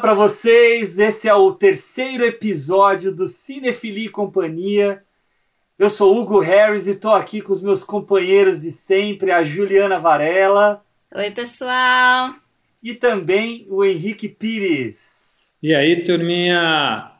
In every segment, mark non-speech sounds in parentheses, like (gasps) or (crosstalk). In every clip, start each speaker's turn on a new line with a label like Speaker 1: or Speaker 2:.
Speaker 1: para vocês, esse é o terceiro episódio do Cinefili Companhia. Eu sou Hugo Harris e estou aqui com os meus companheiros de sempre, a Juliana Varela.
Speaker 2: Oi, pessoal.
Speaker 1: E também o Henrique Pires.
Speaker 3: E aí, turminha?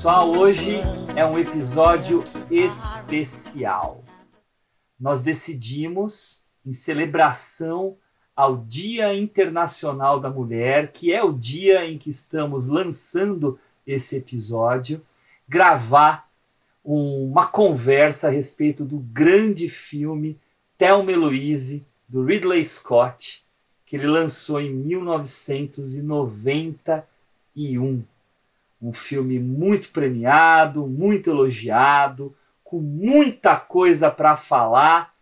Speaker 1: Pessoal, hoje é um episódio especial. Nós decidimos, em celebração ao Dia Internacional da Mulher, que é o dia em que estamos lançando esse episódio, gravar uma conversa a respeito do grande filme Thelma Louise, do Ridley Scott, que ele lançou em 1991 um filme muito premiado, muito elogiado, com muita coisa para falar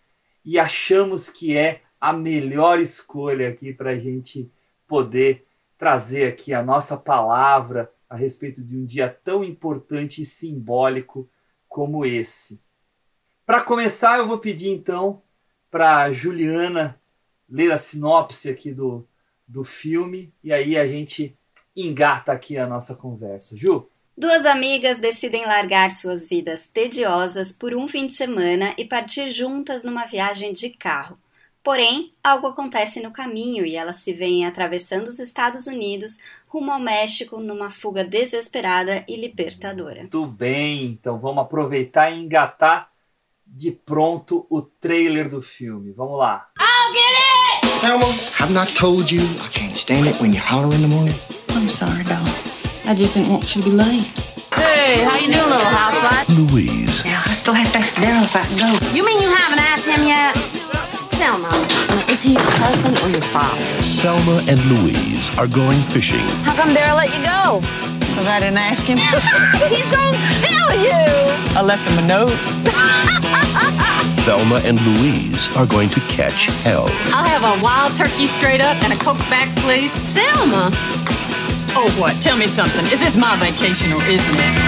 Speaker 1: e achamos que é a melhor escolha aqui para a gente poder trazer aqui a nossa palavra a respeito de um dia tão importante e simbólico como esse. Para começar, eu vou pedir então para Juliana ler a sinopse aqui do, do filme e aí a gente engata aqui a nossa conversa. Ju?
Speaker 2: Duas amigas decidem largar suas vidas tediosas por um fim de semana e partir juntas numa viagem de carro. Porém, algo acontece no caminho e elas se veem atravessando os Estados Unidos rumo ao México numa fuga desesperada e libertadora.
Speaker 1: Tudo bem, então vamos aproveitar e engatar de pronto o trailer do filme. Vamos lá.
Speaker 4: I'll get it!
Speaker 5: Thelma, have not told you I can't stand it when you holler in the morning?
Speaker 6: I'm sorry, darling. I just didn't want you to be late.
Speaker 4: Hey, how you doing, little housewife?
Speaker 7: Louise.
Speaker 6: Yeah, I still have to ask Daryl if I can go.
Speaker 4: You mean you haven't asked him yet? Selma, is he your husband or your father?
Speaker 7: Selma and Louise are going fishing.
Speaker 4: How come Daryl let you go?
Speaker 6: Because I didn't ask him. (laughs)
Speaker 4: He's gonna kill you!
Speaker 6: I left him a note. (laughs)
Speaker 7: Thelma and Louise are going to catch hell.
Speaker 6: I'll have a wild turkey straight up and a Coke back, please.
Speaker 4: Thelma!
Speaker 6: Oh, what? Tell me something. Is this my vacation or isn't it?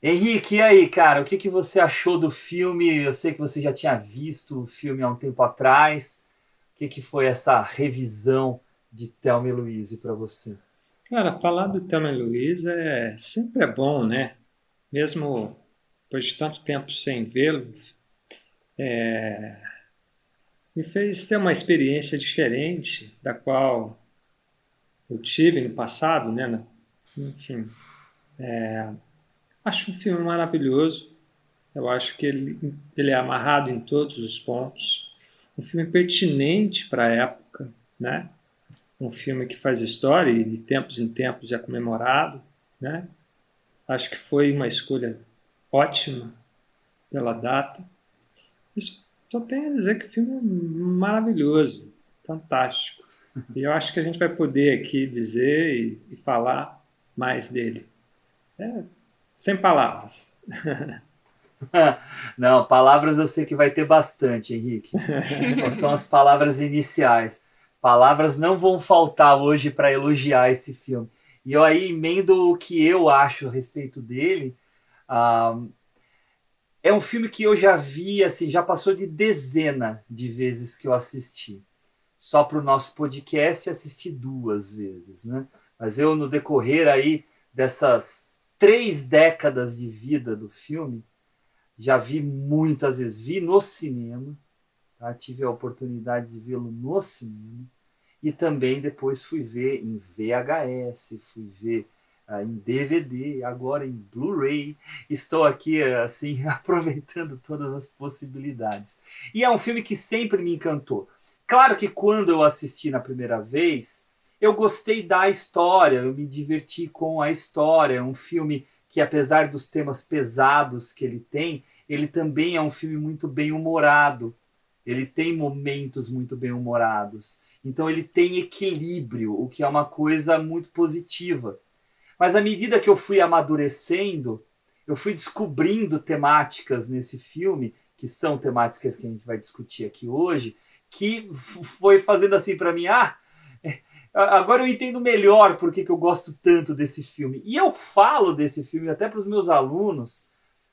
Speaker 1: Henrique, e aí, cara, o que, que você achou do filme? Eu sei que você já tinha visto o filme há um tempo atrás. O que, que foi essa revisão de Thelma e Louise para você?
Speaker 3: Cara, falar do Thelma e Louise é sempre é bom, né? Mesmo depois de tanto tempo sem vê-lo, é, me fez ter uma experiência diferente da qual eu tive no passado, né? Enfim, é, acho um filme maravilhoso. Eu acho que ele, ele é amarrado em todos os pontos. Um filme pertinente para a época, né? Um filme que faz história e de tempos em tempos é comemorado, né? Acho que foi uma escolha ótima pela data. Isso só tenho a dizer que o filme é maravilhoso, fantástico. E eu acho que a gente vai poder aqui dizer e, e falar mais dele. É, sem palavras. (laughs)
Speaker 1: Não, palavras eu sei que vai ter bastante, Henrique. Só são as palavras iniciais. Palavras não vão faltar hoje para elogiar esse filme. E eu aí emendo o que eu acho a respeito dele. Ah, é um filme que eu já vi, assim, já passou de dezena de vezes que eu assisti. Só para o nosso podcast assisti duas vezes, né? Mas eu, no decorrer aí dessas três décadas de vida do filme, já vi muitas vezes. Vi no cinema, tá? tive a oportunidade de vê-lo no cinema. E também depois fui ver em VHS, fui ver em DVD, agora em Blu-ray. Estou aqui assim (laughs) aproveitando todas as possibilidades. E é um filme que sempre me encantou. Claro que quando eu assisti na primeira vez, eu gostei da história, eu me diverti com a história. É um filme que, apesar dos temas pesados que ele tem, ele também é um filme muito bem humorado. Ele tem momentos muito bem humorados. Então ele tem equilíbrio, o que é uma coisa muito positiva. Mas à medida que eu fui amadurecendo, eu fui descobrindo temáticas nesse filme, que são temáticas que a gente vai discutir aqui hoje, que foi fazendo assim para mim, ah, agora eu entendo melhor por que eu gosto tanto desse filme. E eu falo desse filme até para os meus alunos,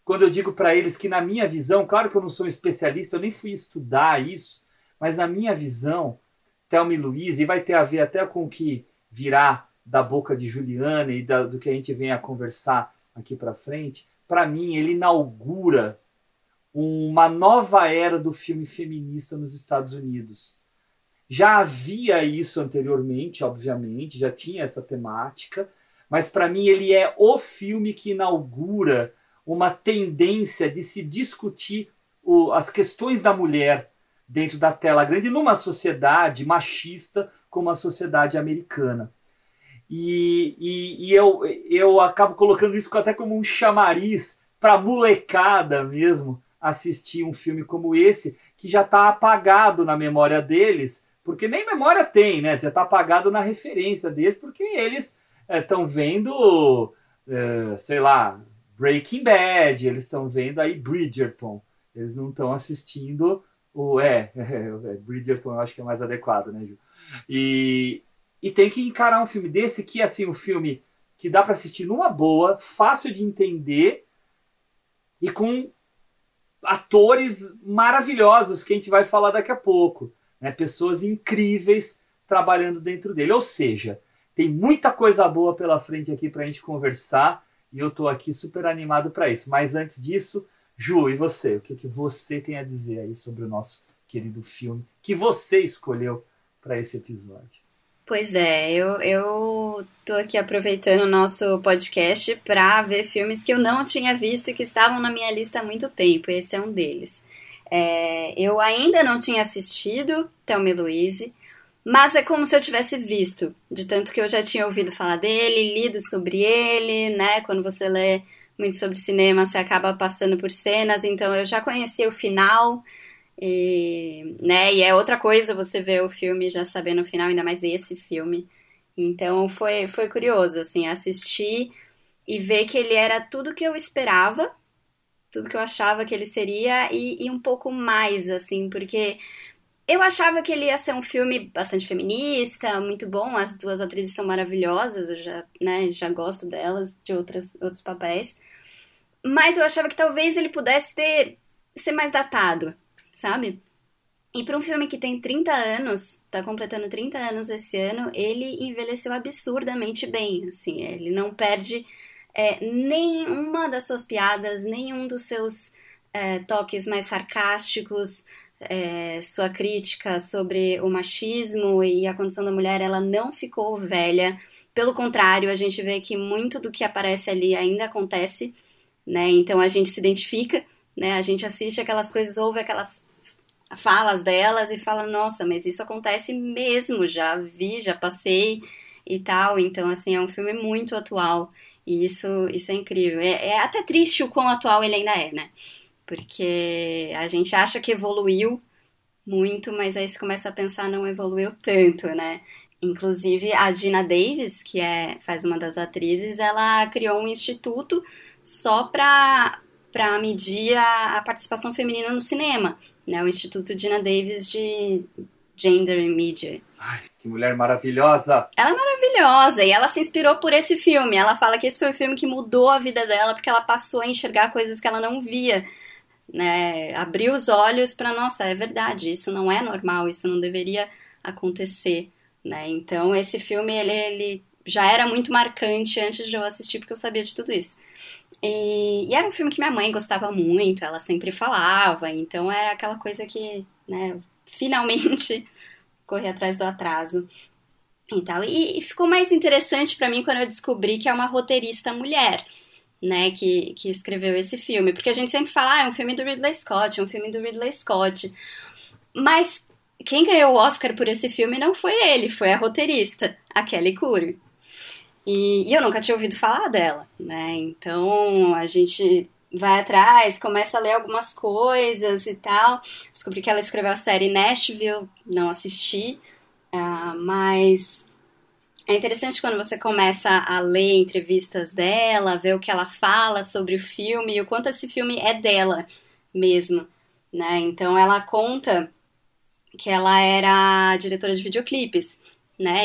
Speaker 1: quando eu digo para eles que, na minha visão, claro que eu não sou um especialista, eu nem fui estudar isso, mas na minha visão, Thelma e Luiz, e vai ter a ver até com o que virá da boca de Juliana e da, do que a gente vem a conversar aqui para frente, para mim ele inaugura uma nova era do filme feminista nos Estados Unidos. Já havia isso anteriormente, obviamente, já tinha essa temática, mas para mim ele é o filme que inaugura uma tendência de se discutir o, as questões da mulher dentro da tela grande numa sociedade machista como a sociedade americana. E, e, e eu, eu acabo colocando isso até como um chamariz para molecada mesmo assistir um filme como esse, que já está apagado na memória deles, porque nem memória tem, né? Já está apagado na referência deles, porque eles estão é, vendo, é, sei lá, Breaking Bad, eles estão vendo aí Bridgerton. Eles não estão assistindo o. É, (laughs) é, Bridgerton eu acho que é mais adequado, né, Ju? E, e tem que encarar um filme desse que, assim, um filme que dá para assistir numa boa, fácil de entender e com atores maravilhosos que a gente vai falar daqui a pouco né? pessoas incríveis trabalhando dentro dele. Ou seja, tem muita coisa boa pela frente aqui para a gente conversar e eu estou aqui super animado para isso. Mas antes disso, Ju, e você? O que, que você tem a dizer aí sobre o nosso querido filme que você escolheu para esse episódio?
Speaker 2: Pois é, eu, eu tô aqui aproveitando o nosso podcast para ver filmes que eu não tinha visto e que estavam na minha lista há muito tempo. Esse é um deles. É, eu ainda não tinha assistido Thelma e Louise, mas é como se eu tivesse visto, de tanto que eu já tinha ouvido falar dele, lido sobre ele, né? Quando você lê muito sobre cinema, você acaba passando por cenas, então eu já conhecia o final, e, né? E é outra coisa você ver o filme já sabendo o final, ainda mais esse filme. Então foi, foi curioso, assim, assistir e ver que ele era tudo que eu esperava tudo que eu achava que ele seria e, e um pouco mais, assim, porque eu achava que ele ia ser um filme bastante feminista, muito bom. As duas atrizes são maravilhosas, eu já, né, já gosto delas, de outras, outros papéis. Mas eu achava que talvez ele pudesse ter ser mais datado, sabe? E para um filme que tem 30 anos, tá completando 30 anos esse ano, ele envelheceu absurdamente bem, assim, ele não perde é, nenhuma das suas piadas, nenhum dos seus é, toques mais sarcásticos, é, sua crítica sobre o machismo e a condição da mulher, ela não ficou velha. Pelo contrário, a gente vê que muito do que aparece ali ainda acontece, né? Então a gente se identifica, né? A gente assiste aquelas coisas, ouve aquelas falas delas e fala, nossa, mas isso acontece mesmo, já vi, já passei e tal. Então, assim, é um filme muito atual. E isso, isso é incrível. É, é até triste o quão atual ele ainda é, né? Porque a gente acha que evoluiu muito, mas aí você começa a pensar, não evoluiu tanto, né? Inclusive, a Gina Davis, que é, faz uma das atrizes, ela criou um instituto só para para medir a, a, participação feminina no cinema, né? O Instituto Gina Davis de Gender and Media.
Speaker 1: Ai, que mulher maravilhosa!
Speaker 2: Ela é maravilhosa e ela se inspirou por esse filme. Ela fala que esse foi o filme que mudou a vida dela porque ela passou a enxergar coisas que ela não via. Né? Abriu os olhos para, nossa, é verdade, isso não é normal, isso não deveria acontecer. Né? Então, esse filme ele, ele já era muito marcante antes de eu assistir porque eu sabia de tudo isso. E, e, era um filme que minha mãe gostava muito, ela sempre falava, então era aquela coisa que, né, finalmente (laughs) correr atrás do atraso e tal. E, e ficou mais interessante para mim quando eu descobri que é uma roteirista mulher, né, que, que escreveu esse filme. Porque a gente sempre fala, ah, é um filme do Ridley Scott, é um filme do Ridley Scott. Mas quem ganhou o Oscar por esse filme não foi ele, foi a roteirista, a Kelly Curry. E, e, eu nunca tinha ouvido falar dela, né? Então a gente vai atrás, começa a ler algumas coisas e tal. Descobri que ela escreveu a série Nashville, não assisti, uh, mas é interessante quando você começa a ler entrevistas dela, ver o que ela fala sobre o filme e o quanto esse filme é dela mesmo, né? Então ela conta que ela era diretora de videoclipes, né?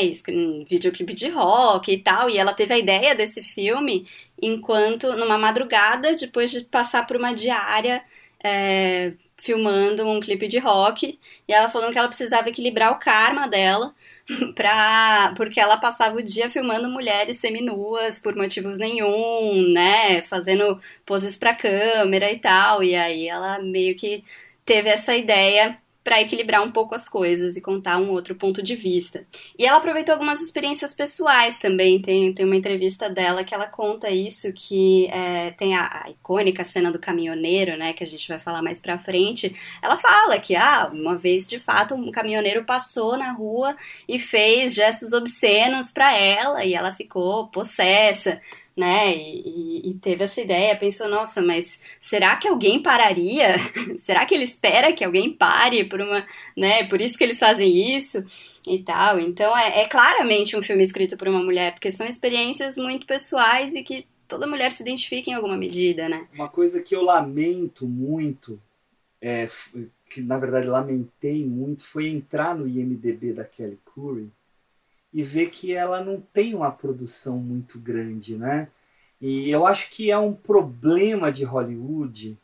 Speaker 2: Videoclipe de rock e tal, e ela teve a ideia desse filme enquanto numa madrugada depois de passar por uma diária é, filmando um clipe de rock, e ela falando que ela precisava equilibrar o karma dela (laughs) pra, porque ela passava o dia filmando mulheres seminuas por motivos nenhum, né? Fazendo poses pra câmera e tal. E aí ela meio que teve essa ideia para equilibrar um pouco as coisas e contar um outro ponto de vista. E ela aproveitou algumas experiências pessoais também. Tem, tem uma entrevista dela que ela conta isso, que é, tem a, a, icônica cena do caminhoneiro, né, que a gente vai falar mais pra frente. Ela fala que, ah, uma vez, de fato, um caminhoneiro passou na rua e fez gestos obscenos para ela e ela ficou possessa né? E, e, teve essa ideia, pensou, nossa, mas será que alguém pararia? (laughs) será que ele espera que alguém pare por uma, né? Por isso que eles fazem isso e tal. Então é, é claramente um filme escrito por uma mulher, porque são experiências muito pessoais e que toda mulher se identifica em alguma medida, né?
Speaker 1: Uma coisa que eu lamento muito, é, que na verdade lamentei muito, foi entrar no IMDB da Kelly Curry e ver que ela não tem uma produção muito grande, né? E eu acho que é um problema de Hollywood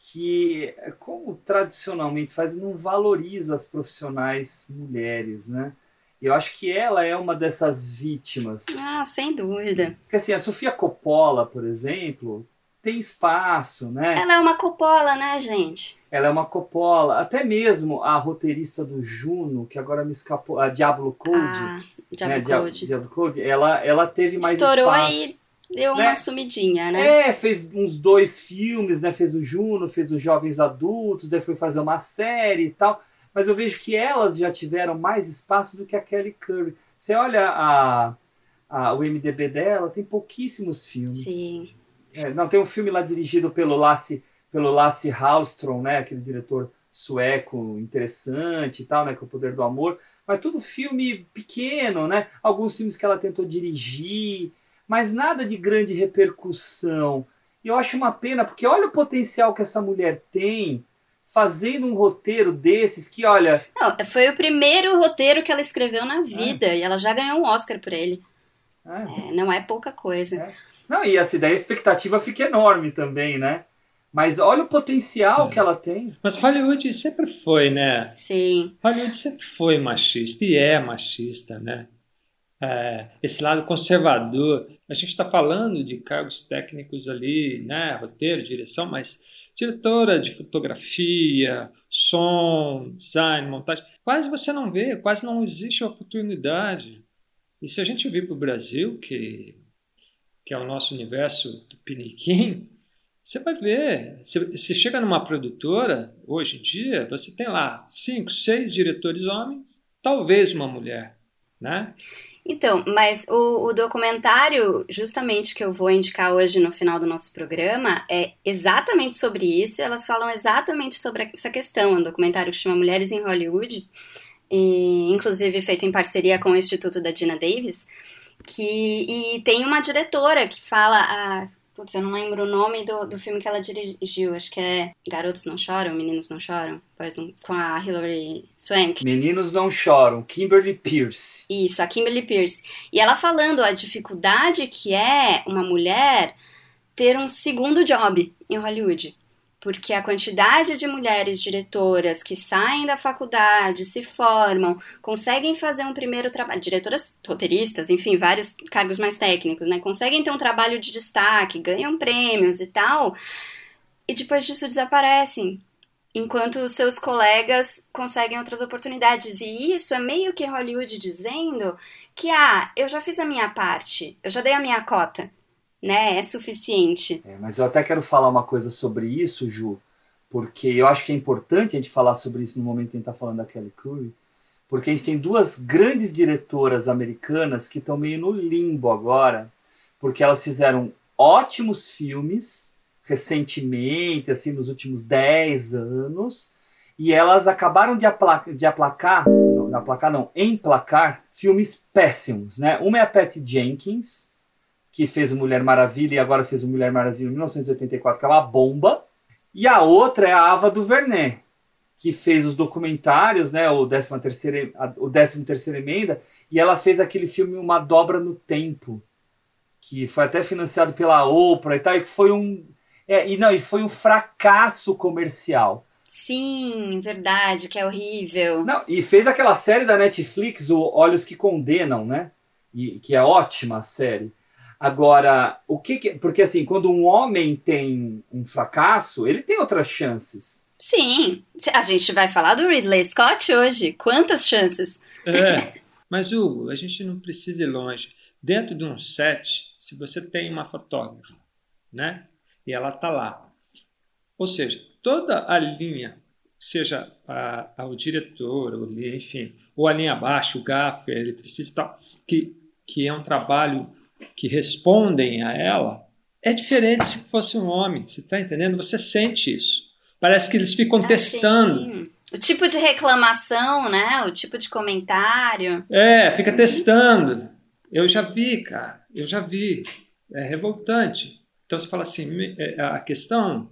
Speaker 1: que, como tradicionalmente faz, não valoriza as profissionais mulheres, né? Eu acho que ela é uma dessas vítimas.
Speaker 2: Ah, sem dúvida.
Speaker 1: Porque assim, a Sofia Coppola, por exemplo, tem espaço, né?
Speaker 2: Ela é uma Coppola, né, gente?
Speaker 1: Ela é uma Coppola. Até mesmo a roteirista do Juno, que agora me escapou, a Diablo Code. Ah,
Speaker 2: Diablo né? Code.
Speaker 1: Diablo Code. Ela, ela teve mais
Speaker 2: Estourou
Speaker 1: espaço.
Speaker 2: aí, deu né? uma sumidinha, né?
Speaker 1: É, fez uns dois filmes, né? Fez o Juno, fez os Jovens Adultos, daí foi fazer uma série e tal. Mas eu vejo que elas já tiveram mais espaço do que a Kelly Curry. Você olha a, a, o MDB dela, tem pouquíssimos filmes.
Speaker 2: Sim.
Speaker 1: É, não, tem um filme lá dirigido pelo Lasse, pelo Lasse Hallström, né? Aquele diretor sueco interessante e tal, né, com o poder do amor, mas tudo filme pequeno, né? Alguns filmes que ela tentou dirigir, mas nada de grande repercussão. E eu acho uma pena, porque olha o potencial que essa mulher tem fazendo um roteiro desses que, olha.
Speaker 2: Não, foi o primeiro roteiro que ela escreveu na vida é. e ela já ganhou um Oscar por ele. É. É, não é pouca coisa.
Speaker 1: Não, e essa daí a expectativa fica enorme também, né? Mas olha o potencial é. que ela tem.
Speaker 3: Mas Hollywood sempre foi, né?
Speaker 2: Sim.
Speaker 3: Hollywood sempre foi machista e é machista, né? É, esse lado conservador. A gente está falando de cargos técnicos ali, né? Roteiro, direção, mas diretora de fotografia, som, design, montagem. Quase você não vê, quase não existe oportunidade. E se a gente vir para o Brasil, que, que é o nosso universo do piniquim, você vai ver, você chega numa produtora, hoje em dia, você tem lá cinco, seis diretores homens, talvez uma mulher, né?
Speaker 2: Então, mas o, o, documentário, justamente que eu vou indicar hoje no final do nosso programa, é exatamente sobre isso. Elas falam exatamente sobre essa questão. É um documentário que chama Mulheres em Hollywood, e, inclusive feito em parceria com o Instituto da Dina Davis. Que, e tem uma diretora que fala, a, Putz, eu não lembro o nome do, do filme que ela dirigiu. Acho que é Garotos Não Choram, Meninos Não Choram. Pois, com a Hilary Swank.
Speaker 1: Meninos Não Choram, Kimberly Pierce.
Speaker 2: Isso, a Kimberly Pierce. E ela falando a dificuldade que é uma mulher ter um segundo job em Hollywood porque a quantidade de mulheres diretoras que saem da faculdade, se formam, conseguem fazer um primeiro trabalho, diretoras roteiristas, enfim, vários cargos mais técnicos, né? Conseguem ter um trabalho de destaque, ganham prêmios e tal, e depois disso desaparecem. Enquanto seus colegas conseguem outras oportunidades. E isso é meio que Hollywood dizendo que, ah, eu já fiz a minha parte, eu já dei a minha cota né, é suficiente.
Speaker 1: É, mas eu até quero falar uma coisa sobre isso, Ju, porque eu acho que é importante a gente falar sobre isso no momento que a gente está falando da Kelly Curry, porque a gente tem duas grandes diretoras americanas que estão meio no limbo agora, porque elas fizeram ótimos filmes, recentemente, assim, nos últimos 10 anos, e elas acabaram de, apla de aplacar, não, aplacar não, emplacar filmes péssimos, né? Uma é a Patty Jenkins, que fez o Mulher Maravilha e agora fez o Mulher Maravilha em 1984, que é uma bomba, e a outra é a Ava DuVernay, que fez os documentários, né, o 13 terceira, o 13 terceira emenda, e ela fez aquele filme Uma Dobra no Tempo, que foi até financiado pela Oprah e tal, e que foi um é, e não, e foi um fracasso comercial.
Speaker 2: Sim, verdade, que é horrível.
Speaker 1: Não, e fez aquela série da Netflix, o Olhos que Condenam, né? E, que é ótima a série. Agora, o que, que porque assim, quando um homem tem um fracasso, ele tem outras chances.
Speaker 2: Sim, a gente vai falar do Ridley Scott hoje. Quantas chances?
Speaker 3: É, (laughs) mas Hugo, a gente não precisa ir longe. Dentro de um set, se você tem uma fotógrafa, né? E ela está lá. Ou seja, toda a linha, seja a, a, o diretor, o, enfim, ou a linha abaixo, o gaffer, eletricista, tal, que, que é um trabalho que respondem a ela, é diferente se fosse um homem. Você está entendendo? Você sente isso. Parece que eles ficam ah, testando.
Speaker 2: Sim. O tipo de reclamação, né? O tipo de comentário.
Speaker 3: É, fica testando. Eu já vi, cara. Eu já vi. É revoltante. Então você fala assim, é, a questão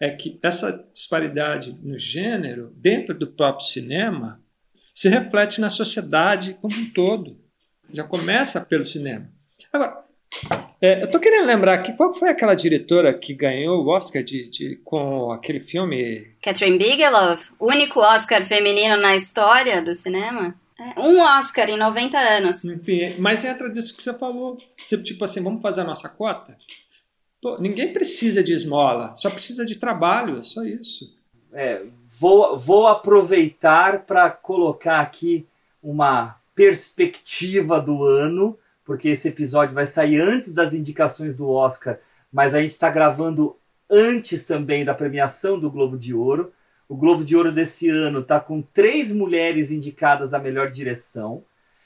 Speaker 3: é que essa disparidade no gênero, dentro do próprio cinema, se reflete na sociedade como um todo. Já começa pelo cinema. Agora, é, eu tô querendo lembrar aqui, qual foi aquela diretora que ganhou o Oscar de, de, com aquele filme?
Speaker 2: Catherine Bigelow, único Oscar feminino na história do cinema. É, um Oscar em 90 anos.
Speaker 3: Enfim, mas entra disso que você falou. Tipo assim, vamos fazer a nossa cota? Pô, ninguém precisa de esmola, só precisa de trabalho, é só isso.
Speaker 1: É, vou, vou aproveitar para colocar aqui uma perspectiva do ano porque esse episódio vai sair antes das indicações do Oscar, mas a gente está gravando antes também da premiação do Globo de Ouro. O Globo de Ouro desse ano está com três mulheres indicadas à melhor direção,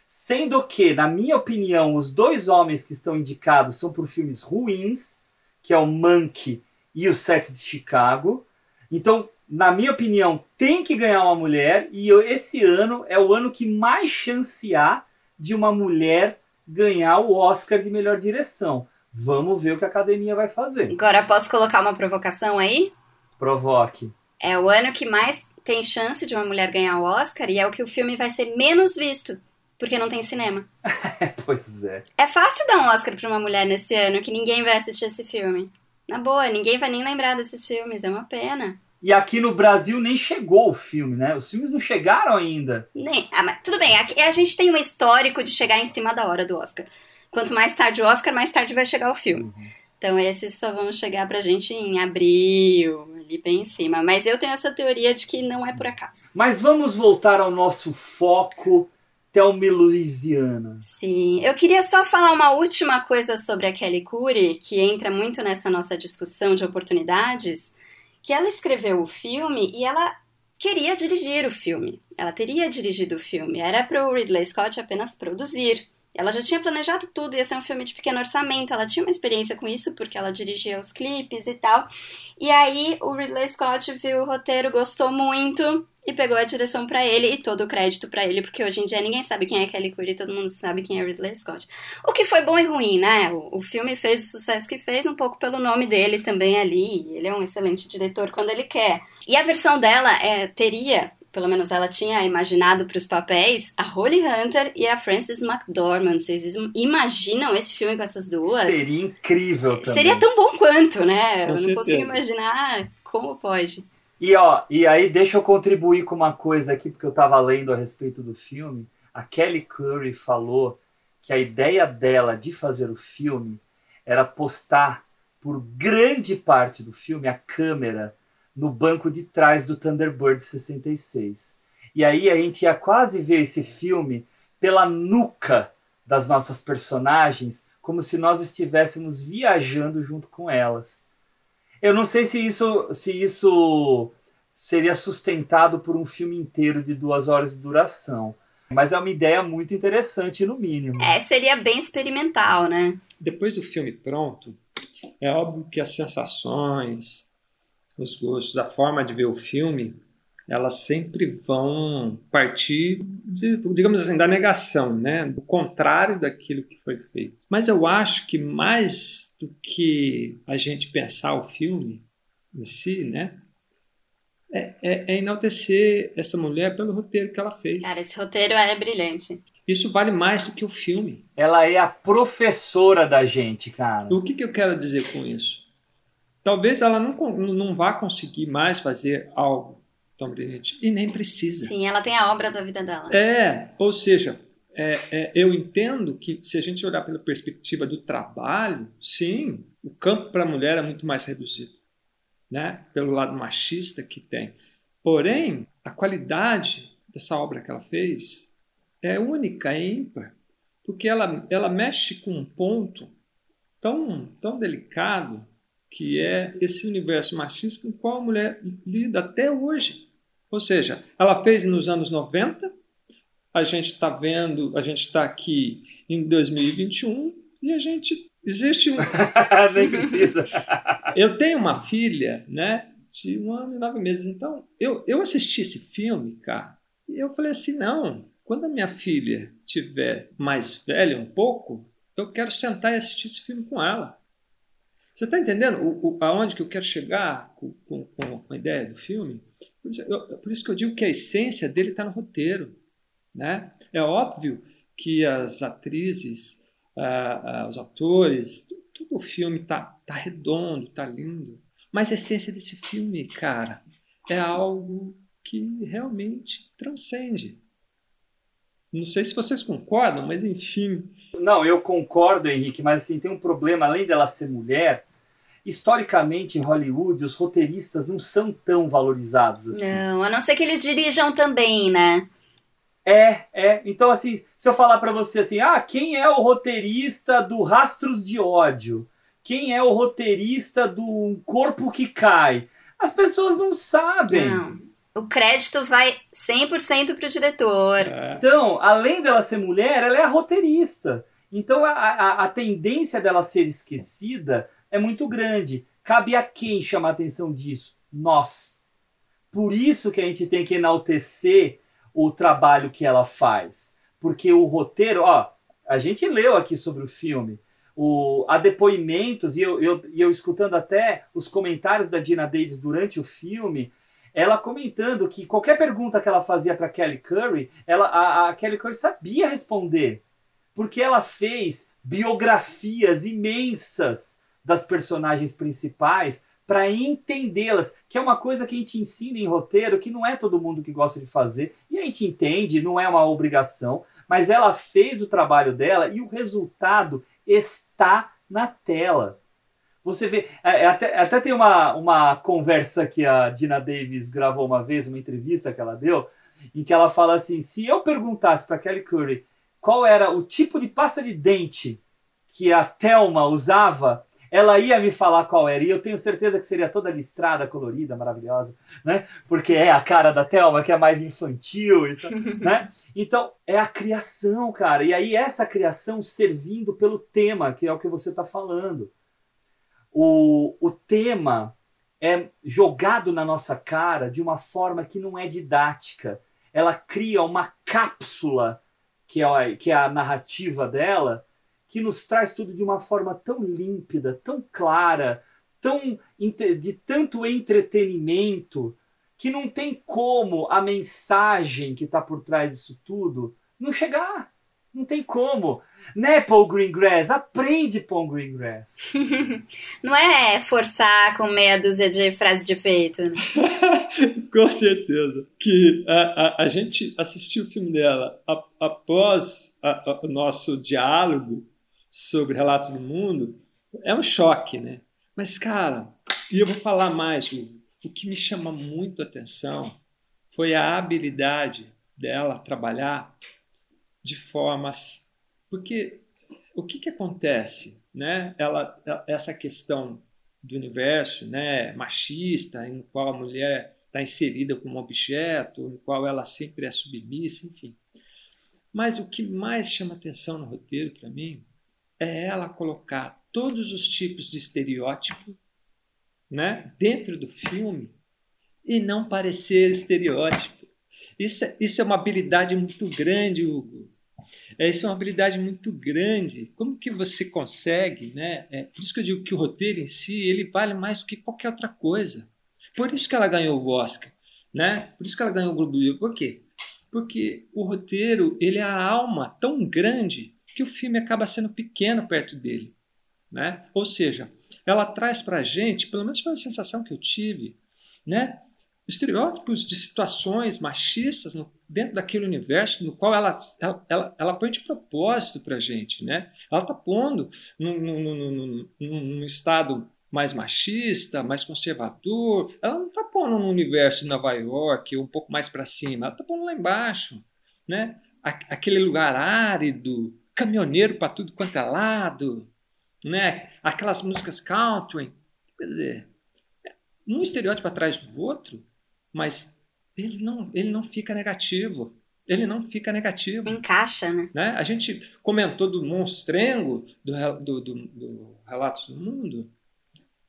Speaker 1: sendo que, na minha opinião, os dois homens que estão indicados são por filmes ruins, que é o Monkey e o Sete de Chicago. Então, na minha opinião, tem que ganhar uma mulher, e esse ano é o ano que mais chance há de uma mulher ganhar o Oscar de melhor direção. Vamos ver o que a academia vai fazer.
Speaker 2: Agora posso colocar uma provocação aí?
Speaker 1: Provoque.
Speaker 2: É o ano que mais tem chance de uma mulher ganhar o Oscar e é o que o filme vai ser menos visto, porque não tem cinema. (laughs)
Speaker 1: pois é.
Speaker 2: É fácil dar um Oscar para uma mulher nesse ano que ninguém vai assistir esse filme. Na boa, ninguém vai nem lembrar desses filmes, é uma pena.
Speaker 1: E aqui no Brasil nem chegou o filme, né? Os filmes não chegaram ainda.
Speaker 2: Nem. Ah, mas tudo bem, aqui, a gente tem um histórico de chegar em cima da hora do Oscar. Quanto mais tarde o Oscar, mais tarde vai chegar o filme. Uhum. Então esses só vão chegar pra gente em abril, ali bem em cima. Mas eu tenho essa teoria de que não é por acaso.
Speaker 1: Mas vamos voltar ao nosso foco. Thelma Louisiana.
Speaker 2: Sim, eu queria só falar uma última coisa sobre a Kelly Curry, que entra muito nessa nossa discussão de oportunidades que ela escreveu o filme e ela queria dirigir o filme. Ela teria dirigido o filme. Era para o Ridley Scott apenas produzir. Ela já tinha planejado tudo, ia ser um filme de pequeno orçamento. Ela tinha uma experiência com isso, porque ela dirigia os clipes e tal. E aí o Ridley Scott viu o roteiro, gostou muito e pegou a direção para ele e todo o crédito para ele, porque hoje em dia ninguém sabe quem é Kelly Curry, todo mundo sabe quem é Ridley Scott. O que foi bom e ruim, né? O, o filme fez o sucesso que fez, um pouco pelo nome dele também ali. Ele é um excelente diretor quando ele quer. E a versão dela é, teria pelo menos ela tinha imaginado para os papéis, a Holly Hunter e a Frances McDormand. Vocês imaginam esse filme com essas duas?
Speaker 1: Seria incrível também.
Speaker 2: Seria tão bom quanto, né? Com Eu certeza. não consigo imaginar como pode.
Speaker 1: E ó, e aí deixa eu contribuir com uma coisa aqui, porque eu estava lendo a respeito do filme. A Kelly Curry falou que a ideia dela de fazer o filme era postar por grande parte do filme a câmera no banco de trás do Thunderbird 66. E aí a gente ia quase ver esse filme pela nuca das nossas personagens, como se nós estivéssemos viajando junto com elas. Eu não sei se isso, se isso seria sustentado por um filme inteiro de duas horas de duração. Mas é uma ideia muito interessante, no mínimo.
Speaker 2: É, seria bem experimental, né?
Speaker 3: Depois do filme pronto, É óbvio que as sensações, os gostos, a forma de ver o filme, elas sempre vão partir, de, digamos assim, da negação, né? do contrário daquilo que foi feito. Mas eu acho que mais do que a gente pensar o filme em si, né? É, é, é enaltecer essa mulher pelo roteiro que ela fez.
Speaker 2: Cara, esse roteiro é brilhante.
Speaker 3: Isso vale mais do que o filme.
Speaker 1: Ela é a professora da gente, cara.
Speaker 3: O que, que eu quero dizer com isso? Talvez ela não, não vá conseguir mais fazer algo tão brilhante. E nem precisa.
Speaker 2: Sim, ela tem a obra da vida dela.
Speaker 3: É, ou seja, é, é, eu entendo que se a gente olhar pela perspectiva do trabalho, sim, o campo para a mulher é muito mais reduzido, né? Pelo lado machista que tem. Porém, a qualidade dessa obra que ela fez é única, é ímpar, porque ela, ela mexe com um ponto tão, tão delicado que é esse universo machista em qual a mulher lida até hoje. Ou seja, ela fez nos anos 90, a gente está vendo, a gente está aqui em 2021 e a gente existe um. (laughs)
Speaker 1: Nem precisa.
Speaker 3: eu tenho uma filha, né, de um ano e nove meses. Então, eu, eu assisti esse filme, cara, e eu falei assim: não, quando a minha filha tiver mais velha um pouco, eu quero sentar e assistir esse filme com ela. Você está entendendo o, o, aonde que eu quero chegar com, com, com a ideia do filme? Por isso, eu, por isso, que eu digo que a essência dele está no roteiro. Né? É óbvio que as atrizes, ah, ah, os atores, tudo o filme está tá redondo, está lindo. Mas a essência desse filme, cara, é algo que realmente transcende. Não sei se vocês concordam, mas enfim.
Speaker 1: Não, eu concordo, Henrique, mas assim, tem um problema, além dela ser mulher, historicamente em Hollywood, os roteiristas não são tão valorizados assim.
Speaker 2: Não, a não ser que eles dirijam também, né?
Speaker 1: É, é. Então, assim, se eu falar para você assim, ah, quem é o roteirista do Rastros de Ódio? Quem é o roteirista do Corpo que Cai? As pessoas não sabem.
Speaker 2: Não. O crédito vai 100% para o diretor.
Speaker 1: É. Então, além dela ser mulher, ela é a roteirista. Então, a, a, a, tendência dela ser esquecida é muito grande. Cabe a quem chamar a atenção disso? Nós. Por isso que a gente tem que enaltecer o trabalho que ela faz. Porque o roteiro, ó, a gente leu aqui sobre o filme. O, há depoimentos, e eu, eu, eu escutando até os comentários da Dina Davis durante o filme, ela comentando que qualquer pergunta que ela fazia para Kelly Curry, ela, a, a, Kelly Curry sabia responder, porque ela fez biografias imensas das personagens principais para entendê-las, que é uma coisa que a gente ensina em roteiro, que não é todo mundo que gosta de fazer, e a gente entende, não é uma obrigação, mas ela fez o trabalho dela e o resultado está na tela. Você vê, é, é, até, até tem uma, uma conversa que a Dina Davis gravou uma vez, uma entrevista que ela deu, em que ela fala assim: se eu perguntasse para Kelly Curry qual era o tipo de pasta de dente que a Thelma usava, ela ia me falar qual era. E eu tenho certeza que seria toda listrada, colorida, maravilhosa, né? Porque é a cara da Thelma que é mais infantil, então, (laughs) né? Então, é a criação, cara. E aí essa criação servindo pelo tema, que é o que você está falando o, o tema é jogado na nossa cara de uma forma que não é didática. Ela cria uma cápsula, que é a, que é a narrativa dela, que nos traz tudo de uma forma tão límpida, tão clara, tão de tanto entretenimento, que não tem como a mensagem que está por trás disso tudo não chegar. Não tem como. Né, Paul Greengrass? Aprende, Paul Greengrass. (laughs)
Speaker 2: Não é forçar com meia dúzia de frases de efeito. Né? (laughs)
Speaker 3: com certeza. Que a, a, a, gente assistiu o filme dela a, após o nosso diálogo sobre Relatos do Mundo. É um choque, né? Mas, cara, e eu vou falar mais, o que me chama muito a atenção foi a habilidade dela trabalhar de formas. Porque o que, que acontece? Né? Ela, essa questão do universo né, machista, em qual a mulher está inserida como objeto, em qual ela sempre é submissa, enfim. Mas o que mais chama atenção no roteiro para mim é ela colocar todos os tipos de estereótipo né, dentro do filme e não parecer estereótipo. Isso, é, isso é uma habilidade muito grande, Hugo. É, isso é uma habilidade muito grande. Como que você consegue, né? É, por isso que eu digo que o roteiro em si ele vale mais do que qualquer outra coisa. Por isso que ela ganhou o Oscar, né? Por isso que ela ganhou o Globo de Ouro. Por quê? Porque o roteiro ele é a alma tão grande que o filme acaba sendo pequeno perto dele, né? Ou seja, ela traz para a gente, pelo menos foi a sensação que eu tive, né? estereótipos de situações machistas no, dentro daquele universo no qual ela, ela, ela, ela põe de propósito para a gente. Né? Ela está pondo num, num, num, num, estado mais machista, mais conservador. Ela não está pondo no universo de Nova York, um pouco mais para cima, ela está pondo lá embaixo. Né? Aquele lugar árido, caminhoneiro para tudo quanto é lado, né? aquelas músicas country. Quer dizer, um estereótipo atrás do outro, mas ele não, ele não fica negativo. Ele não fica negativo.
Speaker 2: Encaixa, né?
Speaker 3: né? A gente comentou do monstrengo do, do, do, do Relatos do Mundo,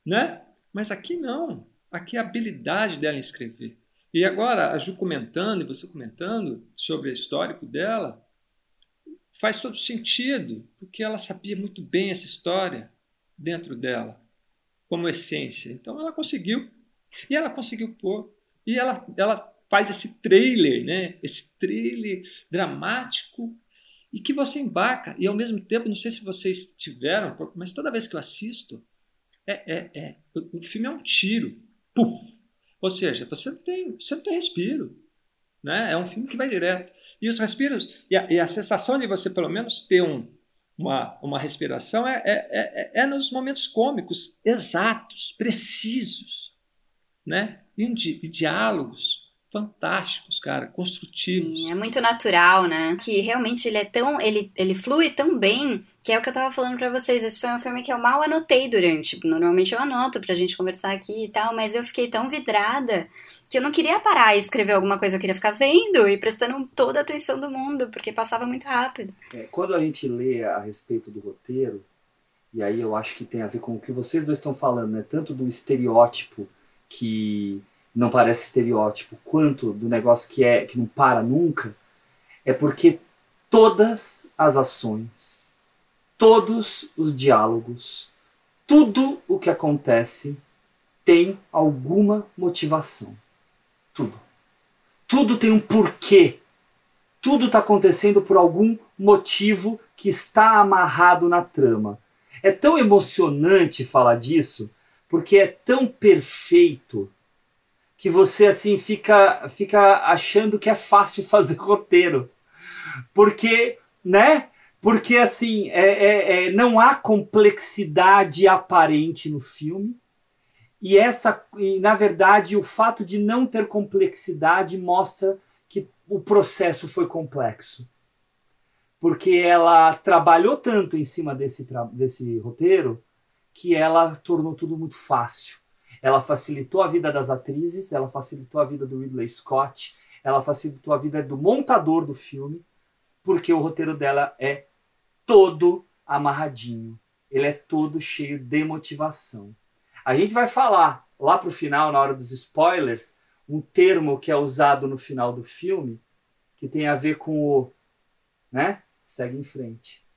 Speaker 3: né? Mas aqui não. Aqui é a habilidade dela em escrever. E agora, a Ju comentando e você comentando sobre o histórico dela, faz todo sentido, porque ela sabia muito bem essa história dentro dela, como essência. Então ela conseguiu. E ela conseguiu pôr e ela, ela faz esse trailer, né? esse trailer dramático e que você embarca. E ao mesmo tempo, não sei se vocês tiveram, mas toda vez que eu assisto, é, é, é o filme é um tiro. Pum! Ou seja, você não tem, você não tem respiro. Né? É um filme que vai direto. E os respiros, e a, e a sensação de você pelo menos ter um, uma, uma respiração é, é, é, é nos momentos cômicos exatos, precisos. Né? e, di e diálogos fantásticos, cara, construtivos.
Speaker 2: Sim, é muito natural, né? Que realmente ele é tão, ele, ele flui tão bem, que é o que eu tava falando para vocês. Esse foi um filme que eu mal anotei durante. Normalmente eu anoto pra gente conversar aqui e tal, mas eu fiquei tão vidrada que eu não queria parar e escrever alguma coisa, eu queria ficar vendo e prestando toda a atenção do mundo, porque passava muito rápido.
Speaker 1: É, quando a gente lê a respeito do roteiro, e aí eu acho que tem a ver com o que vocês dois estão falando, né? Tanto do estereótipo que não parece estereótipo, quanto do negócio que é que não para nunca, é porque todas as ações, todos os diálogos, tudo o que acontece tem alguma motivação. Tudo. Tudo tem um porquê. Tudo está acontecendo por algum motivo que está amarrado na trama. É tão emocionante falar disso porque é tão perfeito que você assim fica fica achando que é fácil (laughs) fazer roteiro. Porque, né? Porque assim, é, é, é, não há complexidade aparente no filme. E essa, e, na verdade, o fato de não ter complexidade mostra que o processo foi complexo. Porque ela trabalhou tanto em cima desse, desse roteiro que ela tornou tudo muito fácil. Ela facilitou a vida das atrizes, ela facilitou a vida do Ridley Scott, ela facilitou a vida do montador do filme, porque o roteiro dela é todo amarradinho. Ele é todo cheio de motivação. A gente vai falar lá pro final, na hora dos spoilers, um termo que é usado no final do filme, que tem a ver com o, né? Segue em frente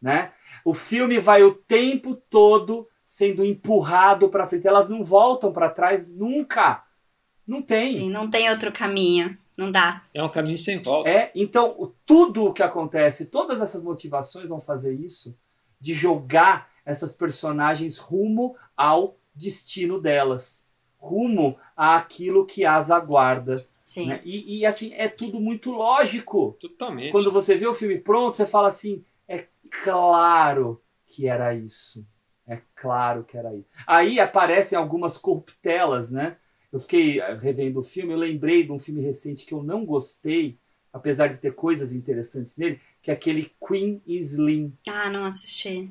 Speaker 1: né? O filme vai o tempo todo sendo empurrado para frente. Elas não voltam para trás nunca. Não tem.
Speaker 2: Sim, não tem outro caminho. Não dá.
Speaker 3: É um caminho sem volta.
Speaker 1: É, então tudo o que acontece, todas essas motivações vão fazer isso de jogar essas personagens rumo ao destino delas, rumo àquilo que as aguarda. Né? E, e, assim, é tudo muito lógico.
Speaker 3: Totalmente.
Speaker 1: Quando você vê o filme pronto, você fala assim: claro que era isso. É claro que era isso. Aí aparecem algumas corruptelas, né? Eu fiquei eh, revendo o filme, eu lembrei de um filme recente que eu não gostei, apesar de ter coisas interessantes nele, que é aquele Queen Slim.
Speaker 2: Ah, não assisti.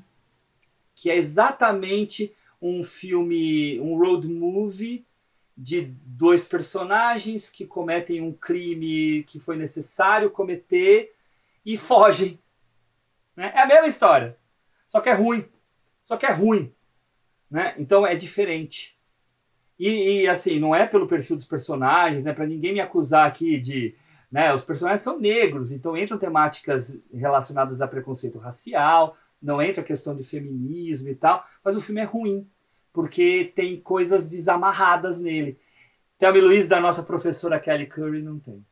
Speaker 1: Que é exatamente um filme, um road movie de dois personagens que cometem um crime que foi necessário cometer e fogem. Né? É a mesma história, só que é ruim. Só que é ruim, né? Então é diferente. E, e assim, não é pelo perfil dos personagens, né? Para ninguém me acusar aqui de, né? Os personagens são negros, então entram temáticas relacionadas a preconceito racial, não entra a questão de feminismo e tal, mas o filme é ruim porque tem coisas desamarradas nele. Thelma e Luiz, da nossa professora Kelly Curry, não tem.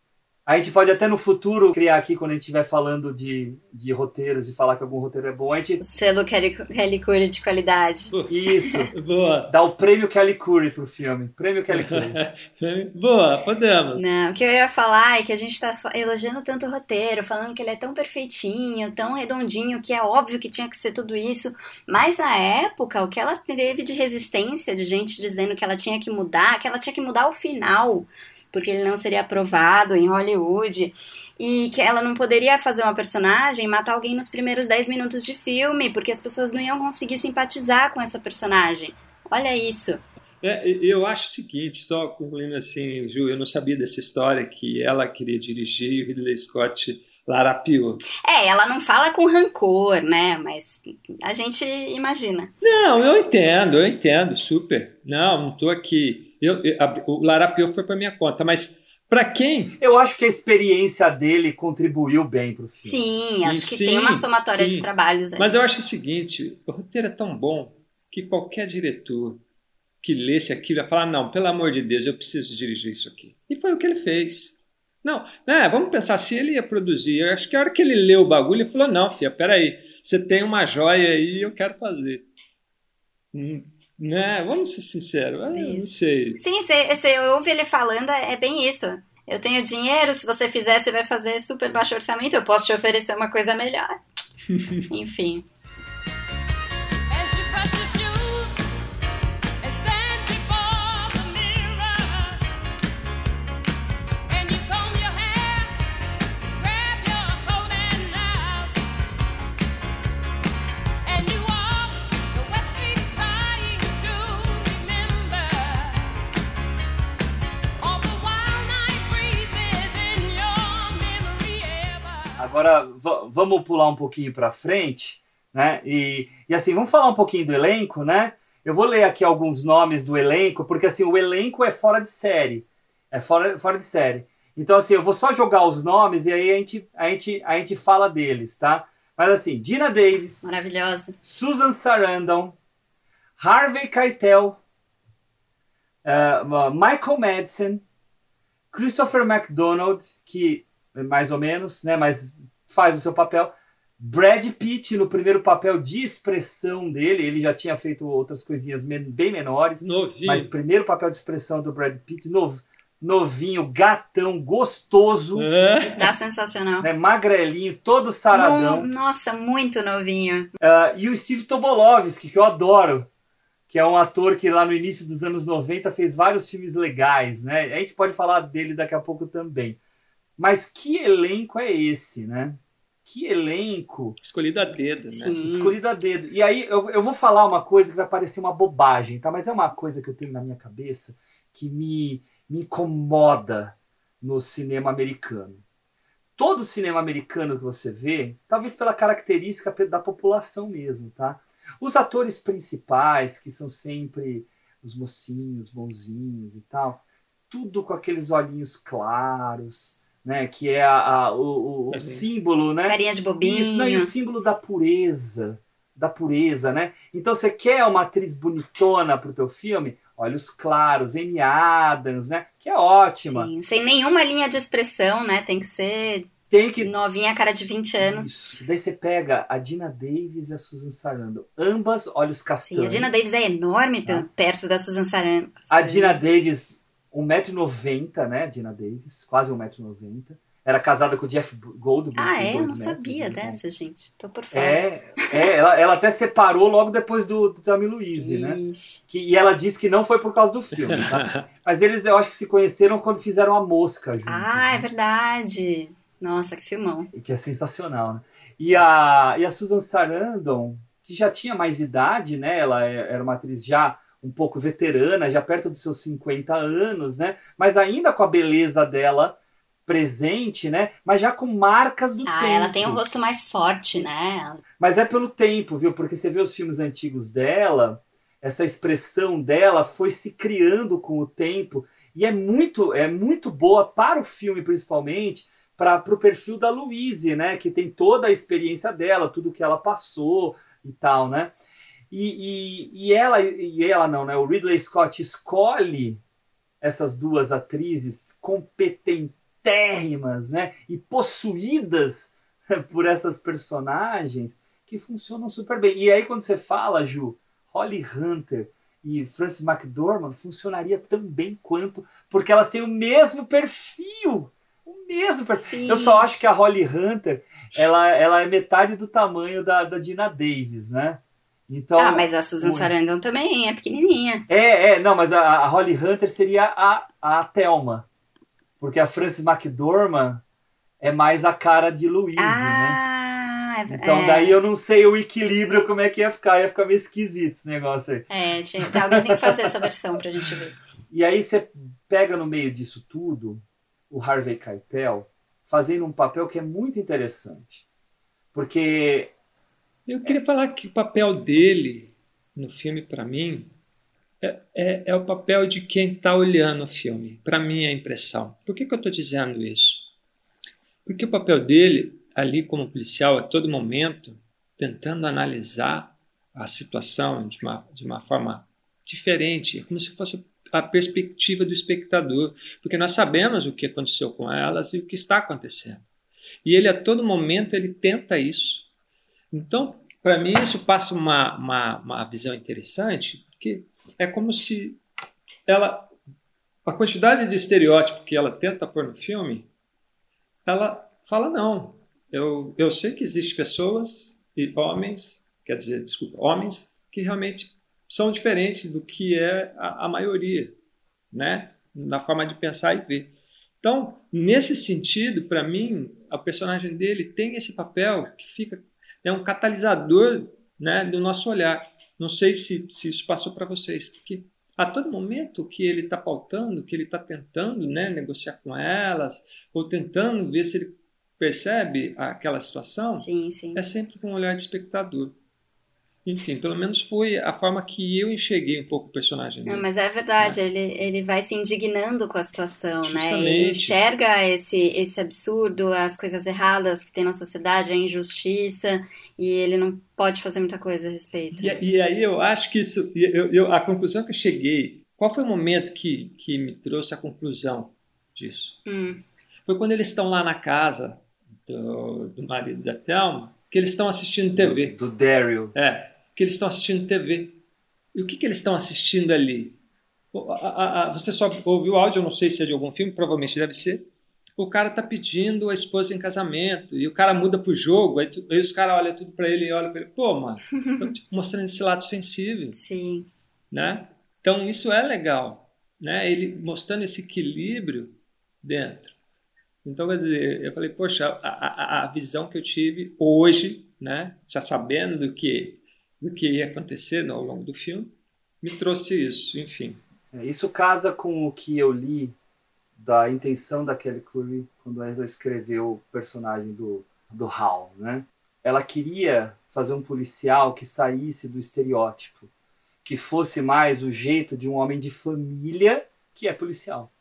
Speaker 1: A gente pode até no futuro criar aqui, quando a gente estiver falando de, de roteiros e falar que algum roteiro é bom, a gente.
Speaker 2: O selo Kelly, Kelly Curry de qualidade.
Speaker 1: Isso. (laughs)
Speaker 3: Boa.
Speaker 1: Dá o prêmio Kelly Curry pro filme. Prêmio Kelly (laughs) Curry.
Speaker 3: Boa, podemos.
Speaker 2: Não, o que eu ia falar é que a gente tá elogiando tanto o roteiro, falando que ele é tão perfeitinho, tão redondinho, que é óbvio que tinha que ser tudo isso. Mas na época, o que ela teve de resistência, de gente dizendo que ela tinha que mudar, que ela tinha que mudar o final porque ele não seria aprovado em Hollywood e que ela não poderia fazer uma personagem matar alguém nos primeiros 10 minutos de filme, porque as pessoas não iam conseguir simpatizar com essa personagem. Olha isso.
Speaker 3: É, eu acho o seguinte, só concluindo assim, Ju, eu não sabia dessa história que ela queria dirigir e o Ridley Scott larapiou.
Speaker 2: É, ela não fala com rancor, né? Mas a gente imagina.
Speaker 3: Não, eu entendo, eu entendo, super. Não, não tô aqui eu, eu, a, o Larapio foi para minha conta, mas para quem?
Speaker 1: Eu acho que a experiência dele contribuiu bem para o filme.
Speaker 2: Sim, acho que sim, tem uma somatória sim. de trabalhos. Aí.
Speaker 3: Mas eu acho o seguinte: o roteiro é tão bom que qualquer diretor que lesse aquilo ia falar: não, pelo amor de Deus, eu preciso dirigir isso aqui. E foi o que ele fez. Não, né, vamos pensar se ele ia produzir. Eu acho que a hora que ele leu o bagulho, ele falou: não, filha, peraí, você tem uma joia aí eu quero fazer. Hum, né? Vamos ser sinceros, eu não sei.
Speaker 2: Sim, você ouve ele falando, é, é bem isso. Eu tenho dinheiro, se você fizer, você vai fazer super baixo orçamento, eu posso te oferecer uma coisa melhor. (laughs) Enfim.
Speaker 1: Vamos pular um pouquinho para frente, né? E, e assim, vamos falar um pouquinho do elenco, né? Eu vou ler aqui alguns nomes do elenco, porque assim, o elenco é fora de série. É fora, fora de série. Então, assim, eu vou só jogar os nomes e aí a gente, a gente, a gente fala deles, tá? Mas assim, Dina Davis.
Speaker 2: Maravilhosa.
Speaker 1: Susan Sarandon. Harvey Keitel. Uh, Michael Madsen. Christopher McDonald, que mais ou menos, né? Mas faz o seu papel. Brad Pitt no primeiro papel de expressão dele, ele já tinha feito outras coisinhas bem menores,
Speaker 3: novinho.
Speaker 1: mas o primeiro papel de expressão do Brad Pitt, novo, novinho, gatão, gostoso.
Speaker 2: É. Tá sensacional.
Speaker 1: Né, magrelinho, todo saradão.
Speaker 2: nossa, muito novinho.
Speaker 1: Uh, e o Steve Tobolowsky, que eu adoro, que é um ator que lá no início dos anos 90 fez vários filmes legais, né? A gente pode falar dele daqui a pouco também. Mas que elenco é esse, né? Que elenco.
Speaker 3: Escolhido a dedo, né? Sim.
Speaker 1: Escolhido a dedo. E aí eu, eu vou falar uma coisa que vai parecer uma bobagem, tá? Mas é uma coisa que eu tenho na minha cabeça que me, me incomoda no cinema americano. Todo cinema americano que você vê, talvez pela característica da população mesmo, tá? Os atores principais, que são sempre os mocinhos, bonzinhos e tal, tudo com aqueles olhinhos claros, né? Que é a, a o, o, símbolo, né?
Speaker 2: Carinha de bobinho. Isso,
Speaker 1: não, e o símbolo da pureza, da pureza, né? Então você quer uma atriz bonitona pro teu filme? Olhos claros, Amy Adams, né? Que é ótima.
Speaker 2: Sim, sem nenhuma linha de expressão, né? Tem que ser tem que... Novinha, cara de 20 anos.
Speaker 1: Isso. Daí você pega a Dina Davis e a Susan Sarandon. Ambas olhos castanhos.
Speaker 2: Sim, a Dina Davis é enorme ah. perto da Susan Sarandon.
Speaker 1: A Dina Davis 1,90m, né, Dina Davis, quase 1,90m. Era casada com o Jeff Goldblum.
Speaker 2: Ah, é? Eu não sabia né? dessa, gente. Tô por fora.
Speaker 1: É, é ela, ela até separou logo depois do, do Tammy Louise, né? Que, e ela disse que não foi por causa do filme, tá? (laughs) Mas eles, eu acho que se conheceram quando fizeram a Mosca juntos.
Speaker 2: Ah, né? é verdade. Nossa, que filmão.
Speaker 1: Que é sensacional, né? E a, e a Susan Sarandon, que já tinha mais idade, né? Ela é, era uma atriz já um pouco veterana, já perto dos seus 50 anos, né? Mas ainda com a beleza dela presente, né? Mas já com marcas do
Speaker 2: ah,
Speaker 1: tempo.
Speaker 2: ela tem um rosto mais forte, né?
Speaker 1: Mas é pelo tempo, viu? Porque você vê os filmes antigos dela, essa expressão dela foi se criando com o tempo e é muito é muito boa para o filme principalmente para o perfil da Louise, né? Que tem toda a experiência dela, tudo que ela passou e tal, né? E, e, e ela e ela não, né? O Ridley Scott escolhe essas duas atrizes competentérrimas, né? E possuídas (laughs) por essas personagens que funcionam super bem. E aí quando você fala, Ju, Holly Hunter e Frances McDormand funcionaria tão bem quanto, porque elas têm o mesmo perfil. O mesmo perfil.
Speaker 2: Sim.
Speaker 1: Eu só acho que a Holly Hunter ela, ela é metade do tamanho da, da Dina Davis, né? Então,
Speaker 2: ah, mas a Susan
Speaker 1: o-
Speaker 2: Sarandon também é pequenininha.
Speaker 1: É, é, não, mas a, a Holly Hunter seria a, a Thelma. Porque a Frances McDormand é mais a cara de Louise, né?
Speaker 2: ah, é,
Speaker 1: Então
Speaker 2: é,
Speaker 1: daí eu não sei o equilíbrio como é que ia ficar, ia ficar meio esquisito esse negócio aí.
Speaker 2: É, tinha, alguém tem que fazer essa versão pra gente ver.
Speaker 1: E aí você pega no meio disso tudo o Harvey Keitel fazendo um papel que é muito interessante. Porque
Speaker 3: Eu queria falar que o papel dele no filme, para mim, é, é, é o papel de quem está olhando o filme. Para mim, é a impressão. Por que, que eu estou dizendo isso? Porque o papel dele, ali como policial, a todo momento, tentando analisar a situação de uma, de uma forma diferente, como se fosse a perspectiva do espectador, porque nós sabemos o que aconteceu com elas e o que está acontecendo. E ele, a todo momento, ele tenta isso. Então, para mim, isso passa uma, uma, uma visão interessante, porque é como se ela. A quantidade de estereótipo que ela tenta pôr no filme, ela fala: não, eu, eu sei que existem pessoas e homens, quer dizer, desculpa, homens que realmente são diferentes do que é a, a maioria, né? Na forma de pensar e ver. Então, nesse sentido, para mim, a personagem dele tem esse papel que fica é um catalisador né, do nosso olhar. Não sei se, se isso passou para vocês, porque a todo momento que ele está pautando, que ele está tentando né, negociar com elas, ou tentando ver se ele percebe aquela situação,
Speaker 2: Sim, sim.
Speaker 3: é sempre com um olhar de espectador. Enfim, pelo menos foi a forma que eu enxerguei um pouco o personagem dele.
Speaker 2: Não, mas é verdade, ele, ele vai se indignando com a situação, né? Ele
Speaker 3: Justamente.
Speaker 2: enxerga esse, esse absurdo, as coisas erradas que tem na sociedade, a injustiça, e ele não pode fazer muita coisa a respeito.
Speaker 3: E, e aí eu acho que isso, eu, eu- a conclusão que eu cheguei, qual foi o momento que, que me trouxe a conclusão disso?
Speaker 2: Hum,
Speaker 3: Foi quando eles estão lá na casa do, do marido da Thelma, que eles estão assistindo TV.
Speaker 1: do Daryl.
Speaker 3: É, que eles estão assistindo TV. E o que, que eles estão assistindo ali? O- a- a- a- você só ouviu o áudio, eu não sei se é de algum filme, provavelmente deve ser. O cara tá pedindo a esposa em casamento e o cara muda pro jogo, aí, tu- aí os caras olham tudo pra ele e olham pra ele, pô, mano, tipo, (laughs) mostrando esse lado sensível
Speaker 2: sim.
Speaker 3: né? Então isso é legal, né? Ele mostrando esse equilíbrio dentro. Então, quer dizer, eu falei, poxa, a, a, a visão que eu tive hoje, né? Já sabendo do que do que ia acontecer ao longo do filme, me trouxe isso, enfim.
Speaker 1: É, Isso casa com o que eu li da intenção da Kelly Curry quando ela escreveu o personagem do, do Hal, né? Ela queria fazer um policial que saísse do estereótipo, que fosse mais o jeito de um homem de família que é policial.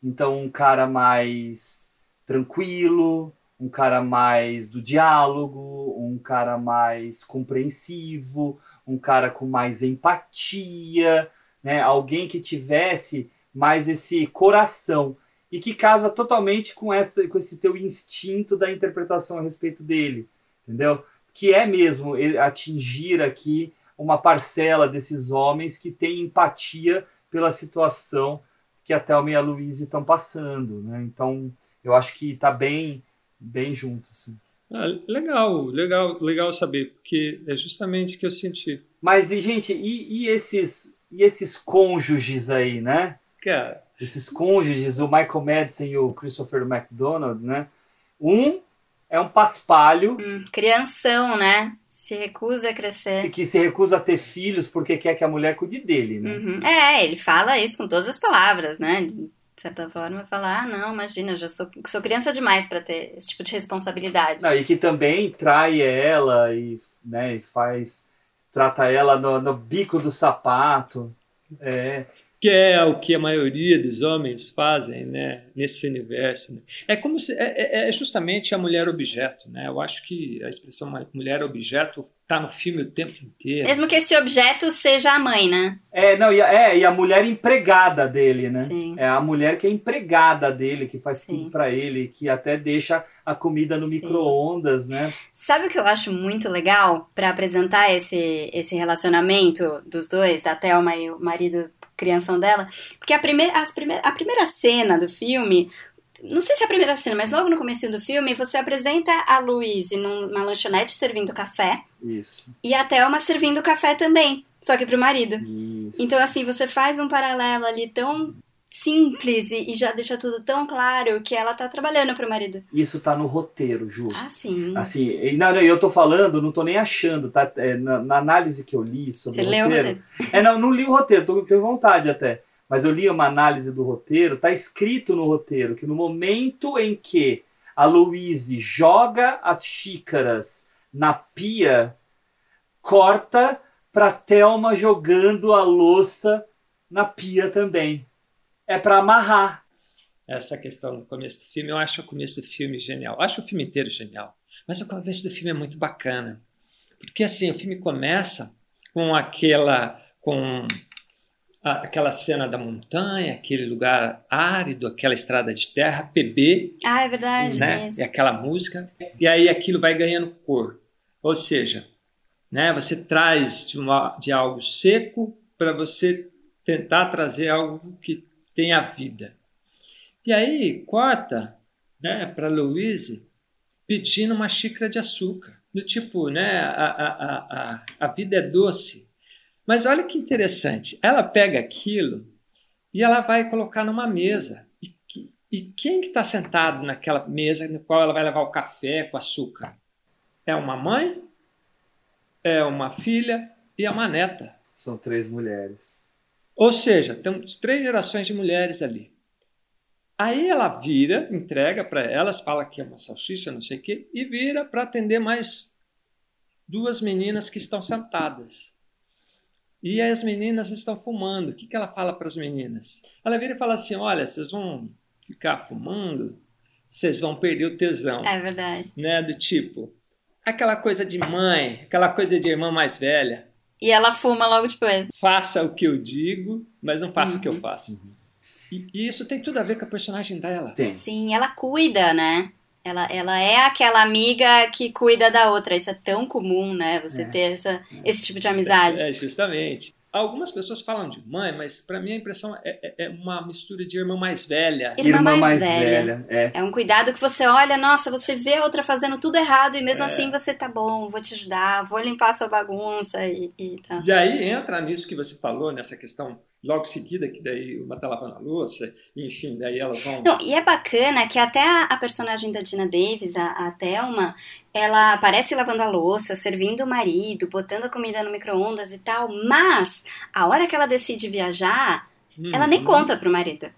Speaker 1: Então, um cara mais tranquilo, um cara mais do diálogo, um cara mais compreensivo, um cara com mais empatia, né? Alguém que tivesse mais esse coração e que casa totalmente com essa com esse teu instinto da interpretação a respeito dele, entendeu? Que é mesmo atingir aqui uma parcela desses homens que tem empatia pela situação que a Thelma e a Louise estão passando, né? Então, eu acho que tá bem bem junto assim.
Speaker 3: Ah, legal, legal, legal saber, porque é justamente o que eu senti.
Speaker 1: Mas e gente, e, e esses e esses cônjuges aí, né?
Speaker 3: Cara,
Speaker 1: esses cônjuges, o Michael Madison e o Christopher McDonald, né? Um é um paspalho
Speaker 2: Hum, crianção, né? Se recusa a crescer.
Speaker 1: que se recusa a ter filhos porque quer que a mulher cuide dele, né?
Speaker 2: Uhum. É, ele fala isso com todas as palavras, né? De certa forma, falar: ah, não, imagina, já sou, sou criança demais para ter esse tipo de responsabilidade.
Speaker 1: Não, e que também trai ela e, né, e faz. trata ela no, no bico do sapato. É.
Speaker 3: Que é o que a maioria dos homens fazem, né, nesse universo. né? É como se é, é- é justamente a mulher objeto, né? Eu acho que a expressão mulher objeto está no filme o tempo inteiro.
Speaker 2: Mesmo que esse objeto seja a mãe, né?
Speaker 1: É, não, e a, é, e a mulher empregada dele, né?
Speaker 2: Sim.
Speaker 1: É a mulher que é empregada dele, que faz
Speaker 2: Sim.
Speaker 1: tudo pra ele, que até deixa a comida no micro-ondas, né?
Speaker 2: Sabe o que eu acho muito legal para apresentar esse, esse relacionamento dos dois, da Thelma e o marido crianção dela? Porque a primeira, as primeir, a primeira cena do filme, não sei se é a primeira cena, mas logo no começo do filme, você apresenta a Louise numa lanchonete servindo café
Speaker 1: Isso.
Speaker 2: e a Thelma servindo café também, só que pro marido.
Speaker 1: Isso.
Speaker 2: Então, assim, você faz um paralelo ali tão simples e, já deixa tudo tão claro que ela tá trabalhando pro marido.
Speaker 1: Isso tá no roteiro, Ju.
Speaker 2: Ah, sim.
Speaker 1: Assim, e não, não, eu tô falando, não tô nem achando, tá? É, na, na análise que eu li sobre
Speaker 2: Você
Speaker 1: o
Speaker 2: leu o
Speaker 1: roteiro. É, não, não li o roteiro, tô, tenho vontade até. Mas eu li uma análise do roteiro, tá escrito no roteiro que no momento em que a Louise joga as xícaras na pia, corta pra Thelma jogando a louça na pia também. É pra amarrar.
Speaker 3: Essa questão no começo do filme, eu acho o começo do filme genial. Eu acho o filme inteiro genial. Mas o começo do filme é muito bacana. Porque assim, o filme começa com aquela com aquela cena da montanha, aquele lugar árido, aquela estrada de terra, PB,
Speaker 2: Ah, é verdade,
Speaker 3: né?
Speaker 2: isso.
Speaker 3: E aquela música, e aí aquilo vai ganhando cor. Ou seja, né, você traz de, uma- de algo seco para você tentar trazer algo que tenha vida. E aí corta né, para Louise pedindo uma xícara de açúcar. Do tipo, né, a, a, a, a vida é doce. Mas olha que interessante, ela pega aquilo e ela vai colocar numa mesa. E, e quem que está sentado naquela mesa no qual ela vai levar o café com açúcar? É uma mãe, é uma filha e é uma neta.
Speaker 1: São três mulheres.
Speaker 3: Ou seja, temos três gerações de mulheres ali. Aí ela vira, entrega para elas, fala que é uma salsicha, não sei o quê, e vira para atender mais duas meninas que estão sentadas. E as meninas estão fumando. O que, que ela fala para as meninas? Ela vira e fala assim: olha, vocês vão ficar fumando, vocês vão perder o tesão.
Speaker 2: É verdade.
Speaker 3: Né? Do tipo, aquela coisa de mãe, aquela coisa de irmã mais velha.
Speaker 2: E ela fuma logo depois.
Speaker 3: Faça o que eu digo, mas não faça o que eu
Speaker 2: Uhum.
Speaker 3: faço. E, e isso tem tudo a ver com a personagem dela.
Speaker 1: Tem.
Speaker 2: Sim, ela cuida, né? Ela, ela é aquela amiga que cuida da outra. Isso é tão comum, né? Você
Speaker 1: É.
Speaker 2: ter essa, esse tipo de amizade.
Speaker 3: É, justamente. Algumas pessoas falam de mãe, mas para mim a impressão é, é- é uma mistura de irmã mais velha.
Speaker 2: Irmã mais velha.
Speaker 1: É.
Speaker 2: É um cuidado que você olha, nossa, você vê a outra fazendo tudo errado e mesmo assim você tá bom, vou te ajudar, vou limpar a sua bagunça e, e tá.
Speaker 3: E aí entra nisso que você falou, nessa questão logo seguida, que daí uma tá lavando a louça, enfim, daí elas vão.
Speaker 2: Não, e é bacana que até a, a personagem da Dina Davis, a, a Thelma, ela aparece lavando a louça, servindo o marido, botando a comida no micro-ondas e tal, mas a hora que ela decide viajar, ela nem
Speaker 3: Uhum.
Speaker 2: conta pro marido.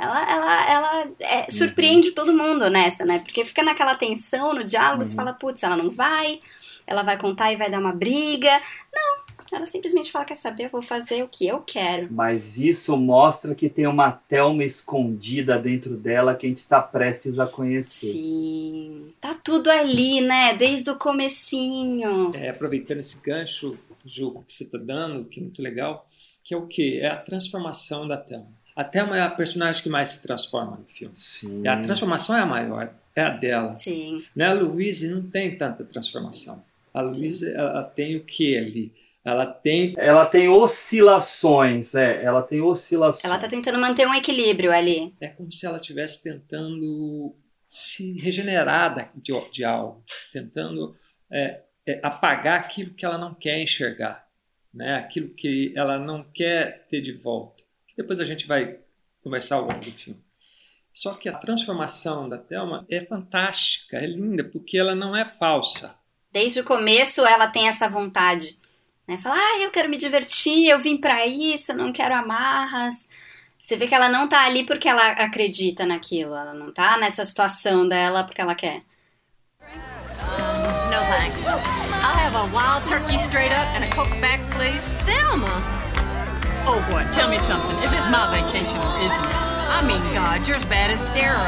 Speaker 2: Ela, ela, ela é, surpreende todo mundo nessa, né? Porque fica naquela tensão no diálogo, você fala, putz, ela não vai, ela vai contar e vai dar uma briga. Não, ela simplesmente fala, quer saber, eu vou fazer o que eu quero.
Speaker 1: Mas isso mostra que tem uma Thelma escondida dentro dela que a gente está prestes a conhecer.
Speaker 2: Sim, tá tudo ali, né? Desde o comecinho.
Speaker 3: É, aproveitando esse gancho, Ju, que você está dando, que é muito legal, que é o quê? É a transformação da Thelma. A Thelma é a personagem que mais se transforma no filme.
Speaker 1: Sim.
Speaker 3: E a transformação é a maior, é a dela.
Speaker 2: Sim.
Speaker 3: Né? A Louise não tem tanta transformação. A Louise, ela tem o que ali? Ela tem
Speaker 1: Ela tem oscilações, é, ela tem oscilações.
Speaker 2: Ela tá tentando manter um equilíbrio ali.
Speaker 3: é como se ela estivesse tentando se regenerar de, de algo, tentando é, é, apagar aquilo que ela não quer enxergar, né? aquilo que ela não quer ter de volta. Depois a gente vai conversar ao longo do filme. Só que a transformação da Thelma é fantástica, é linda, porque ela não é falsa.
Speaker 2: Desde o começo ela tem essa vontade. Né? Fala, ah, eu quero me divertir, eu vim pra isso, eu não quero amarras. Você vê que ela não tá ali porque ela acredita naquilo. Ela não tá nessa situação dela porque ela quer.
Speaker 4: No thanks.
Speaker 6: I'll have a wild turkey straight up and a Coke back, please.
Speaker 4: Thelma.
Speaker 6: Oh, what? Tell me something. Is this my vacation or isn't it? I mean, God, you're as bad as Daryl.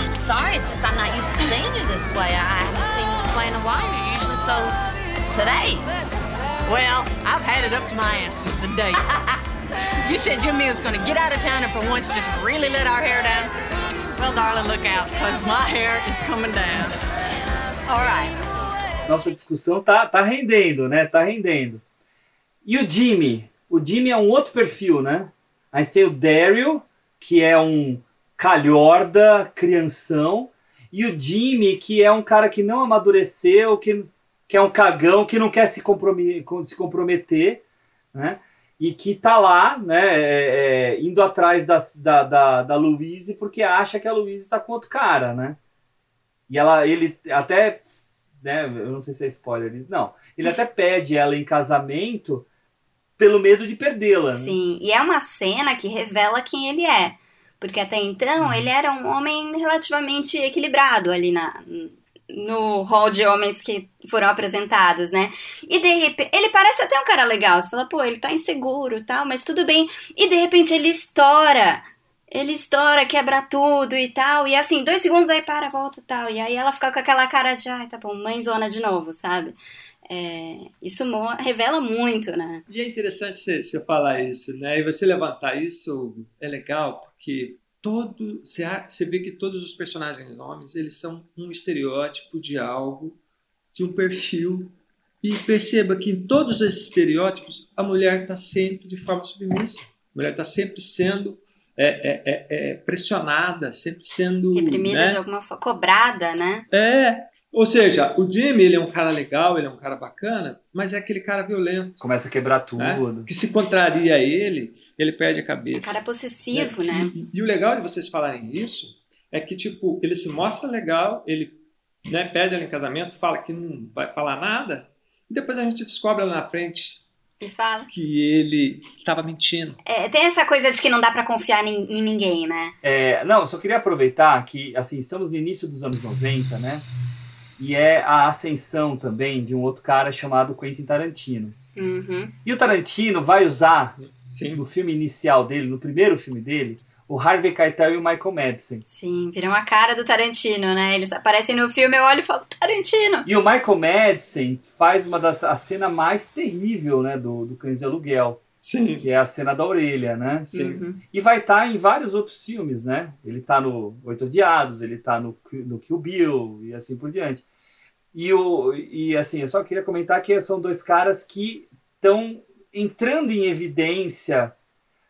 Speaker 4: I'm sorry, it's just I'm not used to seeing you this way. I haven't seen you this way in a while. You're usually so sedate.
Speaker 6: Well, I've had it up to my ass with sedate. you said Jimmy was going to get out of town and for once just really let our hair down. Well, darling, look out, because my hair is coming down.
Speaker 4: All right.
Speaker 1: Nossa discussão tá, tá rendendo, né? Tá rendendo. E o Jimmy? O Jimmy é um outro perfil, né? A gente tem o Daryl, que é um calhorda, crianção. E o Jimmy, que é um cara que não amadureceu, que, que é um cagão, que não quer se, se comprometer, né? E que tá lá, né, é, é, indo atrás da, da, da, da Louise porque acha que a Louise tá com outro cara, né? E ela, ele até, né, eu não sei se é spoiler, não, ele até pede ela em casamento pelo medo de perdê-la. né?
Speaker 2: Sim, e é uma cena que revela quem ele é. Porque até então ele era um homem relativamente equilibrado ali na, no hall de homens que foram apresentados, né? E de repente, ele parece até um cara legal. Você fala, pô, ele tá inseguro tal, mas tudo bem. E de repente ele estoura. Ele estoura, quebra tudo e tal. E assim, dois segundos aí para, volta e tal. E aí ela fica com aquela cara de, ai, tá bom, mãezona de novo, sabe? É, isso revela muito, né?
Speaker 3: E é interessante você, você falar isso, né? E você levantar isso é legal porque todo você, vê que todos os personagens homens eles são um estereótipo de algo, de um perfil. E perceba que em todos esses estereótipos a mulher está sempre de forma submissa. A mulher está sempre sendo é, é, é, é, pressionada, sempre sendo
Speaker 2: Reprimida
Speaker 3: né?
Speaker 2: de alguma forma, cobrada, né?
Speaker 3: É, ou seja, o Jimmy ele é um cara legal, ele é um cara bacana, mas é aquele cara violento
Speaker 1: Começa a quebrar
Speaker 3: né?
Speaker 1: tudo.
Speaker 3: que se contraria ele, ele perde a cabeça.
Speaker 2: cara possessivo,
Speaker 3: E-
Speaker 2: né?
Speaker 3: E, e o legal de vocês falarem isso é que, tipo, ele se mostra legal, ele né, pede ela em casamento, fala que não vai falar nada, e depois a gente descobre lá na frente
Speaker 2: E fala.
Speaker 3: que ele estava mentindo.
Speaker 2: É, tem essa coisa de que não dá pra confiar em, em ninguém, né?
Speaker 1: É, não, eu só queria aproveitar que, assim, estamos no início dos anos 90, né? E é a ascensão também de um outro cara chamado Quentin Tarantino.
Speaker 2: Uhum.
Speaker 1: E o Tarantino vai usar,
Speaker 3: Sim.
Speaker 1: no filme inicial dele, no primeiro filme dele, o Harvey Keitel e o Michael Madsen.
Speaker 2: Sim, viram a cara do Tarantino, né? Eles aparecem no filme, eu olho e falo, Tarantino!
Speaker 1: E o Michael Madsen faz uma das a cena mais terrível, né, do, do Cães de Aluguel,
Speaker 3: Sim.
Speaker 1: que é a cena da orelha, né?
Speaker 3: Sim.
Speaker 2: Uhum.
Speaker 1: E vai estar em vários outros filmes, né? Ele tá no Oito Odiados, ele tá no, no Kill Bill e assim por diante. E, o, e assim, eu só queria comentar que são dois caras que estão entrando em evidência,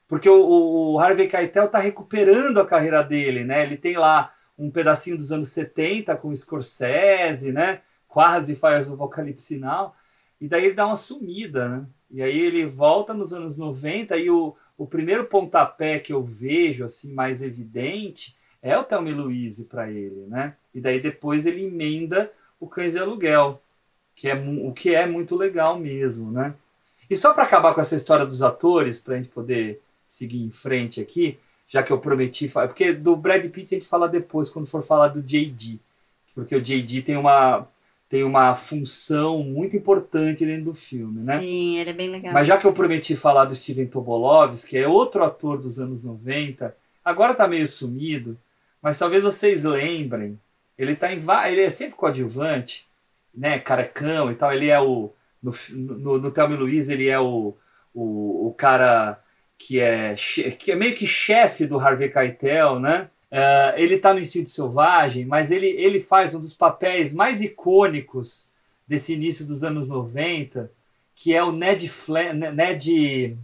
Speaker 1: porque o, o Harvey Keitel tá recuperando a carreira dele, né? Ele tem lá um pedacinho dos anos 70 com Scorsese, né? Quase faz o Apocalipse Now. E daí ele dá uma sumida, né? E aí ele volta nos anos 90 e o, o primeiro pontapé que eu vejo assim mais evidente é o Thelma e Louise para ele, né? E daí depois ele emenda o Cães de Aluguel, que é o que é muito legal mesmo, né? E só para acabar com essa história dos atores, para a gente poder seguir em frente aqui, já que eu prometi, fa- porque do Brad Pitt a gente fala depois quando for falar do JD, porque o JD tem uma tem uma função muito importante dentro do filme, né?
Speaker 2: Sim, ele é bem legal.
Speaker 1: Mas já que eu prometi falar do Steven Tobolowsky, que é outro ator dos anos 90, agora tá meio sumido, mas talvez vocês lembrem. Ele tá em ele é sempre coadjuvante, né, carecão e tal, ele é o no no, no Thelma Louise, ele é o, o, o cara que é que é meio que chefe do Harvey Keitel, né? Ah, ele tá no Instinto Selvagem, mas ele, ele faz um dos papéis mais icônicos desse início dos anos 90, que é o Ned, Fla Ned,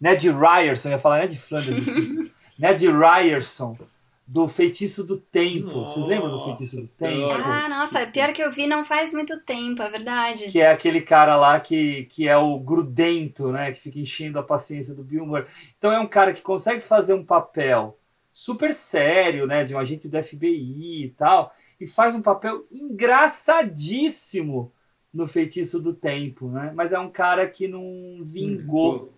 Speaker 1: Ned Ryerson, eu ia falar Ned Flanders. (laughs) Ned Ryerson, do Feitiço do Tempo. Vocês lembram do Feitiço do Tempo?
Speaker 2: Ah, nossa, pior que eu vi não faz muito tempo, é verdade.
Speaker 1: Que é aquele cara lá que, que é o grudento, né? Que fica enchendo a paciência do Bill Murray. Então é um cara que consegue fazer um papel super sério, né? De um agente do FBI e tal. E faz um papel engraçadíssimo no Feitiço do Tempo, né? Mas é um cara que não vingou.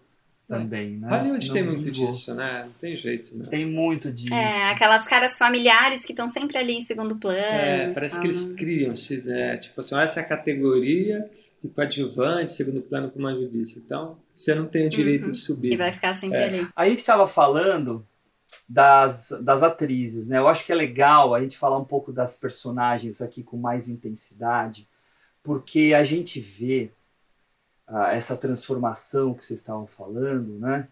Speaker 1: também, né?
Speaker 3: Hollywood
Speaker 1: Não
Speaker 3: tem muito
Speaker 1: vingou.
Speaker 3: disso, né? Não tem jeito, né?
Speaker 1: Tem muito disso.
Speaker 2: É, aquelas caras familiares que estão sempre ali em segundo plano.
Speaker 3: É, parece que eles criam-se, né? Tipo assim, essa é a categoria de coadjuvante, segundo plano, como a Ju disse. Então, você não tem o direito
Speaker 2: Uhum.
Speaker 3: de subir.
Speaker 2: E vai ficar sempre
Speaker 3: É.
Speaker 2: ali.
Speaker 1: A gente estava falando das, das atrizes, né? Eu acho que é legal a gente falar um pouco das personagens aqui com mais intensidade, porque a gente vê ah, essa transformação que vocês estavam falando, né?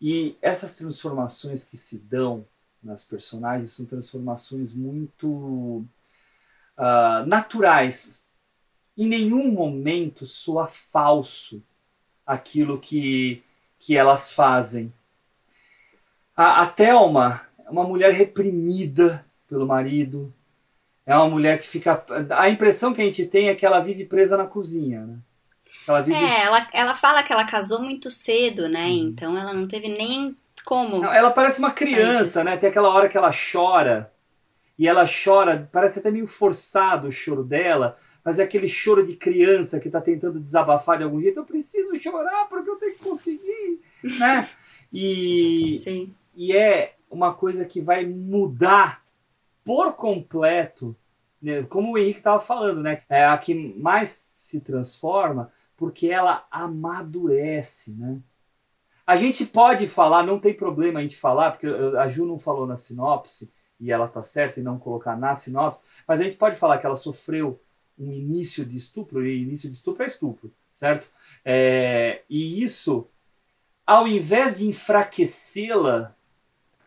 Speaker 1: E essas transformações que se dão nas personagens são transformações muito ah, naturais. Em nenhum momento soa falso aquilo que, que elas fazem. A, a Thelma é uma mulher reprimida pelo marido. É uma mulher que fica. A impressão que a gente tem é que ela vive presa na cozinha, né? Ela vive.
Speaker 2: É, ela, ela fala que ela casou muito cedo, né?
Speaker 1: Uhum.
Speaker 2: Então ela não teve nem como.
Speaker 1: Ela parece uma criança, né? Tem aquela hora que ela chora. E ela chora, parece até meio forçado o choro dela, mas é aquele choro de criança que tá tentando desabafar de algum jeito. Eu preciso chorar porque eu tenho que conseguir, né? E,
Speaker 2: Sim.
Speaker 1: E é uma coisa que vai mudar por completo, né? como o Henrique estava falando, né? É a que mais se transforma porque ela amadurece, né? A gente pode falar, não tem problema a gente falar, porque a Ju não falou na sinopse, e ela tá certa em não colocar na sinopse, mas a gente pode falar que ela sofreu um início de estupro, e início de estupro é estupro, certo? É, e isso, ao invés de enfraquecê-la,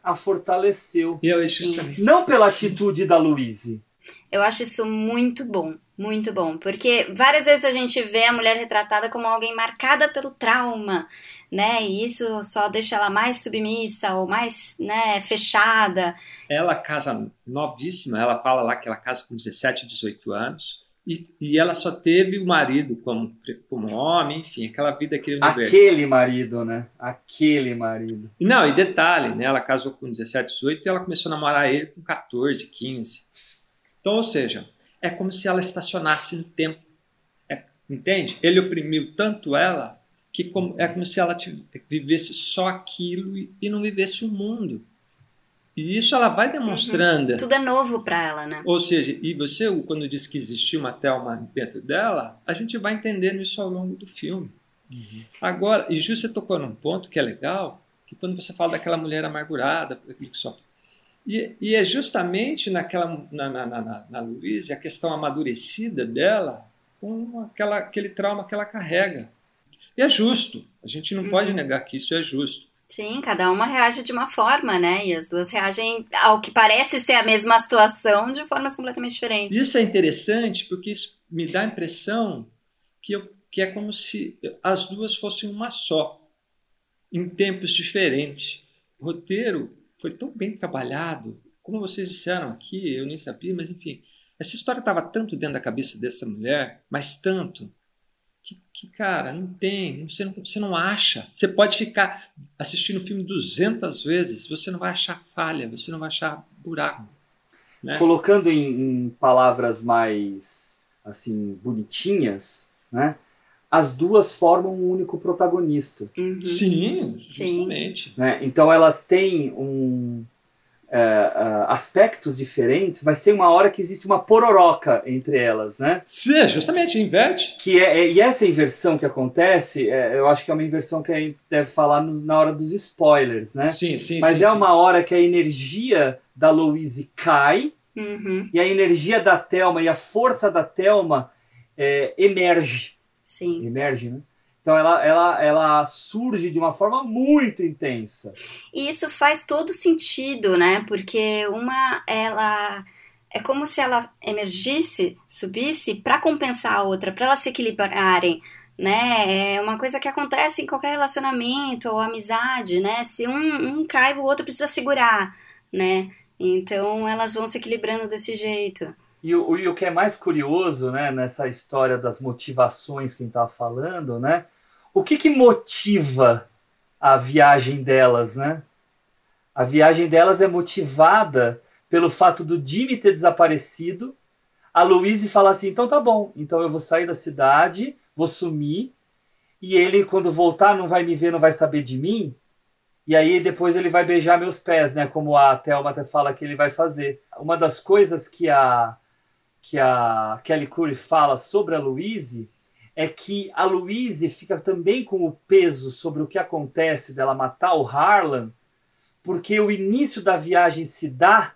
Speaker 1: a fortaleceu.
Speaker 3: E eu justamente.
Speaker 1: Não pela atitude da Louise.
Speaker 2: Eu acho isso muito bom, muito bom, porque várias vezes a gente vê a mulher retratada como alguém marcada pelo trauma, né? E isso só deixa ela mais submissa ou mais, né, fechada.
Speaker 3: Ela casa novíssima, ela fala lá que ela casa com 17, 18 anos. E, e ela só teve o marido como, como homem, enfim, aquela vida, aquele universo.
Speaker 1: Aquele marido, né? Aquele marido.
Speaker 3: Não, e detalhe, né? Ela casou com 17, 18 e ela começou a namorar ele com 14, 15. Então, ou seja, é como se ela estacionasse no tempo. É, entende? Ele oprimiu tanto ela que como, é como se ela vivesse só aquilo e, e não vivesse o mundo. E isso ela vai demonstrando.
Speaker 2: Tudo é novo pra ela, né?
Speaker 3: Ou seja, e você, quando diz que existiu uma Thelma dentro dela, a gente vai entendendo isso ao longo do filme. Agora, e Ju, você tocou num ponto que é legal, que quando você fala daquela mulher amargurada, por aquilo que sofre. E, e é justamente naquela, na, na, na, na, na Louise, a questão amadurecida dela, com aquela, aquele trauma que ela carrega. E é justo, a gente não pode negar que isso é justo.
Speaker 2: Sim, cada uma reage de uma forma, né? E as duas reagem ao que parece ser a mesma situação de formas completamente diferentes.
Speaker 3: Isso é interessante porque isso me dá a impressão que, eu, que é como se as duas fossem uma só, em tempos diferentes. O roteiro foi tão bem trabalhado, como vocês disseram aqui, eu nem sabia, mas enfim. Essa história estava tanto dentro da cabeça dessa mulher, mas tanto, que, que, cara, não tem, você não, você não acha. Você pode ficar assistindo o filme 200 vezes, você não vai achar falha, você não vai achar buraco. Né?
Speaker 1: Colocando em, em palavras mais assim bonitinhas, né? As duas formam um único protagonista.
Speaker 2: Uhum.
Speaker 3: Sim, justamente.
Speaker 1: Né? Então elas têm um, é, é, aspectos diferentes, mas tem uma hora que existe uma pororoca entre elas, né?
Speaker 3: Sim, justamente, inverte.
Speaker 1: Que é, é- e essa inversão que acontece, é, eu acho que é uma inversão que a gente deve falar no- na hora dos spoilers, né?
Speaker 3: Sim, sim,
Speaker 1: Mas
Speaker 3: sim,
Speaker 1: é
Speaker 3: sim.
Speaker 1: uma hora que a energia da Louise cai
Speaker 2: Uhum.
Speaker 1: e a energia da Thelma e a força da Thelma é, emerge.
Speaker 2: Sim.
Speaker 1: Emerge, né? Então ela, ela, ela surge de uma forma muito intensa.
Speaker 2: E isso faz todo sentido, né? Porque uma, ela. É como se ela emergisse, subisse, para compensar a outra, para elas se equilibrarem. Né? É uma coisa que acontece em qualquer relacionamento ou amizade, né? Se um, um cai, o outro precisa segurar, né? Então elas vão se equilibrando desse jeito.
Speaker 1: E o, e o que é mais curioso, né, nessa história das motivações que a gente estava falando, né? O que que motiva a viagem delas, né? A viagem delas é motivada pelo fato do Jimmy ter desaparecido, a Louise falar assim, então tá bom, então eu vou sair da cidade, vou sumir, e ele, quando voltar, não vai me ver, não vai saber de mim. E aí depois ele vai beijar meus pés, né? Como a Thelma até fala que ele vai fazer. Uma das coisas que a, que a Kelly Curry fala sobre a Louise é que a Louise fica também com o peso sobre o que acontece dela matar o Harlan, porque o início da viagem se dá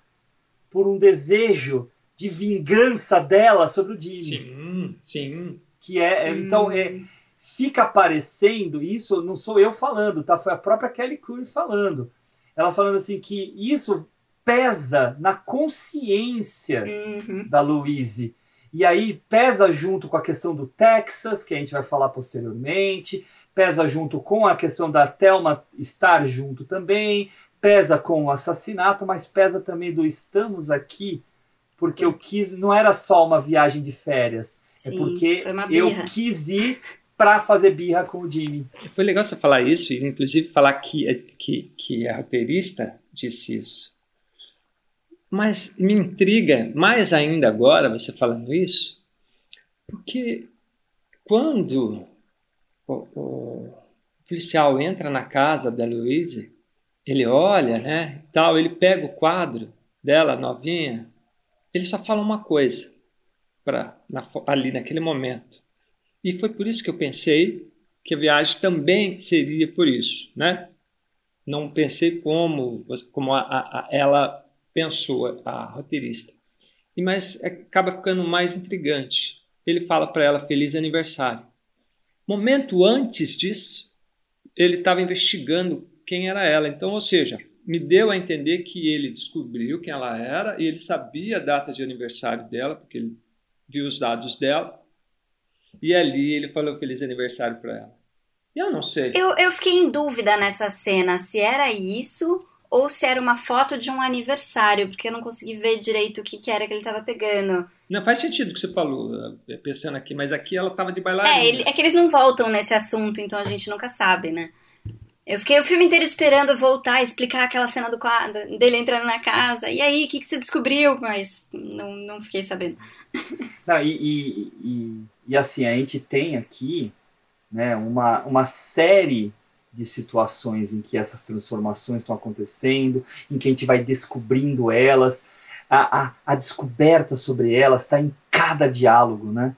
Speaker 1: por um desejo de vingança dela sobre o Jimmy.
Speaker 3: Sim, sim.
Speaker 1: Que é, hum. então é, fica aparecendo isso, não sou eu falando, tá? Foi a própria Kelly Curry falando. Ela falando assim que isso pesa na consciência uhum. da Louise. E aí pesa junto com a questão do Texas, que a gente vai falar posteriormente, pesa junto com a questão da Thelma estar junto também, pesa com o assassinato, mas pesa também do estamos aqui porque eu quis, não era só uma viagem de férias, é Sim, é porque eu quis ir para fazer birra com o Jimmy.
Speaker 3: Foi legal você falar isso e inclusive falar que que que a roteirista disse isso. Mas me intriga mais ainda agora você falando isso, porque quando o, o policial entra na casa da Louise, ele olha, né, tal, ele pega o quadro dela novinha, ele só fala uma coisa para ali naquele momento. E foi por isso que eu pensei que a viagem também seria por isso, né? Não pensei como como a, a, ela pensou, a roteirista. E mas acaba ficando mais intrigante. Ele fala para ela feliz aniversário. Momento antes disso, ele estava investigando quem era ela. Então, ou seja, me deu a entender que ele descobriu quem ela era e ele sabia a data de aniversário dela, porque ele viu os dados dela. E ali ele falou feliz aniversário para ela. Eu não sei.
Speaker 2: Eu, eu fiquei em dúvida nessa cena se era isso ou se era uma foto de um aniversário, porque eu não consegui ver direito o que, que era que ele estava pegando.
Speaker 3: Não faz sentido o que você falou, eh, pensando aqui, mas aqui ela estava de bailarina.
Speaker 2: É, ele, é que eles não voltam nesse assunto, então a gente nunca sabe, né? Eu fiquei o filme inteiro esperando voltar, explicar aquela cena do quadro, dele entrando na casa. E aí, o que, que você descobriu? Mas não, não fiquei sabendo. (laughs)
Speaker 1: Não, e, e, e, e, assim, a gente tem aqui né, uma, uma série de situações em que essas transformações estão acontecendo, em que a gente vai descobrindo elas. A, a, a descoberta sobre elas está em cada diálogo, né?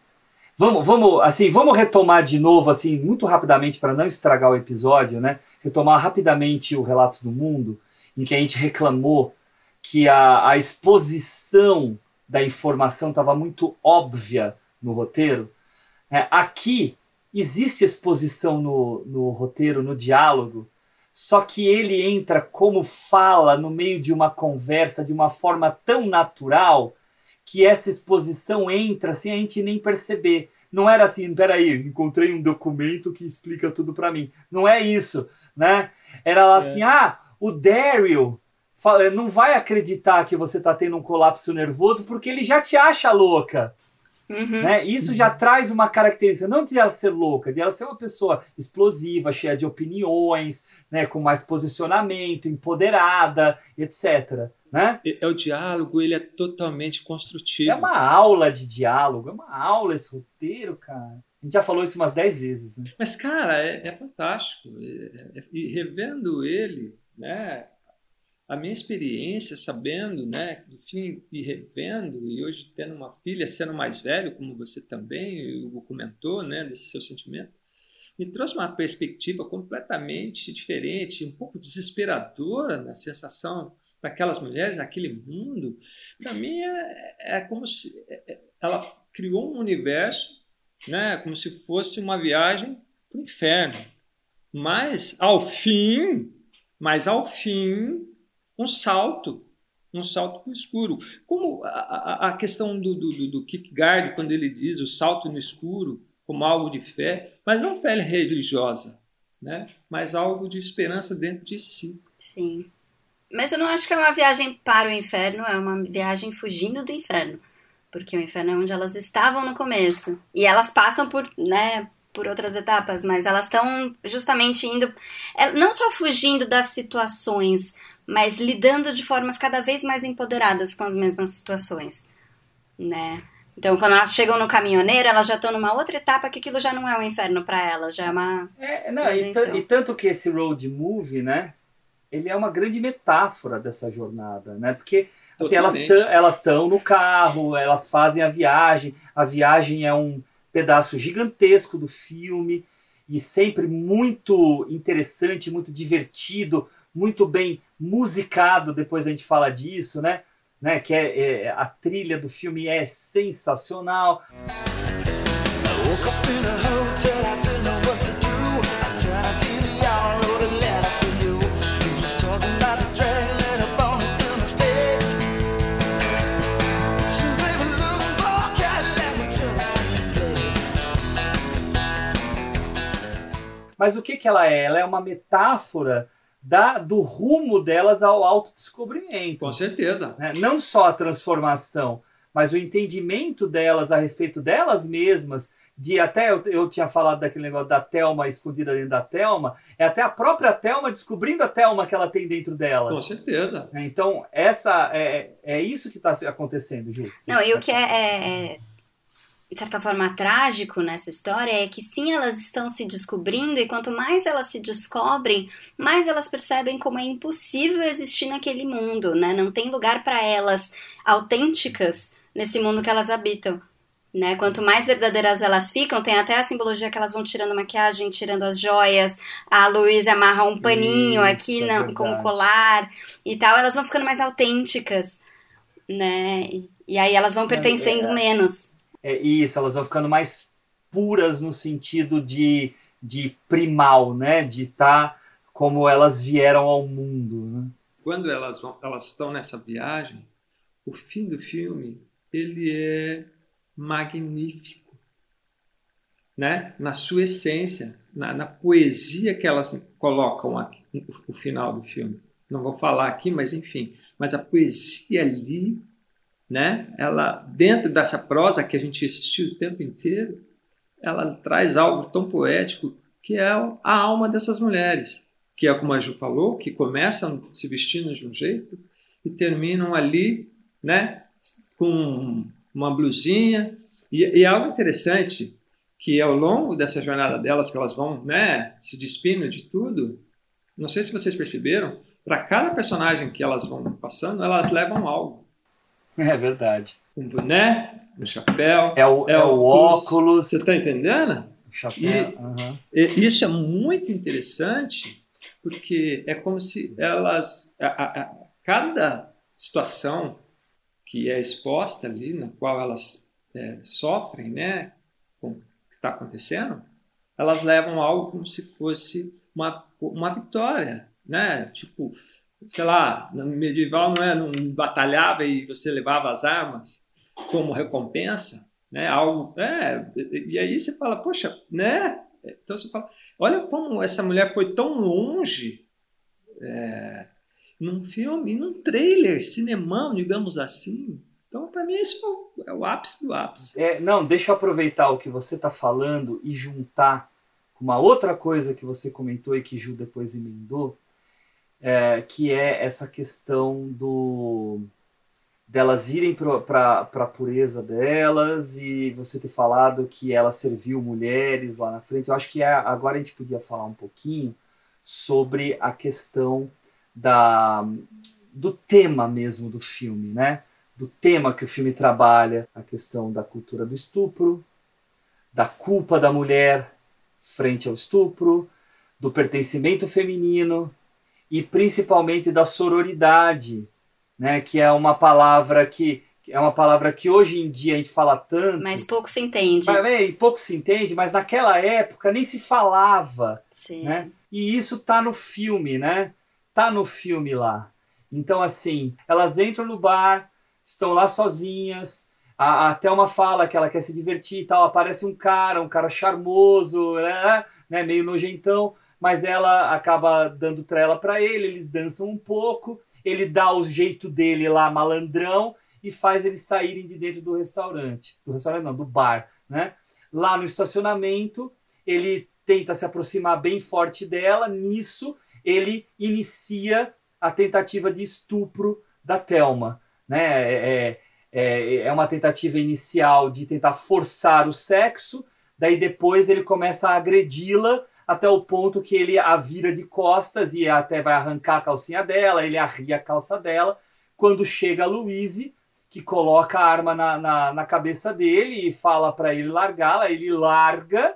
Speaker 1: Vamos, vamos, assim, vamos retomar de novo, assim, muito rapidamente para não estragar o episódio, né? Retomar rapidamente o Relatos do Mundo, em que a gente reclamou que a, a exposição da informação estava muito óbvia no roteiro. É, aqui existe exposição no, no roteiro, no diálogo, só que ele entra como fala no meio de uma conversa de uma forma tão natural que essa exposição entra sem a gente nem perceber. Não era assim, peraí, encontrei um documento que explica tudo para mim. Não é isso, né? Era é. assim, ah, o Daryl não vai acreditar que você está tendo um colapso nervoso porque ele já te acha louca. Uhum. Né? Isso já traz uma característica, não de ela ser louca, de ela ser uma pessoa explosiva, cheia de opiniões, né? com mais posicionamento, empoderada, etc. Né?
Speaker 3: É, o diálogo, ele é totalmente construtivo.
Speaker 1: É uma aula de diálogo, é uma aula esse roteiro, cara. A gente já falou isso umas 10 vezes, né?
Speaker 3: Mas, cara, é, é fantástico. É, é, e revendo ele, né? A minha experiência, sabendo, né, enfim, e revendo, e hoje tendo uma filha, sendo mais velho, como você também, o comentou, né, desse seu sentimento, me trouxe uma perspectiva completamente diferente, um pouco desesperadora na sensação daquelas mulheres, naquele mundo, para mim é, é, como se é, é, ela criou um universo, né, como se fosse uma viagem para o inferno. Mas ao fim, mas ao fim, um salto, um salto para o escuro. Como a, a, a questão do, do, do Kierkegaard, quando ele diz o salto no escuro como algo de fé, mas não fé religiosa, né? mas algo de esperança dentro de si.
Speaker 2: Sim. Mas eu não acho que é uma viagem para o inferno, é uma viagem fugindo do inferno. Porque o inferno é onde elas estavam no começo. E elas passam por, né, por outras etapas, mas elas estão justamente indo. É, não só fugindo das situações, mas lidando de formas cada vez mais empoderadas com as mesmas situações. Né? Então, quando elas chegam no caminhoneiro, elas já estão numa outra etapa que aquilo já não é um inferno para elas, já é uma.
Speaker 1: É, não, e, e, tanto que esse road movie, né? Ele é uma grande metáfora dessa jornada, né? Porque assim, elas estão no carro, elas fazem a viagem, a viagem é um pedaço gigantesco do filme e sempre muito interessante, muito divertido, muito bem musicado. Depois a gente fala disso, né? né? Que é, é a trilha do filme é sensacional. Mas o que, que ela é? Ela é uma metáfora da, do rumo delas ao autodescobrimento.
Speaker 3: Com certeza.
Speaker 1: Né? Não só a transformação, mas o entendimento delas a respeito delas mesmas, de até eu, eu tinha falado daquele negócio da Thelma escondida dentro da Thelma, é até a própria Thelma descobrindo a Thelma que ela tem dentro dela.
Speaker 3: Com certeza.
Speaker 1: Então, essa é, é isso que está acontecendo, Ju.
Speaker 2: Não, e o que é, é, é de certa forma, trágico nessa história é que sim, elas estão se descobrindo, e quanto mais elas se descobrem, mais elas percebem como é impossível existir naquele mundo, né? Não tem lugar para elas autênticas nesse mundo que elas habitam. Né? Quanto mais verdadeiras elas ficam, tem até a simbologia que elas vão tirando maquiagem, tirando as joias. A Luísa amarra um paninho Isso, aqui é na, com o colar e tal. Elas vão ficando mais autênticas, né? E, e aí elas vão pertencendo é, menos
Speaker 1: é isso, elas vão ficando mais puras no sentido de, de primal, né? De estar tá como elas vieram ao mundo. Né?
Speaker 3: Quando elas, vão, elas estão nessa viagem, o fim do filme ele é magnífico, né? Na sua essência, na, na poesia que elas colocam aqui, o final do filme. Não vou falar aqui, mas enfim, mas a poesia ali né? Ela dentro dessa prosa que a gente assistiu o tempo inteiro, ela traz algo tão poético que é a alma dessas mulheres, que é como a Ju falou, que começam se vestindo de um jeito e terminam ali, né, com uma blusinha e, e algo interessante que ao longo dessa jornada delas que elas vão, né, se despindo de tudo, não sei se vocês perceberam, para cada personagem que elas vão passando, elas levam algo.
Speaker 1: É verdade.
Speaker 3: Um boné, um chapéu.
Speaker 1: É o, é, é o óculos.
Speaker 3: Você está entendendo?
Speaker 1: O chapéu. E, uhum.
Speaker 3: e, isso é muito interessante, porque é como se elas. A, a, a, cada situação que é exposta ali, na qual elas é, sofrem, né, com o que está acontecendo, elas levam algo como se fosse uma, uma vitória, né? Tipo, sei lá, no medieval não é, não batalhava e você levava as armas como recompensa, né? Algo, é, e aí você fala, poxa, né? Então você fala, olha como essa mulher foi tão longe é, num filme, num trailer, cinemão, digamos assim. Então, para mim, isso é o ápice do ápice.
Speaker 1: É, não, deixa eu aproveitar o que você está falando e juntar com uma outra coisa que você comentou e que Ju depois emendou, é, que é essa questão do delas irem para a pureza delas e você ter falado que ela serviu mulheres lá na frente. Eu acho que é, agora a gente podia falar um pouquinho sobre a questão da, do tema mesmo do filme, né? Do tema que o filme trabalha, a questão da cultura do estupro, da culpa da mulher frente ao estupro, do pertencimento feminino, e principalmente da sororidade, né, que é uma palavra que é uma palavra que hoje em dia a gente fala tanto.
Speaker 2: Mas pouco se entende.
Speaker 1: Mas, é, pouco se entende, mas naquela época nem se falava.
Speaker 2: Sim.
Speaker 1: Né? E isso tá no filme, né? Tá no filme lá. Então, assim, elas entram no bar, estão lá sozinhas. A, a Thelma fala que ela quer se divertir e tal. Aparece um cara, um cara charmoso, né? né meio nojentão mas ela acaba dando trela para ele, eles dançam um pouco, ele dá o jeito dele lá, malandrão, e faz eles saírem de dentro do restaurante. Do restaurante não, do bar, né? Lá no estacionamento, ele tenta se aproximar bem forte dela, nisso ele inicia a tentativa de estupro da Thelma, né? É, é, é é uma tentativa inicial de tentar forçar o sexo, daí depois ele começa a agredi-la até o ponto que ele a vira de costas e até vai arrancar a calcinha dela, ele arria a calça dela. Quando chega a Louise, que coloca a arma na, na, na cabeça dele e fala para ele largá-la, ele larga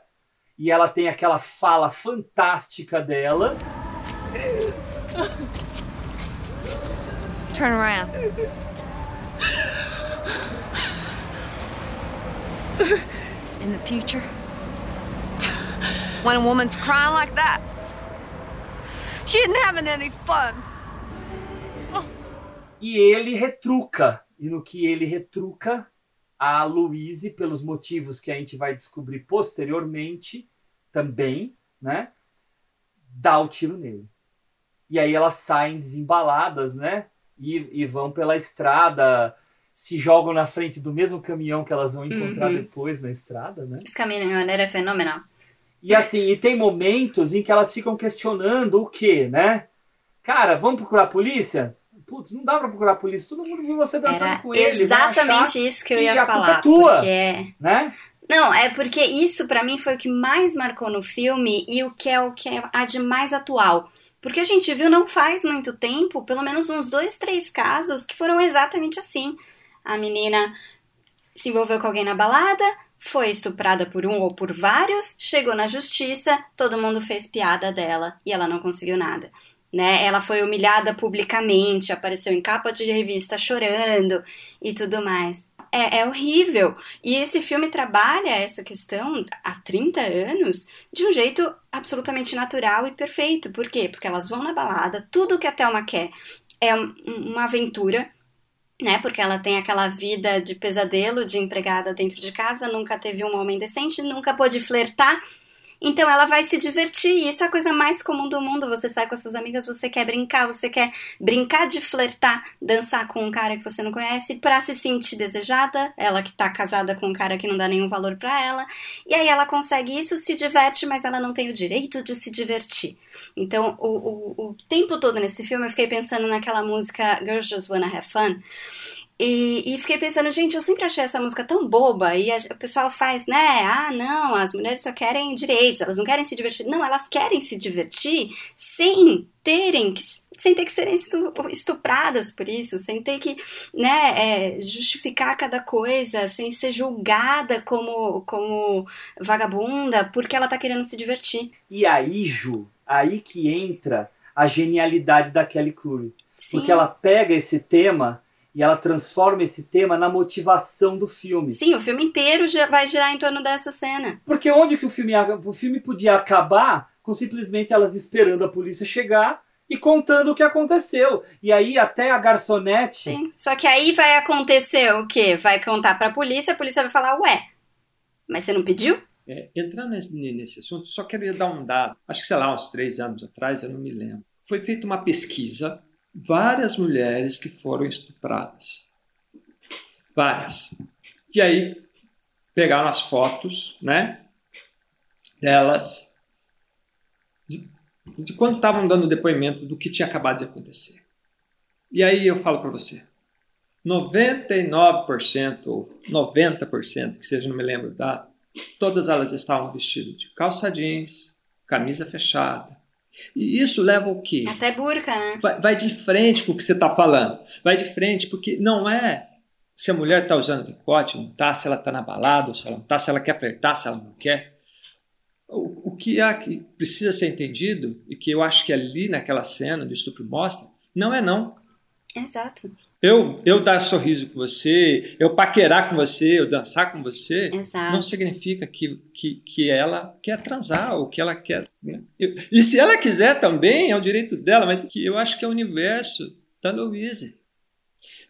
Speaker 1: e ela tem aquela fala fantástica dela.
Speaker 4: Turn around. In the future, when a woman's crying like that, she isn't having any fun.
Speaker 1: E ele retruca. E no que ele retruca, a Louise, pelos motivos que a gente vai descobrir posteriormente, também, né? Dá o tiro nele. E aí elas saem desembaladas, né? E, e vão pela estrada, se jogam na frente do mesmo caminhão que elas vão encontrar
Speaker 2: Uhum.
Speaker 1: depois na estrada, né?
Speaker 2: Esse caminhoneiro é fenomenal.
Speaker 1: E assim, e tem momentos em que elas ficam questionando o quê, né? Cara, vamos procurar a polícia? Putz, não dá pra procurar a polícia. Todo mundo viu você dançando
Speaker 2: Era
Speaker 1: com ele.
Speaker 2: exatamente isso que eu ia
Speaker 1: a culpa
Speaker 2: falar.
Speaker 1: é tua,
Speaker 2: Porque é.
Speaker 1: né?
Speaker 2: Não, é porque isso pra mim foi o que mais marcou no filme e o que é o que é a de mais atual. Porque a gente viu não faz muito tempo, pelo menos uns dois, três casos que foram exatamente assim. A menina se envolveu com alguém na balada, foi estuprada por um ou por vários, chegou na justiça, todo mundo fez piada dela e ela não conseguiu nada. Né? Ela foi humilhada publicamente, apareceu em capa de revista chorando e tudo mais. É, é horrível. E esse filme trabalha essa questão há 30 anos de um jeito absolutamente natural e perfeito. Por quê? Porque elas vão na balada, tudo que a Thelma quer é um- uma aventura, né? Porque ela tem aquela vida de pesadelo de empregada dentro de casa, nunca teve um homem decente, nunca pôde flertar. Então ela vai se divertir, isso é a coisa mais comum do mundo. Você sai com as suas amigas, você quer brincar, você quer brincar de flertar, dançar com um cara que você não conhece pra se sentir desejada, ela que tá casada com um cara que não dá nenhum valor pra ela. E aí ela consegue isso, se diverte, mas ela não tem o direito de se divertir. Então, o, o, o tempo todo nesse filme eu fiquei pensando naquela música Girls Just Wanna Have Fun. E, e fiquei pensando, gente, eu sempre achei essa música tão boba. E a- o pessoal faz, né? Ah, não, as mulheres só querem direitos, elas não querem se divertir. Não, elas querem se divertir sem terem que. Sem ter que serem estu- estupradas por isso, sem ter que né, é, justificar cada coisa, sem ser julgada como, como vagabunda porque ela tá querendo se divertir.
Speaker 1: E aí, Ju, aí que entra a genialidade da Kelly Curry.
Speaker 2: Sim.
Speaker 1: Porque ela pega esse tema e ela transforma esse tema na motivação do filme.
Speaker 2: Sim, o filme inteiro vai girar em torno dessa cena.
Speaker 1: Porque onde que o filme, o filme podia acabar com simplesmente elas esperando a polícia chegar e contando o que aconteceu. E aí até a garçonete.
Speaker 2: Sim. Só que aí vai acontecer o quê? Vai contar pra polícia, a polícia vai falar, ué, mas você não pediu?
Speaker 3: É, entrando nesse, nesse assunto, só queria dar um dado. Acho que, sei lá, uns três anos atrás, eu não me lembro. Foi feita uma pesquisa, várias mulheres que foram estupradas. Várias. E aí, pegaram as fotos, né? Delas, de, de quando estavam dando depoimento do que tinha acabado de acontecer. E aí eu falo para você, 99% ou 90%, que seja, não me lembro da, todas elas estavam vestidas de calça jeans, camisa fechada. E isso leva o quê?
Speaker 2: Até burca, né?
Speaker 3: Vai, vai de frente com o que você está falando. Vai de frente, porque não é se a mulher está usando decote, não está, se ela está na balada, se ela não está, se ela quer flertar, se ela não quer. O, o que há que precisa ser entendido, e que eu acho que ali naquela cena do estupro mostra, não é não.
Speaker 2: Exato.
Speaker 3: Eu, eu dar sorriso com você, eu paquerar com você, eu dançar com você,
Speaker 2: Exato.
Speaker 3: não significa que, que, que ela quer transar ou que ela quer. né? Eu- E se ela quiser também, é o direito dela, mas que eu acho que é o universo da Louise.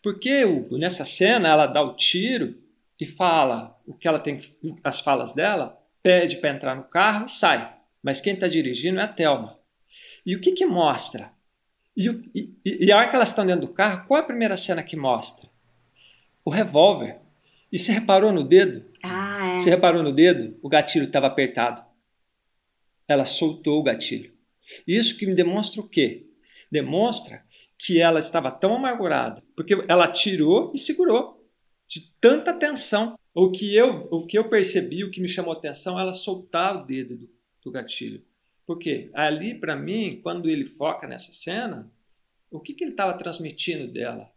Speaker 3: Porque o- nessa cena ela dá o tiro e fala o que ela tem as falas dela, pede para entrar no carro e sai. Mas quem está dirigindo é a Thelma. E o que, que mostra? E, e- e a hora que elas estão dentro do carro, qual é a primeira cena que mostra? O revólver. E você reparou no dedo?
Speaker 2: Ah, é.
Speaker 3: Você reparou no dedo? O gatilho estava apertado. Ela soltou o gatilho. Isso que me demonstra o quê? Demonstra que ela estava tão amargurada, porque ela tirou e segurou. de tanta tensão. O que eu, o que eu percebi, o que me chamou atenção, ela soltar o dedo do, do gatilho. Porque ali, para mim, quando ele foca nessa cena, o que, que ele estava transmitindo dela?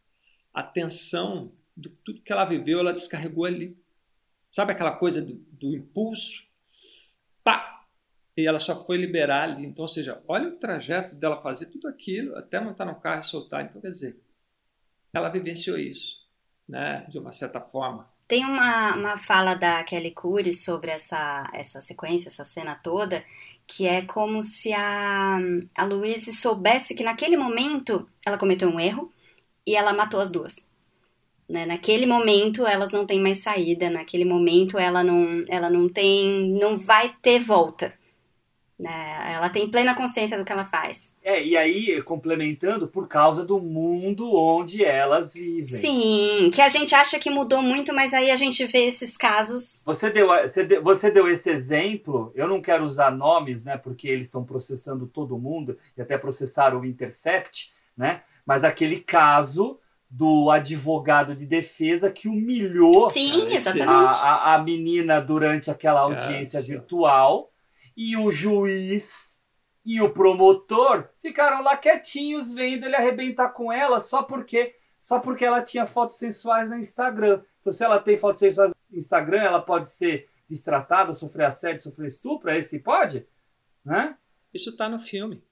Speaker 3: A tensão de tudo que ela viveu, ela descarregou ali. Sabe aquela coisa do, do impulso? Pá! E ela só foi liberar ali. Então, ou seja, olha o trajeto dela fazer tudo aquilo, até montar no carro e soltar. Então, quer dizer, ela vivenciou isso, né? de uma certa forma.
Speaker 2: Tem uma, uma fala da Kelly Curry sobre essa, essa sequência, essa cena toda, que é como se a, a Louise soubesse que naquele momento ela cometeu um erro e ela matou as duas. Né? Naquele momento elas não têm mais saída, naquele momento ela não, ela não tem, não vai ter volta. Né? Ela tem plena consciência do que ela faz.
Speaker 1: É, e aí, complementando, por causa do mundo onde elas vivem.
Speaker 2: Sim, que a gente acha que mudou muito, mas aí a gente vê esses casos.
Speaker 1: Você deu, você deu, você deu esse exemplo, eu não quero usar nomes, né, porque eles estão processando todo mundo, e até processaram o Intercept, né, mas aquele caso do advogado de defesa que humilhou
Speaker 2: Sim, exatamente.
Speaker 1: a, a, a menina durante aquela audiência virtual e o juiz e o promotor ficaram lá quietinhos vendo ele arrebentar com ela só porque só porque ela tinha fotos sensuais no Instagram. Então se ela tem fotos sensuais no Instagram, ela pode ser destratada, sofrer assédio, sofrer estupro, é isso que pode? Né?
Speaker 3: Isso está no filme.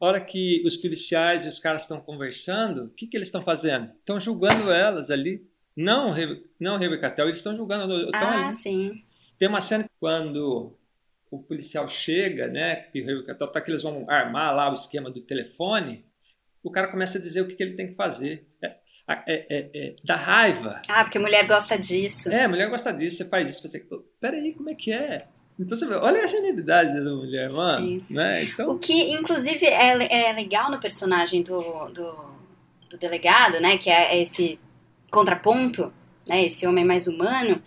Speaker 3: A hora que os policiais e os caras estão conversando, o que, que eles estão fazendo? Estão julgando elas ali. Não, não Rebecca Tel, eles estão julgando. Estão
Speaker 2: ah,
Speaker 3: ali.
Speaker 2: sim.
Speaker 3: Tem uma cena quando o policial chega, né, tá que eles vão armar lá o esquema do telefone, o cara começa a dizer o que, que ele tem que fazer. É, é, é, é, da raiva.
Speaker 2: Ah, porque mulher gosta disso.
Speaker 3: É, mulher gosta disso, você faz isso. Você, peraí, como é que é? Então você vê, olha a genialidade da mulher, mano. Sim. Né? Então...
Speaker 2: O que, inclusive, é, é legal no personagem do, do, do delegado, né? Que é esse contraponto, né? Esse homem mais humano.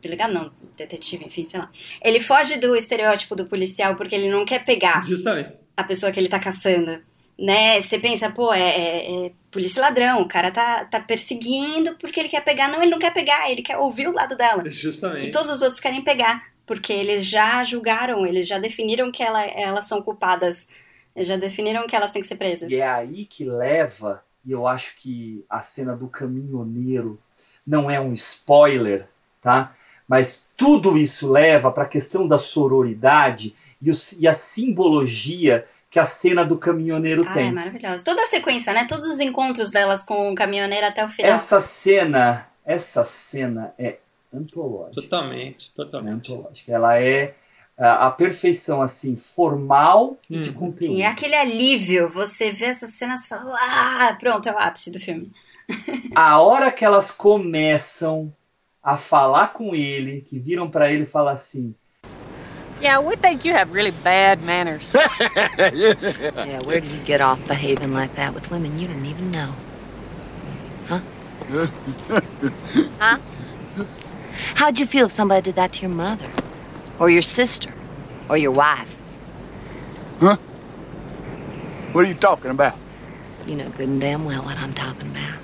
Speaker 2: Delegado não, detetive, enfim, sei lá. Ele foge do estereótipo do policial porque ele não quer pegar
Speaker 3: Justamente.
Speaker 2: a pessoa que ele tá caçando. Né? Você pensa, pô, é, é, é polícia ladrão, o cara tá, tá perseguindo porque ele quer pegar. Não, ele não quer pegar, ele quer ouvir o lado dela.
Speaker 3: Justamente.
Speaker 2: E todos os outros querem pegar, porque eles já julgaram, eles já definiram que ela, elas são culpadas, eles já definiram que elas têm que ser presas.
Speaker 1: E é aí que leva, e eu acho que a cena do caminhoneiro não é um spoiler, tá? Mas tudo isso leva para a questão da sororidade e, o, e, a simbologia que a cena do caminhoneiro
Speaker 2: ah,
Speaker 1: tem.
Speaker 2: É maravilhosa. Toda a sequência, né? Todos os encontros delas com o caminhoneiro até o final.
Speaker 1: Essa cena, essa cena é antológica.
Speaker 3: Totalmente, totalmente.
Speaker 1: É antológica. Ela é a, a perfeição assim formal e de
Speaker 3: Hum.
Speaker 1: conteúdo.
Speaker 2: Sim, é aquele alívio. Você vê essas cenas e fala, ah, pronto, é o ápice do filme. (laughs)
Speaker 1: A hora que elas começam a falar com ele, que viram para ele e falam assim:
Speaker 6: Yeah, we think you have really bad manners. (laughs)
Speaker 4: Yeah, where did you get off behaving like that with women you didn't even know? Huh? (laughs) huh? How'd you feel if somebody did that to your mother? Or your sister? Or your wife?
Speaker 8: Huh? What are you talking about?
Speaker 4: You know good and damn well what I'm talking about.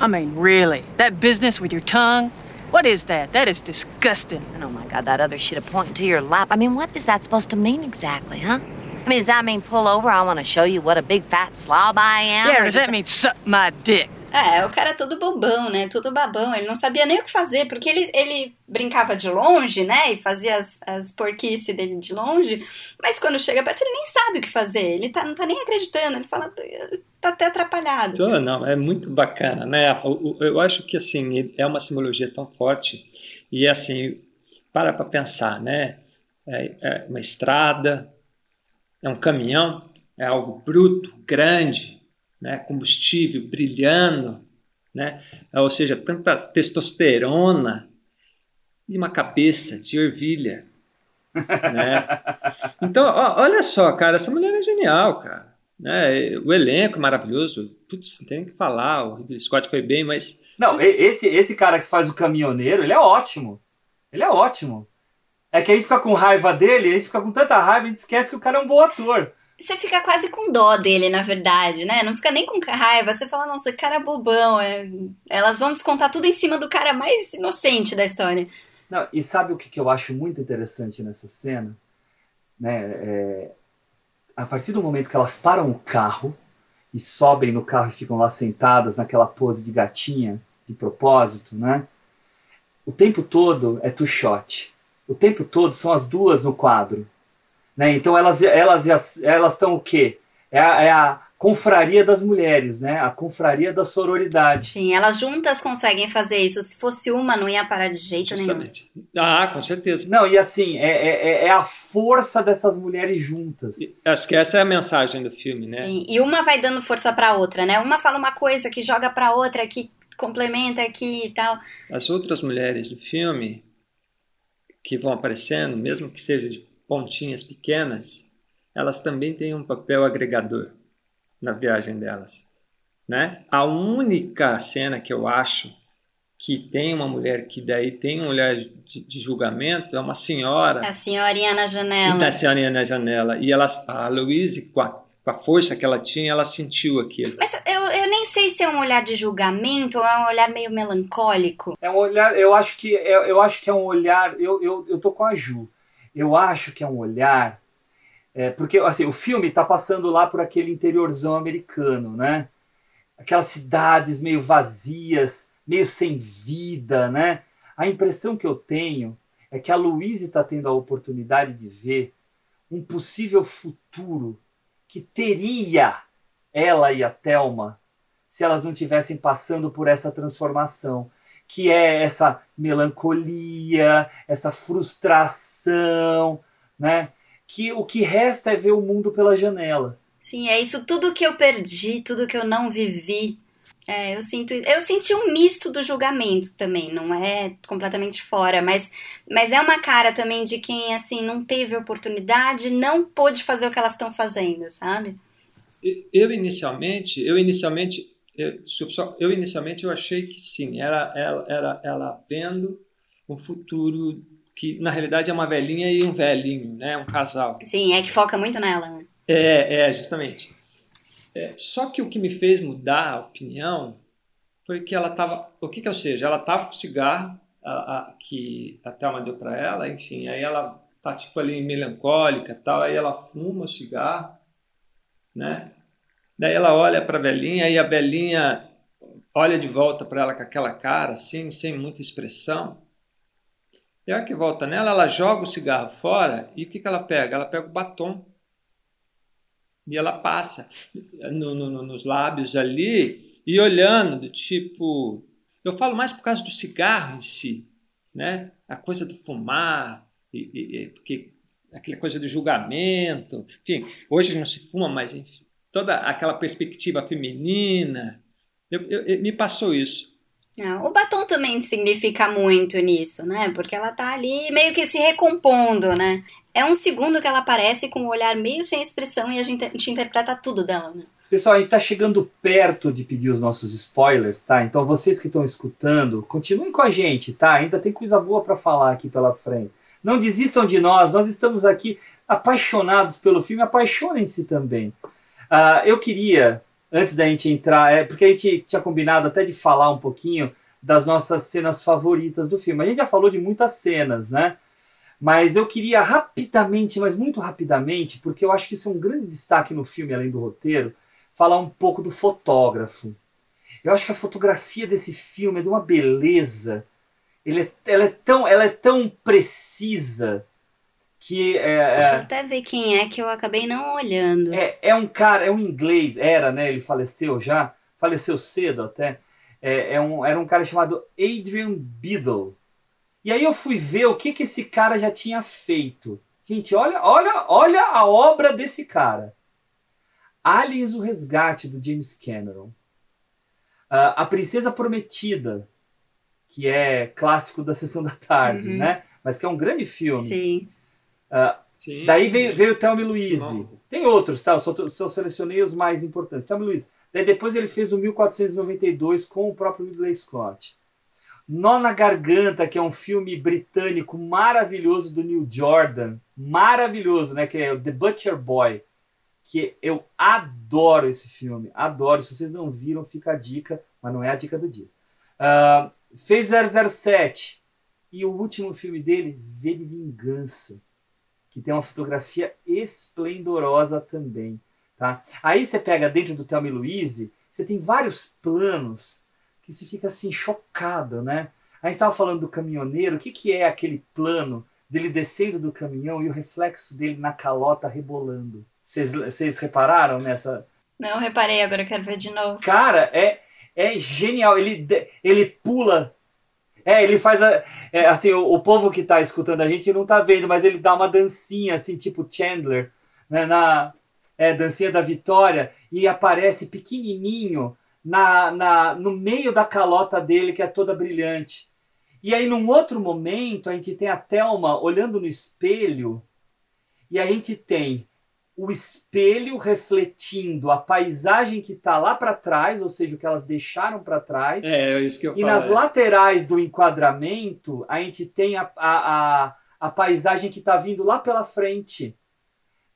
Speaker 6: I mean, really, that business with your tongue? What is that? That is disgusting.
Speaker 4: And oh my god, that other shit a pointing to your lap. I mean, what is that supposed to mean exactly, huh? I mean, does that mean pull over? I want to show you what a big fat slob I am?
Speaker 6: Yeah, does
Speaker 4: does
Speaker 6: that mean suck my dick?
Speaker 2: É, o cara é todo bobão, né? Todo babão. Ele não sabia nem o que fazer, porque ele, ele brincava de longe, né? E fazia as, as porquices dele de longe. Mas quando chega perto, ele nem sabe o que fazer. Ele tá, não tá nem acreditando. Ele fala, tá até atrapalhado.
Speaker 3: Então, não, é muito bacana, né? O- Eu acho que assim é uma simbologia tão forte e assim para para pensar, né? É, é uma estrada, é um caminhão, é algo bruto, grande, né? Combustível brilhando, né? Ou seja, tanta testosterona e uma cabeça de ervilha, (laughs) né? Então, ó, olha só, cara, essa mulher é genial, cara. Né? O elenco é maravilhoso. Putz, tem que falar, o Ridley Scott foi bem, mas
Speaker 1: Não, esse, esse cara que faz o caminhoneiro, ele é ótimo. Ele é ótimo. É que a gente fica com raiva dele, a gente fica com tanta raiva, a gente esquece que o cara é um bom ator.
Speaker 2: Você fica quase com dó dele, na verdade, né? Não fica nem com raiva. Você fala, nossa, cara é bobão. É... Elas vão descontar tudo em cima do cara mais inocente da história.
Speaker 1: Não, e sabe o que, que eu acho muito interessante nessa cena? Né? É, a partir do momento que elas param o carro e sobem no carro e ficam lá sentadas naquela pose de gatinha, de propósito, né? O tempo todo é two shot. O tempo todo são as duas no quadro. Né? Então elas elas elas estão o quê? É a, é a confraria das mulheres, né? A confraria da sororidade.
Speaker 2: Sim, elas juntas conseguem fazer isso. Se fosse uma, não ia parar de jeito
Speaker 3: Justamente. nenhum. Ah, com certeza.
Speaker 1: Não, e assim, é, é, é a força dessas mulheres juntas.
Speaker 3: Acho que essa é a mensagem do filme, né?
Speaker 2: Sim, e uma vai dando força pra outra, né? Uma fala uma coisa que joga pra outra, que complementa aqui e tal.
Speaker 3: As outras mulheres do filme que vão aparecendo, mesmo que sejam de pontinhas pequenas, elas também têm um papel agregador na viagem delas. Né? A única cena que eu acho que tem uma mulher que daí tem um olhar de, de julgamento é uma senhora.
Speaker 2: A senhorinha na janela.
Speaker 3: Então, a senhorinha na janela. E ela, a Louise, com a, com a força que ela tinha, ela sentiu aquilo.
Speaker 2: Mas eu, eu nem sei se é um olhar de julgamento ou é um olhar meio melancólico.
Speaker 1: É um olhar, eu acho que, eu, é, eu acho que é um olhar, eu, eu, eu tô com a Ju eu acho que é um olhar. É, porque assim, o filme está passando lá por aquele interiorzão americano, né? Aquelas cidades meio vazias, meio sem vida, né? A impressão que eu tenho é que a Louise está tendo a oportunidade de ver um possível futuro que teria ela e a Thelma se elas não tivessem passando por essa transformação que é essa melancolia, essa frustração, né? Que o que resta é ver o mundo pela janela.
Speaker 2: Sim, é isso tudo que eu perdi, tudo que eu não vivi. É, eu sinto, eu senti um misto do julgamento também, não é completamente fora, mas, mas é uma cara também de quem assim não teve oportunidade, não pôde fazer o que elas estão fazendo, sabe?
Speaker 3: Eu inicialmente, eu inicialmente eu, eu inicialmente eu achei que sim, era ela, era ela vendo um futuro que na realidade é uma velhinha e um velhinho, né, um casal.
Speaker 2: Sim, é que foca muito nela. Né?
Speaker 3: É, é justamente. É, só que o que me fez mudar a opinião foi que ela estava, o que que ou seja, ela estava com cigarro a, a, que a Thelma deu para ela, enfim, aí ela tá tipo ali melancólica, tal, aí ela fuma o cigarro, né? Daí ela olha para a velhinha e a velhinha olha de volta para ela com aquela cara, assim, sem muita expressão. E a que volta nela, ela joga o cigarro fora e o que, que ela pega? Ela pega o batom. E ela passa no, no, nos lábios ali e olhando, do tipo. Eu falo mais por causa do cigarro em si, né? A coisa do fumar, e, e, porque aquela coisa do julgamento, enfim, hoje não se fuma, mas enfim, toda aquela perspectiva feminina. Eu, eu, eu, me passou isso.
Speaker 2: É, o batom também significa muito nisso, né? Porque ela tá ali meio que se recompondo, né? É um segundo que ela aparece com o um olhar meio sem expressão e a gente, a gente interpreta tudo dela, né?
Speaker 1: Pessoal, a gente está chegando perto de pedir os nossos spoilers, tá? Então vocês que estão escutando, continuem com a gente, tá? Ainda tem coisa boa para falar aqui pela frente. Não desistam de nós, nós estamos aqui apaixonados pelo filme, apaixonem-se também. Uh, eu queria, antes da gente entrar, é, porque a gente tinha combinado até de falar um pouquinho das nossas cenas favoritas do filme. A gente já falou de muitas cenas, né? Mas eu queria rapidamente, mas muito rapidamente, porque eu acho que isso é um grande destaque no filme, além do roteiro, falar um pouco do fotógrafo. Eu acho que a fotografia desse filme é de uma beleza. Ele é, ela, é tão, ela é tão precisa que é,
Speaker 2: é, Deixa eu até ver quem é que eu acabei não olhando.
Speaker 1: É, é um cara, é um inglês, era, né? Ele faleceu já, faleceu cedo até. É, é um, era um cara chamado Adrian Biddle. E aí eu fui ver o que, que esse cara já tinha feito. Gente, olha, olha, olha a obra desse cara. Aliens, o Resgate, do James Cameron. Uh, a Princesa Prometida, que é clássico da Sessão da Tarde, uhum. né? Mas que é um grande filme.
Speaker 2: Sim.
Speaker 1: Uh, Sim, daí veio, veio o Thelma e Louise. Tem outros, tá? Eu só, só selecionei os mais importantes. Thelma e Louise. Daí depois ele fez o 1492 com o próprio Ridley Scott. Nó na Garganta, que é um filme britânico maravilhoso do Neil Jordan. Maravilhoso, né? Que é o The Butcher Boy. que eu adoro esse filme, adoro. Se vocês não viram, fica a dica, mas não é a dica do dia. Uh, fez 007 e o último filme dele, V de Vingança, que tem uma fotografia esplendorosa também. Tá? Aí você pega dentro do Thelma e Louise, você tem vários planos que você fica assim chocado, né? Aí estava falando do caminhoneiro, o que, que é aquele plano dele descendo do caminhão e o reflexo dele na calota rebolando? Vocês repararam nessa?
Speaker 2: Não, reparei, agora eu quero ver de novo.
Speaker 1: Cara, é, é genial. Ele, ele pula. É, ele faz a, é, assim, o, o, povo que está escutando a gente não está vendo, mas ele dá uma dancinha assim, tipo Chandler, né, na é, dancinha da vitória e aparece pequenininho na, na no meio da calota dele que é toda brilhante. E aí num outro momento a gente tem a Thelma olhando no espelho e a gente tem o espelho refletindo a paisagem que está lá para trás, ou seja, o que elas deixaram para trás.
Speaker 3: É, é isso que eu
Speaker 1: E nas laterais do enquadramento, a gente tem a, a, a, a paisagem que está vindo lá pela frente.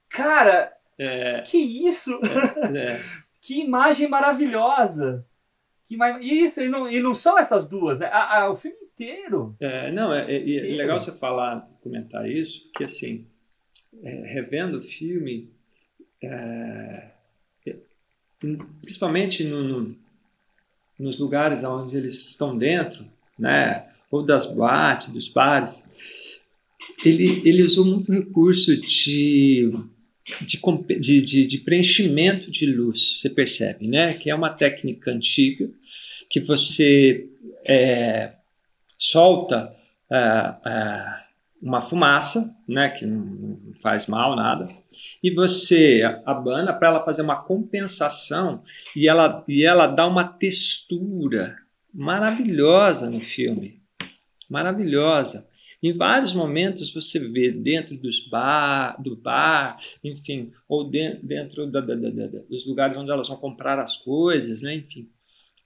Speaker 1: Cara, é... que, que é isso? É. (laughs) que imagem maravilhosa! Que Isso, e não, e não são essas duas, é a, a, o filme inteiro.
Speaker 3: É, não, é, é, é legal você falar, comentar isso, porque assim, revendo o filme, é, principalmente no, no, nos lugares onde eles estão dentro, né, ou das boates, dos bares, ele, ele usou muito recurso de, de, de, de preenchimento de luz, você percebe, né, que é uma técnica antiga que você é, solta é, é, uma fumaça, né, que não faz mal nada, e você abana para ela fazer uma compensação e ela, e ela dá uma textura maravilhosa no filme, maravilhosa. Em vários momentos você vê dentro dos bar, do bar, enfim, ou dentro, dentro da, da, da, dos lugares onde elas vão comprar as coisas, né? enfim.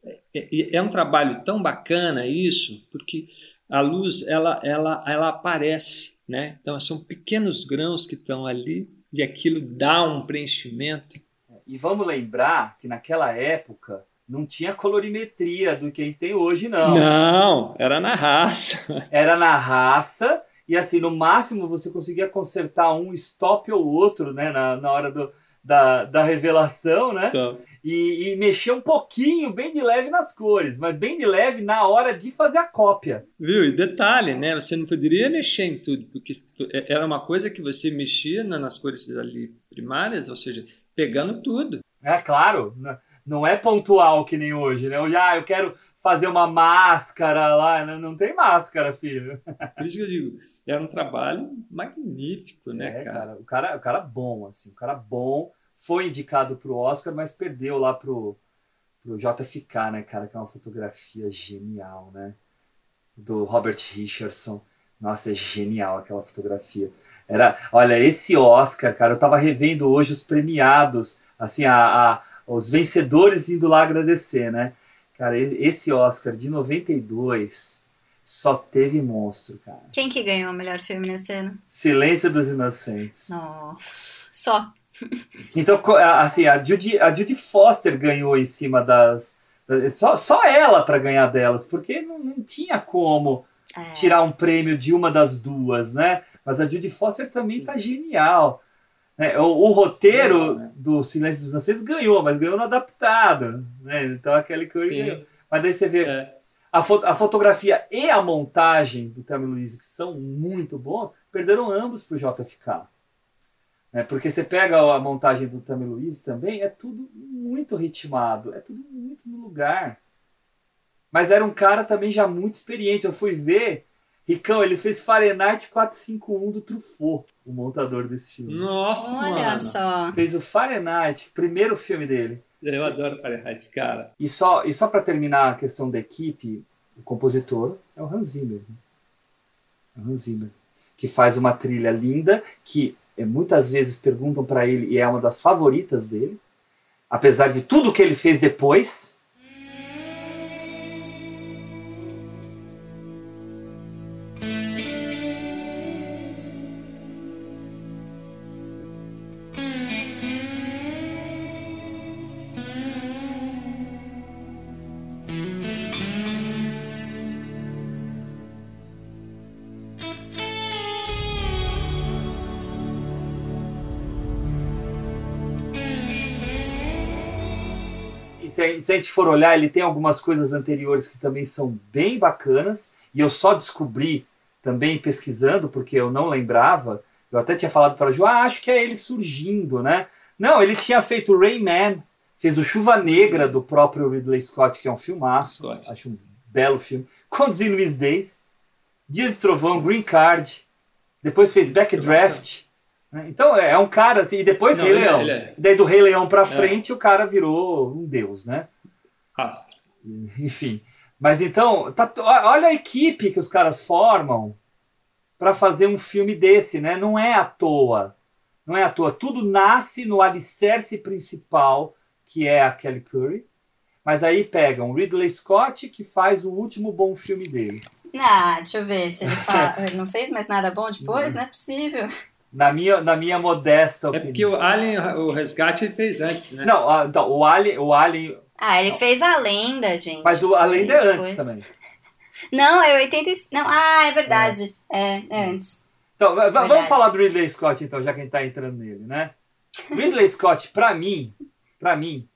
Speaker 3: É, é, é um trabalho tão bacana isso, porque a luz ela, ela, ela aparece, né? Então são pequenos grãos que estão ali e aquilo dá um preenchimento.
Speaker 1: E vamos lembrar que naquela época não tinha colorimetria do que tem hoje, não.
Speaker 3: Não, era na raça.
Speaker 1: Era na raça e assim no máximo você conseguia consertar um stop ou outro, né? Na, na hora do, da, da revelação, né? Então e, e mexer um pouquinho, bem de leve nas cores, mas bem de leve na hora de fazer a cópia.
Speaker 3: Viu? E detalhe, né? Você não poderia mexer em tudo, porque era uma coisa que você mexia nas cores ali primárias, ou seja, pegando tudo.
Speaker 1: É claro, não é pontual que nem hoje, né? Ah, eu quero fazer uma máscara lá, não, tem máscara, filho.
Speaker 3: Por isso que eu digo, era um trabalho magnífico, né,
Speaker 1: é, cara? cara? O cara, o cara bom, assim, o cara bom foi indicado para o Oscar, mas perdeu lá pro, pro JFK, né, cara? Que é uma fotografia genial, né? Do Robert Richardson. Nossa, é genial aquela fotografia. Era, olha, esse Oscar, cara, eu tava revendo hoje os premiados, assim, a, a, os vencedores indo lá agradecer, né? Cara, esse Oscar de 92 só teve monstro, cara.
Speaker 2: Quem que ganhou o melhor filme nesse ano?
Speaker 1: Silêncio dos Inocentes.
Speaker 2: Oh, só.
Speaker 1: Então, assim, a Judy, a Judy Foster ganhou em cima das. Só, só ela para ganhar delas, porque não, não tinha como é. tirar um prêmio de uma das duas, né? Mas a Judy Foster também tá genial. Né? O, o roteiro né? do Silêncio dos Inocentes ganhou, mas ganhou no adaptado. Né? Então aquele que eu ganhou. Mas daí você vê é. a, fo a fotografia e a montagem do Thelma Luiz, que são muito bons, perderam ambos pro JFK. É, porque você pega a montagem do Tammy Luiz também, é tudo muito ritmado, é tudo muito no lugar. Mas era um cara também já muito experiente. Eu fui ver, Ricão, ele fez Fahrenheit 451 do Truffaut, o montador desse filme.
Speaker 3: Nossa,
Speaker 2: Olha
Speaker 3: mano.
Speaker 2: só.
Speaker 1: Fez o Fahrenheit, primeiro filme dele.
Speaker 3: Eu adoro Fahrenheit, cara.
Speaker 1: E só, e só para terminar a questão da equipe, o compositor é o Hans Zimmer. Né? É o Hans Zimmer. Que faz uma trilha linda que muitas vezes perguntam para ele, e é uma das favoritas dele, apesar de tudo que ele fez depois. Gente for olhar, ele tem algumas coisas anteriores que também são bem bacanas, e eu só descobri também pesquisando, porque eu não lembrava, eu até tinha falado para a Ju, ah, acho que é ele surgindo, né? Não, ele tinha feito Rayman, fez o Chuva Negra do próprio Ridley Scott, que é um filmaço,
Speaker 3: Scott.
Speaker 1: acho um belo filme. Conduzindo Miss Days, Dias de Trovão, Green Card, depois fez Backdraft. né? Então é é um cara assim, e depois
Speaker 3: Não,
Speaker 1: Rei
Speaker 3: ele é-
Speaker 1: Leão.
Speaker 3: ele é.
Speaker 1: Daí do Rei Leão pra frente o cara virou um deus, né?
Speaker 3: Astro. (laughs)
Speaker 1: Enfim. Mas então, tá olha a equipe que os caras formam para fazer um filme desse, né? Não é à toa. Não é à toa. Tudo nasce no alicerce principal, que é a Kelly Curry. Mas aí pegam Ridley Scott, que faz o último bom filme dele.
Speaker 2: Ah, deixa eu ver se ele, (laughs) fala, ele não fez mais nada bom depois, não é possível.
Speaker 1: Na minha, na minha modesta
Speaker 3: É
Speaker 1: opinião.
Speaker 3: porque o Alien, o resgate, ele fez antes, né?
Speaker 1: Não, ah, então, o Alien, o Alien.
Speaker 2: Ah, ele fez a lenda, gente.
Speaker 1: Mas o Alien é
Speaker 2: Depois.
Speaker 1: antes também.
Speaker 2: Não, é 85. Não, ah, é verdade.
Speaker 1: Antes.
Speaker 2: É, é antes.
Speaker 1: Então, va- va-
Speaker 2: Verdade.
Speaker 1: vamos falar do Ridley Scott, então, já que a gente tá entrando nele, né? Ridley (laughs) Scott, pra mim, para mim,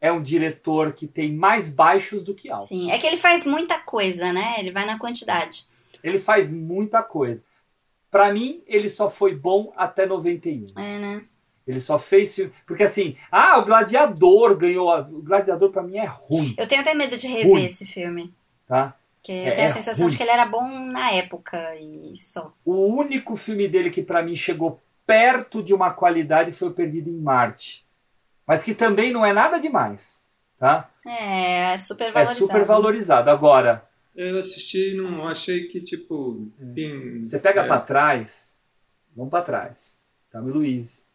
Speaker 1: é um diretor que tem mais baixos do que altos.
Speaker 2: Sim. É que ele faz muita coisa, né? Ele vai na quantidade.
Speaker 1: Ele faz muita coisa. Pra mim, ele só foi bom até 91.
Speaker 2: É, né?
Speaker 1: Ele só fez filme. Porque assim, ah, o Gladiador ganhou. O Gladiador pra mim é ruim,
Speaker 2: Eu tenho até medo de rever
Speaker 1: Ruim.
Speaker 2: esse filme.
Speaker 1: tá?
Speaker 2: Porque
Speaker 1: É-
Speaker 2: eu tenho
Speaker 1: é
Speaker 2: a sensação
Speaker 1: ruim.
Speaker 2: de que ele era bom na época e só.
Speaker 1: O único filme dele que pra mim chegou perto de uma qualidade foi o Perdido em Marte. Mas que também não é nada demais, tá?
Speaker 2: É, é super
Speaker 1: É
Speaker 2: valorizado.
Speaker 1: super valorizado. Agora,
Speaker 3: Eu assisti e não achei que, tipo... Enfim,
Speaker 1: você pega
Speaker 3: é,
Speaker 1: pra trás, vamos pra trás. Tami Luiz.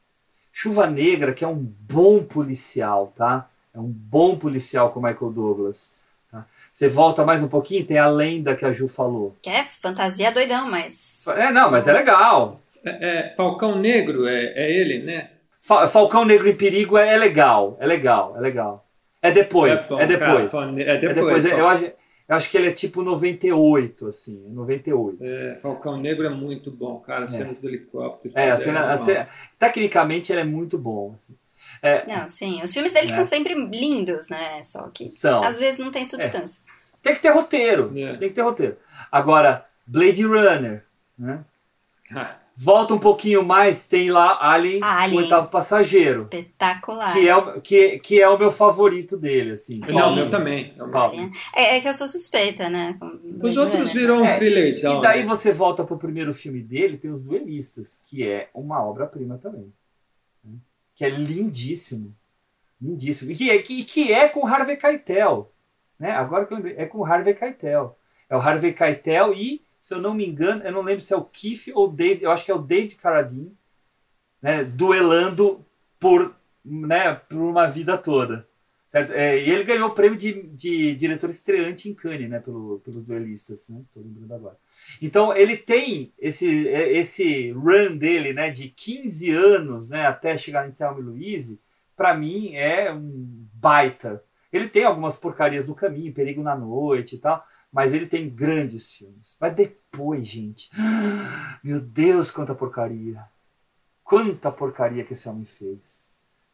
Speaker 1: Chuva Negra, que é um bom policial, tá? É um bom policial com o Michael Douglas. tá? Você volta mais um pouquinho, tem a lenda que a Ju falou.
Speaker 2: Que é fantasia doidão, mas.
Speaker 1: É, não, mas é legal.
Speaker 3: É, é, Falcão Negro é, é ele, né?
Speaker 1: Fa- Falcão Negro em Perigo é, é legal, é legal, é legal. É depois,
Speaker 3: bom,
Speaker 1: é, depois.
Speaker 3: cara, é
Speaker 1: É
Speaker 3: depois.
Speaker 1: depois. Eu, acho, eu acho que ele é tipo 98, assim, 98.
Speaker 3: É, Falcão Negro é muito bom, cara. Cenas do helicóptero.
Speaker 1: É, a
Speaker 3: é
Speaker 1: cena, a
Speaker 3: bom.
Speaker 1: cena- tecnicamente ele é muito bom. assim.
Speaker 2: Não, sim. Os filmes deles
Speaker 1: É.
Speaker 2: são sempre lindos, né? Só que
Speaker 1: São.
Speaker 2: às vezes não tem substância.
Speaker 1: Tem que ter roteiro,
Speaker 3: É.
Speaker 1: tem que ter roteiro. Agora, Blade Runner, né?
Speaker 3: Ah,
Speaker 1: Volta um pouquinho mais, tem lá Alien,
Speaker 2: Alien.
Speaker 1: o oitavo passageiro,
Speaker 2: Espetacular.
Speaker 1: que é, o, que, que é o meu favorito dele, assim.
Speaker 2: Sim.
Speaker 3: Não, o meu também. É.
Speaker 1: Paulo.
Speaker 2: É, é que eu sou suspeita, né?
Speaker 3: Os outros
Speaker 2: Runner.
Speaker 3: virou um
Speaker 1: É,
Speaker 3: thrillerzão.
Speaker 1: E daí
Speaker 3: né?
Speaker 1: você volta pro primeiro filme dele, tem Os Duelistas, que é uma obra-prima também. né? Que é lindíssimo. Lindíssimo. E que é, que, que é com Harvey Keitel. Né? Agora que eu lembrei, é com Harvey Keitel. É o Harvey Keitel e, se eu não me engano, eu não lembro se é o Keith ou o David, eu acho que é o David Carradine, né? duelando por, né, por uma vida toda. Certo? É, e ele ganhou o prêmio de, de diretor estreante em Cannes, né, pelo, pelos duelistas, né? Tô lembrando agora. Então ele tem esse, é, esse run dele, né, de 15 anos, né, até chegar em Thelma e Louise, para mim é um baita. Ele tem algumas porcarias no caminho, Perigo na Noite e tal, mas ele tem grandes filmes. Mas depois, gente, (gasps) meu Deus, quanta porcaria. Quanta porcaria que esse homem fez.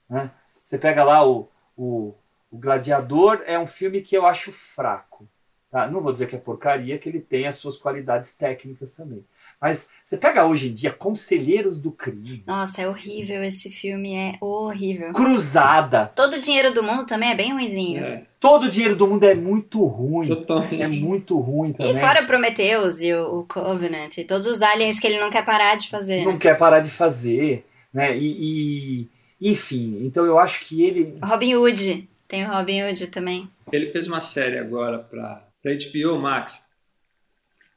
Speaker 1: Né? Você pega lá o, o, o Gladiador, é um filme que eu acho fraco. Tá? Não vou dizer que é porcaria, que ele tem as suas qualidades técnicas também. Mas você pega hoje em dia Conselheiros do Crime,
Speaker 2: Nossa, é horrível esse filme, é horrível.
Speaker 1: Cruzada,
Speaker 2: Todo o dinheiro do mundo também é bem ruinzinho.
Speaker 3: É,
Speaker 1: todo o dinheiro do mundo é muito ruim.
Speaker 3: totalmente.
Speaker 1: É muito ruim
Speaker 2: E
Speaker 1: também.
Speaker 2: fora Prometheus e o, o Covenant e todos os aliens que ele não quer parar de fazer.
Speaker 1: Não quer parar de fazer. Né? E, e- enfim, então eu acho que ele.
Speaker 2: Robin Hood. Tem o Robin Hood também.
Speaker 3: Ele fez uma série agora para HBO Max.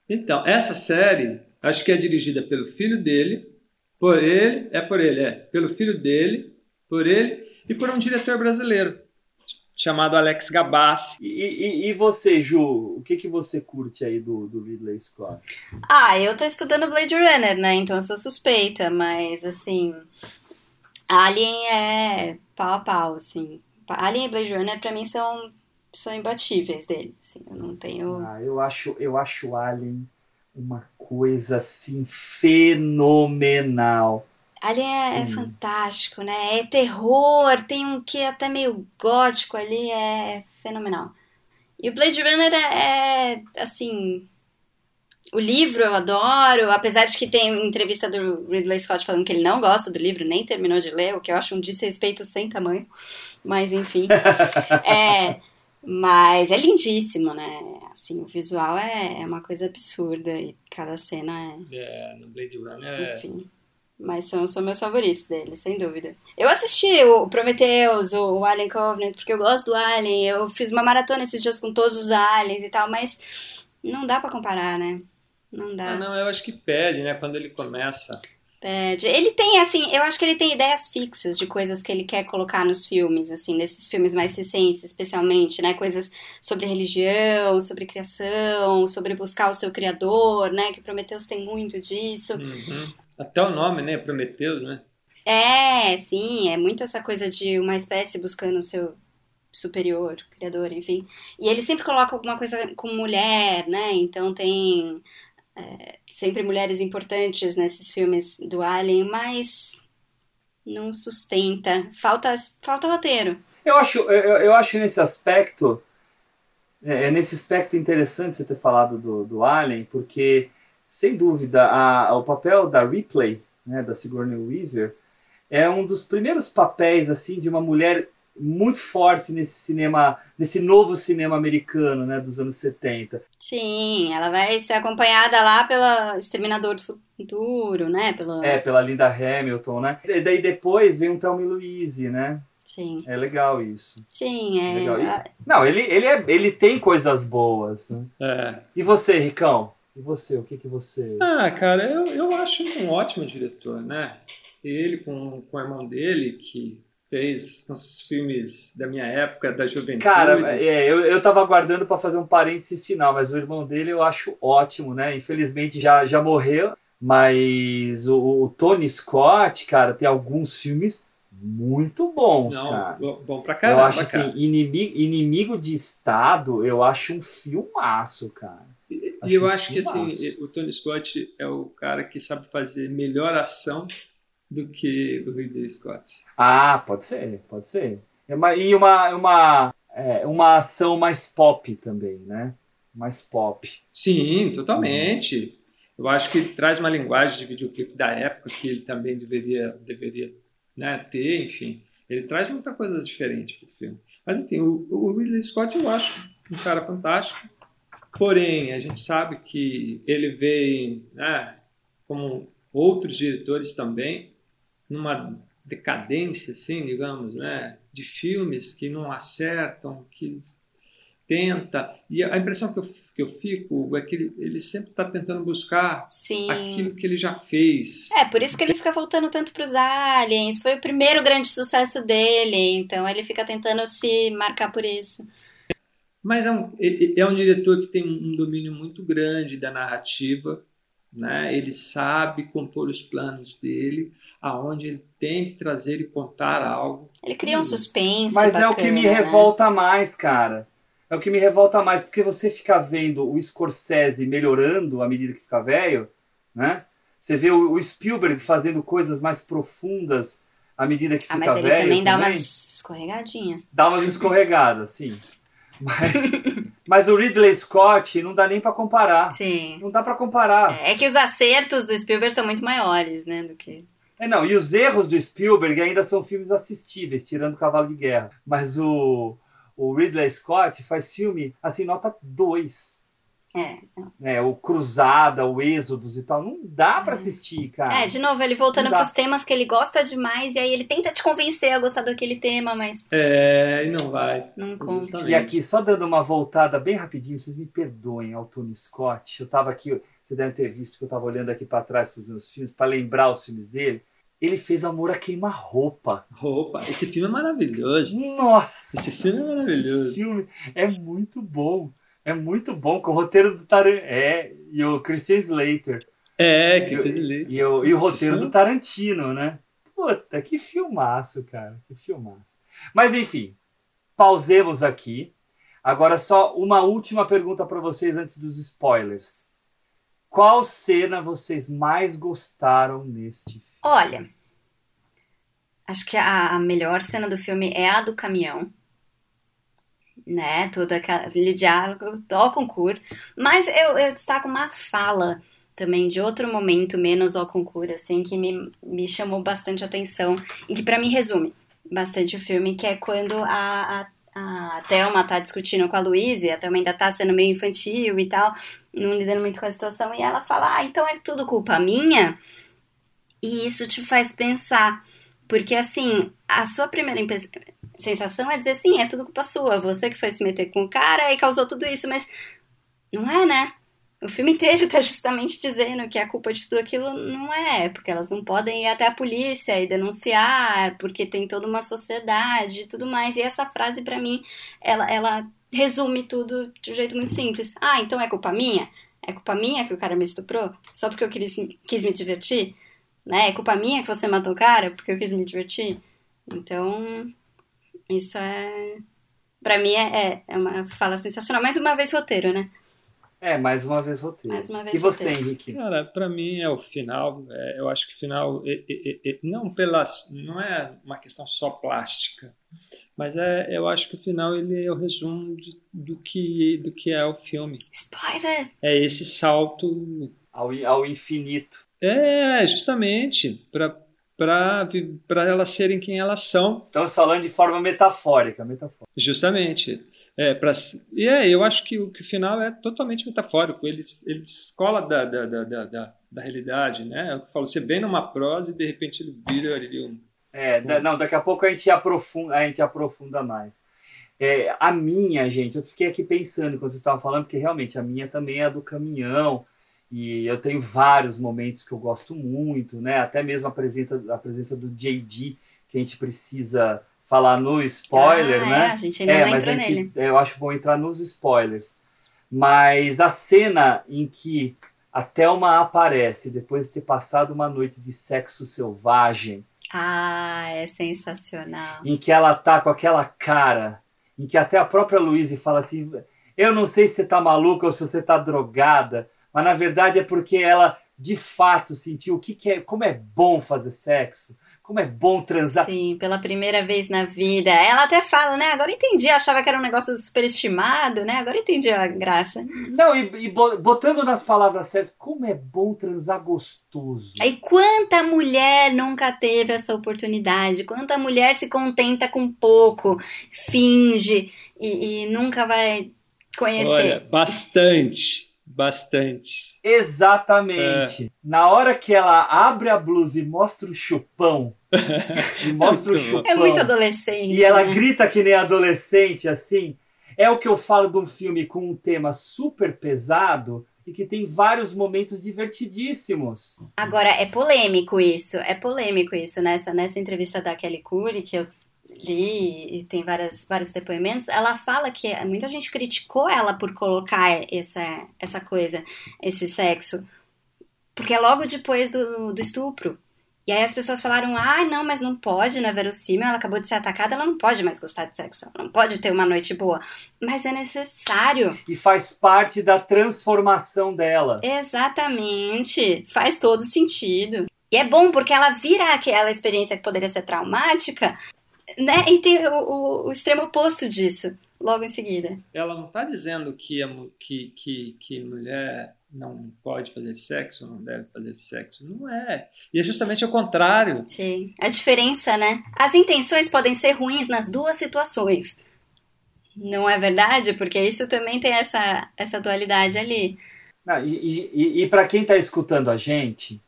Speaker 3: Então, essa série, acho que é dirigida pelo filho dele, por ele, é por ele, é, pelo filho dele, por ele e por um diretor brasileiro chamado Alex Gabassi.
Speaker 1: E, e- e você, Ju, o que, que você curte aí do, do Ridley Scott?
Speaker 2: Ah, eu tô estudando Blade Runner, né? Então eu sou suspeita, mas assim. Alien é pau a pau, assim. Alien e Blade Runner pra mim são, são imbatíveis dele. Assim, eu não tenho.
Speaker 1: Ah, eu acho, eu acho Alien uma coisa assim fenomenal.
Speaker 2: Alien é, é fantástico, né? É terror, tem um que até meio gótico ali, é fenomenal. E o Blade Runner é, é, assim. O livro eu adoro, apesar de que tem entrevista do Ridley Scott falando que ele não gosta do livro, nem terminou de ler, o que eu acho um desrespeito sem tamanho. Mas enfim. (laughs) é, mas é lindíssimo, né? Assim, o visual é, é uma coisa absurda e cada cena é.
Speaker 3: É, no Blade Runner.
Speaker 2: Enfim. Mas são, são meus favoritos dele, sem dúvida. Eu assisti o Prometheus, o Alien Covenant, porque eu gosto do Alien. Eu fiz uma maratona esses dias com todos os aliens e tal, mas não dá pra comparar, né? Não dá.
Speaker 3: Ah, não, eu acho que pede, né? Quando ele começa.
Speaker 2: Pede. Ele tem, assim, eu acho que ele tem ideias fixas de coisas que ele quer colocar nos filmes, assim, nesses filmes mais recentes, especialmente, né? Coisas sobre religião, sobre criação, sobre buscar o seu criador, né? Que Prometheus tem muito disso.
Speaker 3: Uhum. Até o nome, né? Prometeus, né?
Speaker 2: É, sim, é muito essa coisa de uma espécie buscando o seu superior, criador, enfim. E ele sempre coloca alguma coisa com mulher, né? Então tem é, sempre mulheres importantes nesses filmes do Alien, mas não sustenta. Falta, falta roteiro.
Speaker 1: Eu acho, eu, eu acho nesse aspecto, é, é nesse aspecto interessante você ter falado do, do Alien, porque, sem dúvida, a, o papel da Ripley, né, da Sigourney Weaver, é um dos primeiros papéis assim de uma mulher muito forte nesse cinema, nesse novo cinema americano, né, dos anos 70.
Speaker 2: Sim, ela vai ser acompanhada lá pela Exterminador do Futuro, né? Pela...
Speaker 1: É, pela Linda Hamilton, né? E daí depois vem o Thelma Louise, né?
Speaker 2: Sim.
Speaker 1: É legal isso.
Speaker 2: Sim, é.
Speaker 1: Legal. E- não, ele, ele, é, ele tem coisas boas. Né?
Speaker 3: É.
Speaker 1: E você, Ricão? E você? O que que você...
Speaker 3: Ah, cara, eu, eu acho ele um ótimo diretor, né? Ele com, com o irmão dele, que fez uns filmes da minha época, da juventude.
Speaker 1: Cara, é, eu, eu tava aguardando para fazer um parênteses final, mas o irmão dele eu acho ótimo, né? Infelizmente já, já morreu, mas o, o Tony Scott, cara, tem alguns filmes muito bons,
Speaker 3: Não,
Speaker 1: cara.
Speaker 3: bom, pra
Speaker 1: eu
Speaker 3: caramba,
Speaker 1: acho assim,
Speaker 3: cara.
Speaker 1: inimigo, inimigo de Estado, eu acho um filmaço, cara.
Speaker 3: E eu
Speaker 1: um
Speaker 3: acho que assim, o Tony Scott é o cara que sabe fazer melhor ação do que o Ridley Scott.
Speaker 1: Ah, pode ser, pode ser. É uma- e uma, uma, é, uma ação mais pop também, né? Mais pop.
Speaker 3: Sim, totalmente. Eu acho que ele traz uma linguagem de videoclipe da época que ele também deveria, deveria né, ter, enfim. Ele traz muita coisa diferente para o filme. Mas, enfim, o, o Ridley Scott eu acho um cara fantástico. Porém, a gente sabe que ele vem, né, como outros diretores também, numa decadência, assim, digamos, né, de filmes que não acertam, que tenta. E a impressão que eu, que eu fico é que ele, ele sempre está tentando buscar
Speaker 2: Sim.
Speaker 3: aquilo que ele já fez.
Speaker 2: É, por isso que ele fica voltando tanto pros aliens. Foi o primeiro grande sucesso dele, então ele fica tentando se marcar por isso.
Speaker 3: Mas é um, é um diretor que tem um domínio muito grande da narrativa, né? Ele sabe compor os planos dele, aonde ele tem que trazer e contar algo.
Speaker 2: Ele cria um suspense.
Speaker 1: Mas é o que me
Speaker 2: bacana, né?
Speaker 1: revolta mais, cara. É o que me revolta mais, porque você fica vendo o Scorsese melhorando à medida que fica velho, né? Você vê o Spielberg fazendo coisas mais profundas à medida que
Speaker 2: Ah,
Speaker 1: fica
Speaker 2: mas ele
Speaker 1: velho.
Speaker 2: também dá
Speaker 1: também.
Speaker 2: umas escorregadinhas.
Speaker 1: Dá umas escorregadas, sim. Mas, (laughs) mas o Ridley Scott não dá nem pra comparar.
Speaker 2: Sim.
Speaker 1: Não dá pra comparar.
Speaker 2: É que os acertos do Spielberg são muito maiores, né, do que...
Speaker 1: É, não, e os erros do Spielberg ainda são filmes assistíveis, tirando o Cavalo de Guerra. Mas o, o Ridley Scott faz filme, assim, nota 2.
Speaker 2: É,
Speaker 1: É, o Cruzada, o Êxodos e tal. Não dá pra assistir, cara.
Speaker 2: é, de novo, ele voltando
Speaker 1: dá.
Speaker 2: pros temas que ele gosta demais, e aí ele tenta te convencer a gostar daquele tema, mas
Speaker 3: É, e não vai.
Speaker 2: não conta.
Speaker 3: Justamente.
Speaker 1: E aqui, só dando uma voltada bem rapidinho, vocês me perdoem ao Tony Scott. Eu tava aqui, você deve ter visto que eu tava olhando aqui pra trás pros meus filmes, pra lembrar os filmes dele. Ele fez Amor a Queima-Roupa.
Speaker 3: Roupa. Esse filme é maravilhoso.
Speaker 1: Nossa!
Speaker 3: Esse filme é
Speaker 1: Esse
Speaker 3: maravilhoso.
Speaker 1: filme é muito bom. É muito bom, com o roteiro do Tarantino. É, e o Christian Slater.
Speaker 3: É, que
Speaker 1: E o-
Speaker 3: tudo ali.
Speaker 1: E o, e o
Speaker 3: Esse
Speaker 1: roteiro
Speaker 3: filme-
Speaker 1: do Tarantino, né? Puta, que filmaço, cara. Que filmaço. Mas enfim, pausemos aqui. Agora só uma última pergunta para vocês antes dos spoilers. Qual cena vocês mais gostaram neste filme?
Speaker 2: Olha, Acho que a, melhor cena do filme é a do caminhão. Né? Todo aquele diálogo do concurso. Mas eu, eu destaco uma fala também de outro momento menos ao concurso, assim, que me, me chamou bastante atenção e que para mim resume bastante o filme, que é quando a, a a Thelma tá discutindo com a Luísa, a Thelma ainda tá sendo meio infantil e tal, não lidando muito com a situação, e ela fala, ah, então é tudo culpa minha? E isso te faz pensar, porque assim, a sua primeira sensação é dizer, sim, é tudo culpa sua, você que foi se meter com o cara e causou tudo isso, mas não é, né? O filme inteiro tá justamente dizendo que a culpa de tudo aquilo não é, porque elas não podem ir até a polícia e denunciar, porque tem toda uma sociedade e tudo mais. E essa frase, para mim, ela, ela resume tudo de um jeito muito simples. Ah, então é culpa minha? É culpa minha que o cara me estuprou? Só porque eu quis, quis me divertir? Né? É culpa minha que você matou o cara porque eu quis me divertir? Então, isso é. Pra mim é, é, é uma fala sensacional. Mais uma vez, roteiro, né?
Speaker 1: É, mais uma vez roteiro.
Speaker 2: Mais uma vez
Speaker 1: e você,
Speaker 2: roteiro.
Speaker 1: Henrique?
Speaker 3: Cara, para mim é o final. É, eu acho que o final é, é, é, não pela, não é uma questão só plástica, mas é, eu acho que o final ele é o resumo de, do que do que é o filme.
Speaker 2: Spoiler.
Speaker 3: É esse salto
Speaker 1: ao, ao infinito.
Speaker 3: É, justamente para para elas serem quem elas são.
Speaker 1: Estamos falando de forma metafórica, metafórica.
Speaker 3: Justamente. É, pra, e é, eu acho que o, que o final é totalmente metafórico, ele, ele descola da, da, da, da, da realidade, né? Eu falo, você bem numa prosa e de repente ele vira ali um.
Speaker 1: É, um... não, daqui a pouco a gente aprofunda, a gente aprofunda mais. É, a minha, gente, eu fiquei aqui pensando quando vocês estavam falando, porque realmente a minha também é a do caminhão, e eu tenho vários momentos que eu gosto muito, né? Até mesmo a presença, a presença do JD, que a gente precisa falar no spoiler,
Speaker 2: ah,
Speaker 1: né?
Speaker 2: É, a gente ainda
Speaker 1: é,
Speaker 2: não
Speaker 1: mas
Speaker 2: entrou
Speaker 1: a gente,
Speaker 2: nele.
Speaker 1: eu acho bom entrar nos spoilers. Mas a cena em que a Thelma aparece depois de ter passado uma noite de sexo selvagem.
Speaker 2: Ah, é sensacional.
Speaker 1: Em que ela tá com aquela cara, em que até a própria Louise fala assim: Eu não sei se você tá maluca ou se você tá drogada, mas na verdade é porque ela de fato sentiu o que, que é, como é bom fazer sexo, como é bom transar.
Speaker 2: Sim, pela primeira vez na vida. Ela até fala, né? Agora entendi, achava que era um negócio superestimado, né? Agora entendi a graça.
Speaker 1: Não, e, e botando nas palavras certas, como é bom transar gostoso.
Speaker 2: Aí quanta mulher nunca teve essa oportunidade? Quanta mulher se contenta com pouco, finge e, e nunca vai conhecer?
Speaker 3: Olha, bastante. Bastante.
Speaker 1: Exatamente. É. Na hora que ela abre a blusa e mostra o chupão. e (laughs) mostra o chupão.
Speaker 2: É muito adolescente.
Speaker 1: E ela né? grita que nem adolescente, assim. É o que eu falo de um filme com um tema super pesado e que tem vários momentos divertidíssimos.
Speaker 2: Agora, é polêmico isso. É polêmico isso. Nessa, nessa entrevista da Kelly Curry, que eu li e tem várias, vários depoimentos, ela fala que muita gente criticou ela por colocar essa, essa coisa, esse sexo, porque é logo depois do, do estupro. E aí as pessoas falaram, ah, não, mas não pode, não é verossímil, ela acabou de ser atacada, ela não pode mais gostar de sexo, ela não pode ter uma noite boa. Mas é necessário.
Speaker 1: E faz parte da transformação dela.
Speaker 2: Exatamente, faz todo sentido. E é bom porque ela vira aquela experiência que poderia ser traumática né? E tem o, o, o extremo oposto disso, logo em seguida.
Speaker 3: Ela não está dizendo que, a, que, que, que mulher não pode fazer sexo, não deve fazer sexo. Não é. E é justamente o contrário.
Speaker 2: Sim. A diferença, né? As intenções podem ser ruins nas duas situações. Não é verdade? Porque isso também tem essa, essa dualidade ali.
Speaker 1: Não, e e, e para quem está escutando a gente,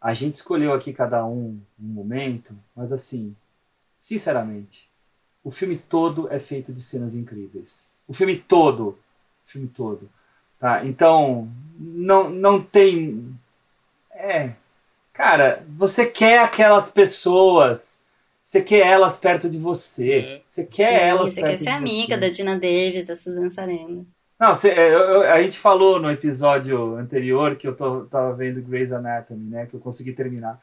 Speaker 1: a gente escolheu aqui cada um um momento, mas assim, Sinceramente, o filme todo é feito de cenas incríveis. O filme todo, o filme todo. Tá? Então, não, não tem. É. Cara, você quer aquelas pessoas. Você quer elas perto de você. É. Você quer Sim, elas
Speaker 2: você
Speaker 1: perto
Speaker 2: quer ser
Speaker 1: de
Speaker 2: amiga
Speaker 1: você.
Speaker 2: da Dina Davis, da Susan Sarandon.
Speaker 1: Não, cê, eu, eu, a gente falou no episódio anterior que eu tô, tava vendo Grey's Anatomy, né? Que eu consegui terminar.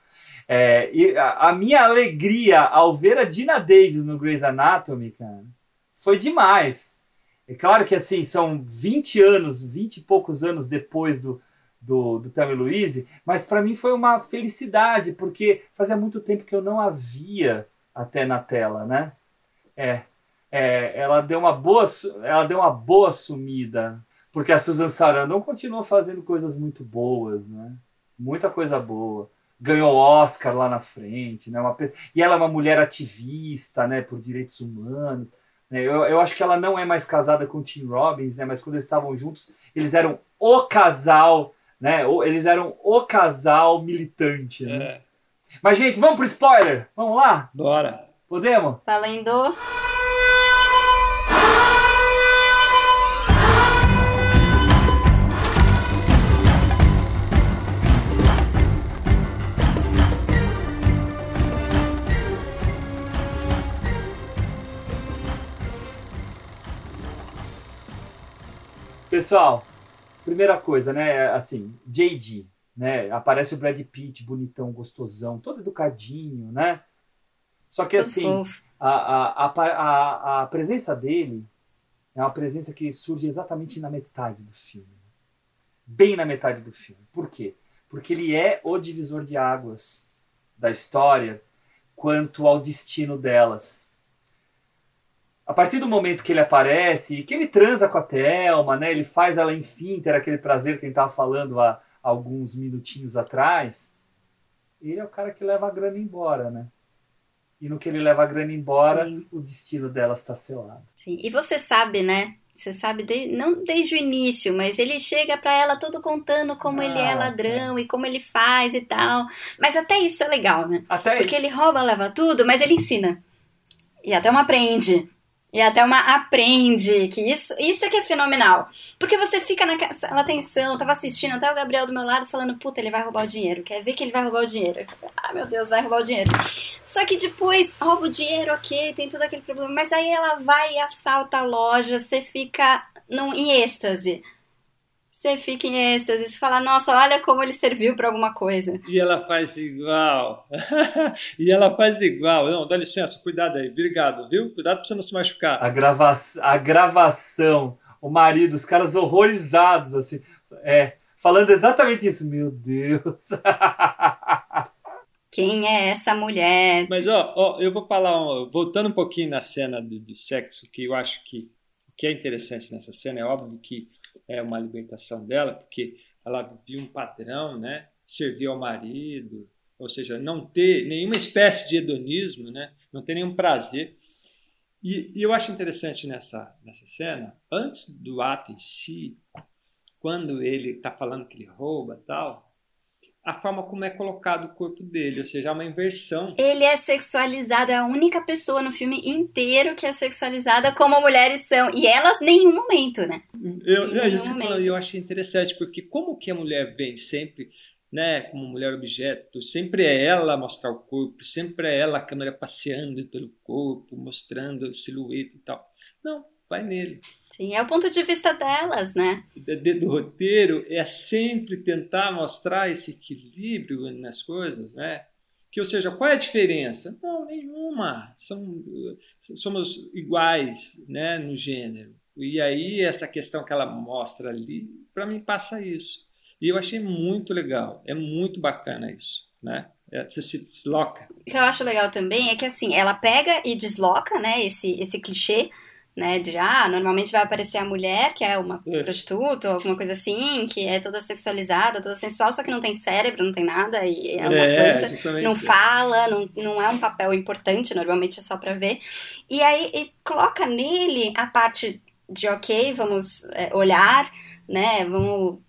Speaker 1: É, e a, a, minha alegria ao ver a Dina Davis no Grey's Anatomy, cara, foi demais. É claro que assim, são 20 anos, 20 e poucos anos depois do, do, do e Louise, mas para mim foi uma felicidade, porque fazia muito tempo que eu não a via até na tela, né? É, é, ela deu uma boa ela deu uma boa sumida porque a Susan Sarandon continuou fazendo coisas muito boas né muita coisa boa ganhou Oscar lá na frente né? Uma, e ela é uma mulher ativista né? Por direitos humanos né? eu, eu acho que ela não é mais casada com Tim Robbins né? Mas quando eles estavam juntos eles eram o casal né? Eles eram o casal militante né? É. mas gente vamos pro spoiler? Vamos lá?
Speaker 3: Bora.
Speaker 2: Podemos? Valendo
Speaker 1: Pessoal, primeira coisa, né? Assim, JD, né? Aparece o Brad Pitt, bonitão, gostosão, todo educadinho, né? Só que assim, a, a, a, a, presença dele é uma presença que surge exatamente na metade do filme. Bem na metade do filme. Por quê? Porque ele é o divisor de águas da história quanto ao destino delas a partir do momento que ele aparece, que ele transa com a Thelma, né? Ele faz ela, enfim, ter aquele prazer que a gente estava falando há alguns minutinhos atrás. Ele é o cara que leva a grana embora, né? E no que ele leva a grana embora, Sim. o destino dela está selado.
Speaker 2: Sim. E você sabe, né? Você sabe, de, não desde o início, mas ele chega para ela todo contando como ah, ele é ladrão é. e como ele faz e tal. Mas até isso é legal, né?
Speaker 1: Até
Speaker 2: Porque
Speaker 1: isso.
Speaker 2: ele rouba, leva tudo, mas ele ensina. E até uma aprende. E até uma aprende, que isso, isso é que é fenomenal. Porque você fica naquela tensão, tava assistindo até o Gabriel do meu lado falando, puta, ele vai roubar o dinheiro, quer ver que ele vai roubar o dinheiro. Eu falei, ah, meu Deus, vai roubar o dinheiro. Só que depois, rouba o dinheiro, ok, tem todo aquele problema, mas aí ela vai e assalta a loja, você fica num, em êxtase. Você fica em êxtase, você fala, nossa, olha como ele serviu para alguma coisa.
Speaker 3: E ela faz igual. (laughs) e ela faz igual. Não, dá licença, cuidado aí. Obrigado, viu? Cuidado para você não se machucar.
Speaker 1: A, grava a gravação, o marido, os caras horrorizados, assim. É, falando exatamente isso. Meu Deus. (laughs)
Speaker 2: Quem é essa mulher?
Speaker 3: Mas, ó, ó eu vou falar, voltando um pouquinho na cena do, do sexo, que eu acho que o que é interessante nessa cena é óbvio que é uma libertação dela, porque ela viu um padrão, né? Servir ao marido, ou seja, não ter nenhuma espécie de hedonismo, né? Não ter nenhum prazer. E, e eu acho interessante nessa, nessa cena, antes do ato em si, quando ele está falando que ele rouba tal, a forma como é colocado o corpo dele, ou seja, é uma inversão.
Speaker 2: Ele é sexualizado, é a única pessoa no filme inteiro que é sexualizada como mulheres são, e elas nenhum momento, né?
Speaker 3: Eu, é isso que eu, eu achei interessante, porque como que a mulher vem sempre, né, como mulher objeto, sempre é ela mostrar o corpo, sempre é ela a câmera passeando pelo corpo, mostrando silhueta e tal. Não, vai nele.
Speaker 2: Sim, é o ponto de vista delas, né?
Speaker 3: Do, roteiro é sempre tentar mostrar esse equilíbrio nas coisas, né? Que, ou seja, qual é a diferença? Não, nenhuma. São, somos iguais né, no gênero. E aí, essa questão que ela mostra ali, para mim, passa isso. E eu achei muito legal. É muito bacana isso, né? É, você se desloca.
Speaker 2: O que eu acho legal também é que, assim, ela pega e desloca, né, esse, esse clichê né? De ah, normalmente vai aparecer a mulher, que é uma é. prostituta ou alguma coisa assim, que é toda sexualizada, toda sensual, só que não tem cérebro, não tem nada, e é uma é, planta, não fala, não, não é um papel importante, normalmente é só pra ver. E aí e coloca nele a parte de ok, vamos é, olhar, né? Vamos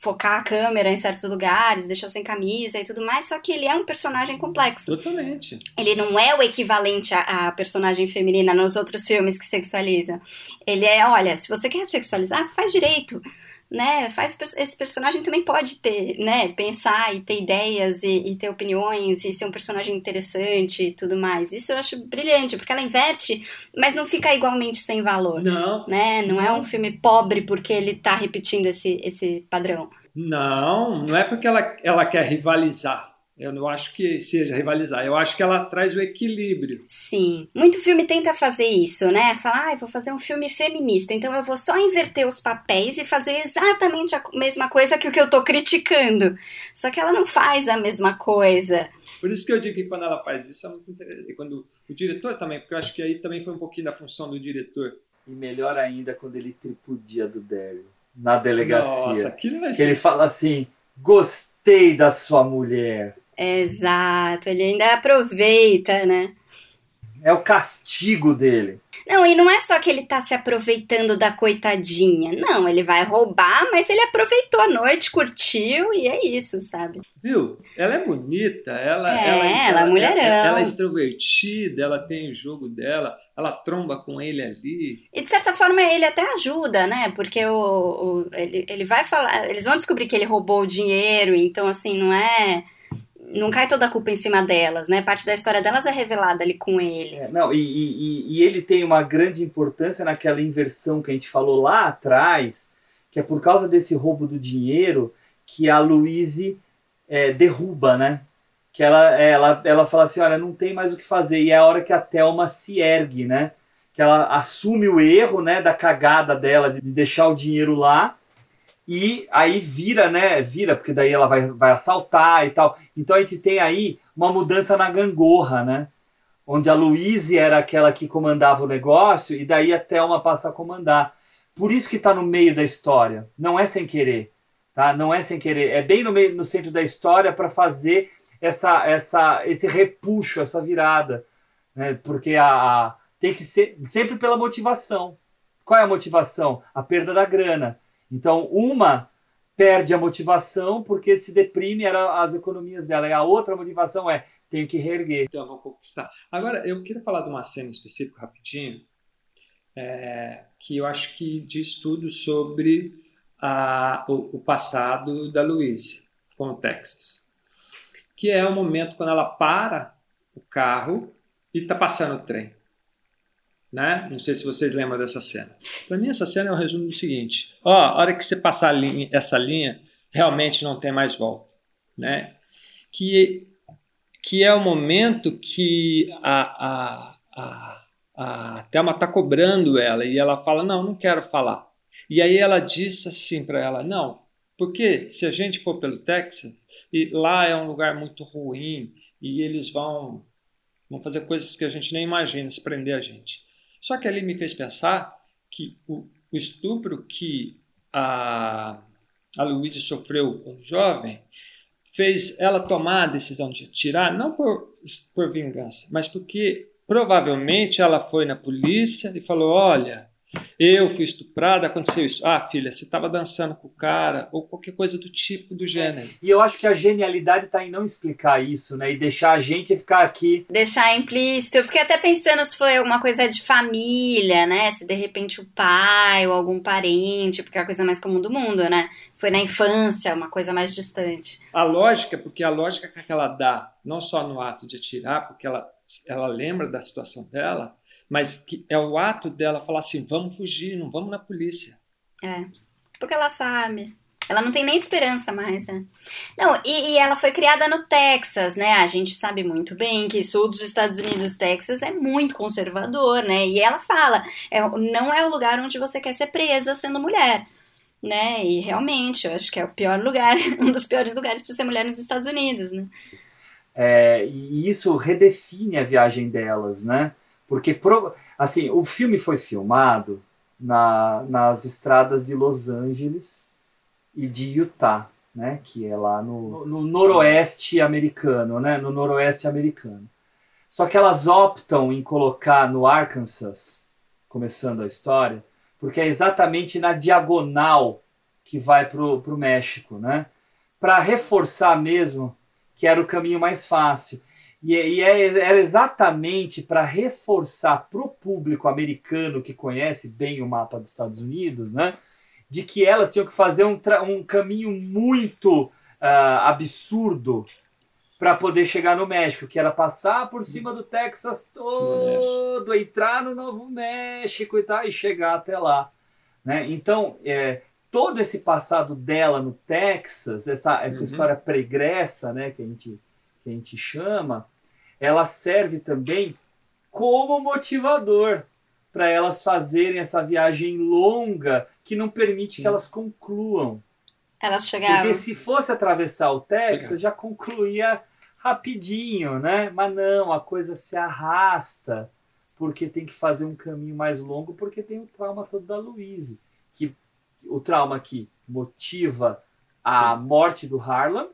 Speaker 2: focar a câmera em certos lugares, deixar sem camisa e tudo mais, só que ele é um personagem complexo.
Speaker 3: Totalmente.
Speaker 2: Ele não é o equivalente à, personagem feminina nos outros filmes que sexualiza. Ele é, olha, se você quer sexualizar, faz direito né, faz esse personagem também pode ter, né, pensar e ter ideias e, e, ter opiniões e ser um personagem interessante e tudo mais. Isso eu acho brilhante, porque ela inverte, mas não fica igualmente sem valor.
Speaker 3: Não.
Speaker 2: Né? Não, não. é um filme pobre porque ele tá repetindo esse, esse padrão.
Speaker 3: Não, não é porque ela, ela quer rivalizar. Eu não acho que seja rivalizar. Eu acho que ela traz o equilíbrio.
Speaker 2: Sim. Muito filme tenta fazer isso, né? Falar, ah, vou fazer um filme feminista, então eu vou só inverter os papéis e fazer exatamente a mesma coisa que o que eu tô criticando. Só que ela não faz a mesma coisa.
Speaker 3: Por isso que eu digo que quando ela faz isso é muito interessante. Quando o diretor também, porque eu acho que aí também foi um pouquinho da função do diretor.
Speaker 1: E melhor ainda quando ele tripudia do Daryl na delegacia.
Speaker 3: Nossa, aquilo vai
Speaker 1: Que ele fala assim: gostei da sua mulher.
Speaker 2: Exato, ele ainda aproveita, né?
Speaker 1: É o castigo dele.
Speaker 2: Não, e não é só que ele tá se aproveitando da coitadinha. Não, ele vai roubar, mas ele aproveitou a noite, curtiu e é isso, sabe?
Speaker 3: Viu? Ela é bonita, ela,
Speaker 2: É,
Speaker 3: ela,
Speaker 2: ela é mulherão.
Speaker 3: Ela, ela é extrovertida, ela tem o jogo dela, ela tromba com ele ali.
Speaker 2: E de certa forma ele até ajuda, né? Porque o, o- ele, ele vai falar. Eles vão descobrir que ele roubou o dinheiro, então assim, não é. Não cai toda a culpa em cima delas, né? Parte da história delas é revelada ali com ele.
Speaker 1: É, não, e, e- e- ele tem uma grande importância naquela inversão que a gente falou lá atrás, que é por causa desse roubo do dinheiro que a Louise é, derruba, né? Que ela, ela, ela fala assim, olha, não tem mais o que fazer. E é a hora que a Thelma se ergue, né? Que ela assume o erro, né, da cagada dela de deixar o dinheiro lá. E aí vira, né? Vira, porque daí ela vai, vai assaltar e tal. Então a gente tem aí uma mudança na gangorra, né? onde a Louise era aquela que comandava o negócio e daí a Thelma passa a comandar. Por isso que está no meio da história, não é sem querer, tá? Não é sem querer, é bem no meio, no centro da história para fazer essa, essa, esse repuxo, essa virada, né? Porque a, a- tem que ser sempre pela motivação. Qual é a motivação? A perda da grana. Então uma perde a motivação porque se deprime era as economias dela e a outra motivação é tenho que reerguer.
Speaker 3: Então vou conquistar. Agora, eu queria falar de uma cena específica rapidinho, é, que eu acho que diz tudo sobre a- o, o passado da Louise com o Texas. Que é o momento quando ela para o carro e está passando o trem. Né? Não sei se vocês lembram dessa cena. Para mim, essa cena é um resumo do seguinte: ó, a hora que você passar linha- essa linha, realmente não tem mais volta. Né? Que que é o momento que a, a, a, a Thelma está cobrando ela e ela fala: Não, não quero falar. E aí ela diz assim para ela: Não, porque se a gente for pelo Texas, e lá é um lugar muito ruim e eles vão, vão fazer coisas que a gente nem imagina se prender a gente. Só que ali me fez pensar que o, o estupro que a, a Louise sofreu quando jovem fez ela tomar a decisão de atirar, não por, por vingança, mas porque provavelmente ela foi na polícia e falou: Olha, eu fui estuprada, aconteceu isso. Ah, filha, você estava dançando com o cara, ou qualquer coisa do tipo, do gênero.
Speaker 1: E eu acho que a genialidade está em não explicar isso, né? E deixar a gente ficar aqui.
Speaker 2: Deixar implícito. Eu fiquei até pensando se foi alguma coisa de família, né? Se de repente o pai ou algum parente, porque é a coisa mais comum do mundo, né? Foi na infância, uma coisa mais distante.
Speaker 3: A lógica, porque a lógica que ela dá, não só no ato de atirar, porque ela, ela lembra da situação dela, mas que é o ato dela falar assim: vamos fugir, não vamos na polícia.
Speaker 2: É. Porque ela sabe. Ela não tem nem esperança mais, né? Não, e, e ela foi criada no Texas, né? A gente sabe muito bem que sul dos Estados Unidos, Texas, é muito conservador, né? E ela fala, é, não é o lugar onde você quer ser presa sendo mulher, né? E realmente, eu acho que é o pior lugar, (laughs) um dos piores lugares para ser mulher nos Estados Unidos, né?
Speaker 1: É, e isso redefine a viagem delas, né? Porque, assim, o filme foi filmado na, nas estradas de Los Angeles e de Utah, né? Que é lá no, no noroeste americano, né? No noroeste americano. Só que elas optam em colocar no Arkansas, começando a história, porque é exatamente na diagonal que vai pro, pro México, né? Para reforçar mesmo que era o caminho mais fácil. E, e é- era exatamente para reforçar para o público americano que conhece bem o mapa dos Estados Unidos, né, de que elas tinham que fazer um, um caminho muito ah, absurdo para poder chegar no México, que era passar por cima do Texas todo, entrar no Novo México e, tal, e chegar até lá. Né? Então, é, todo esse passado dela no Texas, essa, essa
Speaker 3: Uhum.
Speaker 1: história pregressa, né, que a gente que a gente chama, ela serve também como motivador para elas fazerem essa viagem longa que não permite que elas concluam.
Speaker 2: Elas chegaram.
Speaker 1: Porque se fosse atravessar o Texas, já concluía rapidinho, né? Mas não, a coisa se arrasta porque tem que fazer um caminho mais longo, porque tem o trauma todo da Louise, que o trauma que motiva a morte do Harlan,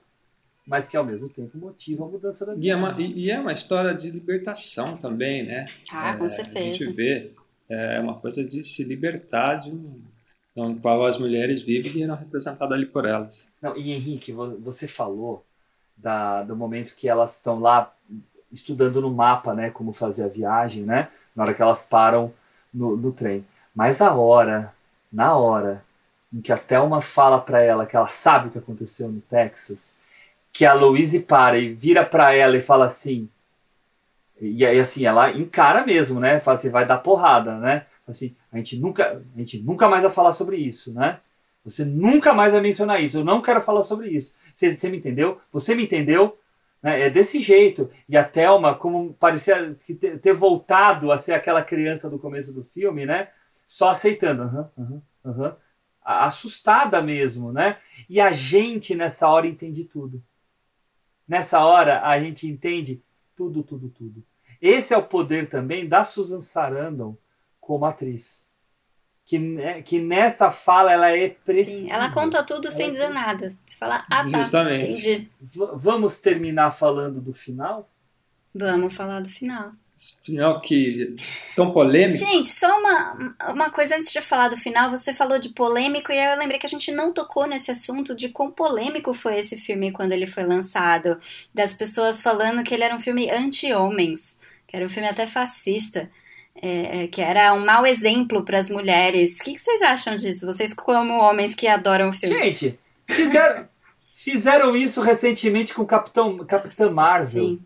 Speaker 1: mas que ao mesmo tempo motiva a mudança da
Speaker 3: E é uma, e é uma história de libertação também, né?
Speaker 2: Ah,
Speaker 3: É,
Speaker 2: com
Speaker 3: A
Speaker 2: certeza.
Speaker 3: gente vê, é uma coisa de se libertar de um, no qual as mulheres vivem e eram representadas ali por elas.
Speaker 1: Não, e Henrique, vo- você falou da, do momento que elas estão lá estudando no mapa, né, como fazer a viagem, né, na hora que elas param no, no trem. Mas a hora, na hora em que a Thelma fala para ela que ela sabe o que aconteceu no Texas, que a Louise para e vira para ela e fala assim, e aí assim, ela encara mesmo, né, fala assim, vai dar porrada, né, assim, a gente nunca, a gente nunca mais vai falar sobre isso, né, você nunca mais vai mencionar isso. Eu não quero falar sobre isso. Você, você me entendeu? Você me entendeu? Né? É desse jeito. E a Thelma, como parecia ter, voltado a ser aquela criança do começo do filme, né? Só aceitando. Aham, aham. A- Assustada mesmo, né? E a gente, nessa hora, entende tudo. Nessa hora, a gente entende tudo, tudo, tudo. Esse é o poder também da Susan Sarandon como atriz. Que, ne- que nessa fala ela é precisa.
Speaker 2: Sim, ela conta tudo sem
Speaker 1: Ela
Speaker 2: dizer
Speaker 1: precisa.
Speaker 2: nada. Você fala, ah tá,
Speaker 3: Justamente.
Speaker 2: entendi.
Speaker 1: V- vamos terminar falando do final?
Speaker 2: Vamos falar do final.
Speaker 3: Esse Final que tão polêmico.
Speaker 2: Gente, só uma, uma coisa antes de falar do final. Você falou de polêmico e aí eu lembrei que a gente não tocou nesse assunto de quão polêmico foi esse filme quando ele foi lançado. Das pessoas falando que ele era um filme anti-homens, que era um filme até fascista. é, é, que era um mau exemplo para as mulheres. O que, que vocês acham disso? Vocês, como homens que adoram o filme?
Speaker 1: Gente, fizeram, fizeram isso recentemente com o Capitão, Capitã Marvel.
Speaker 2: Sim.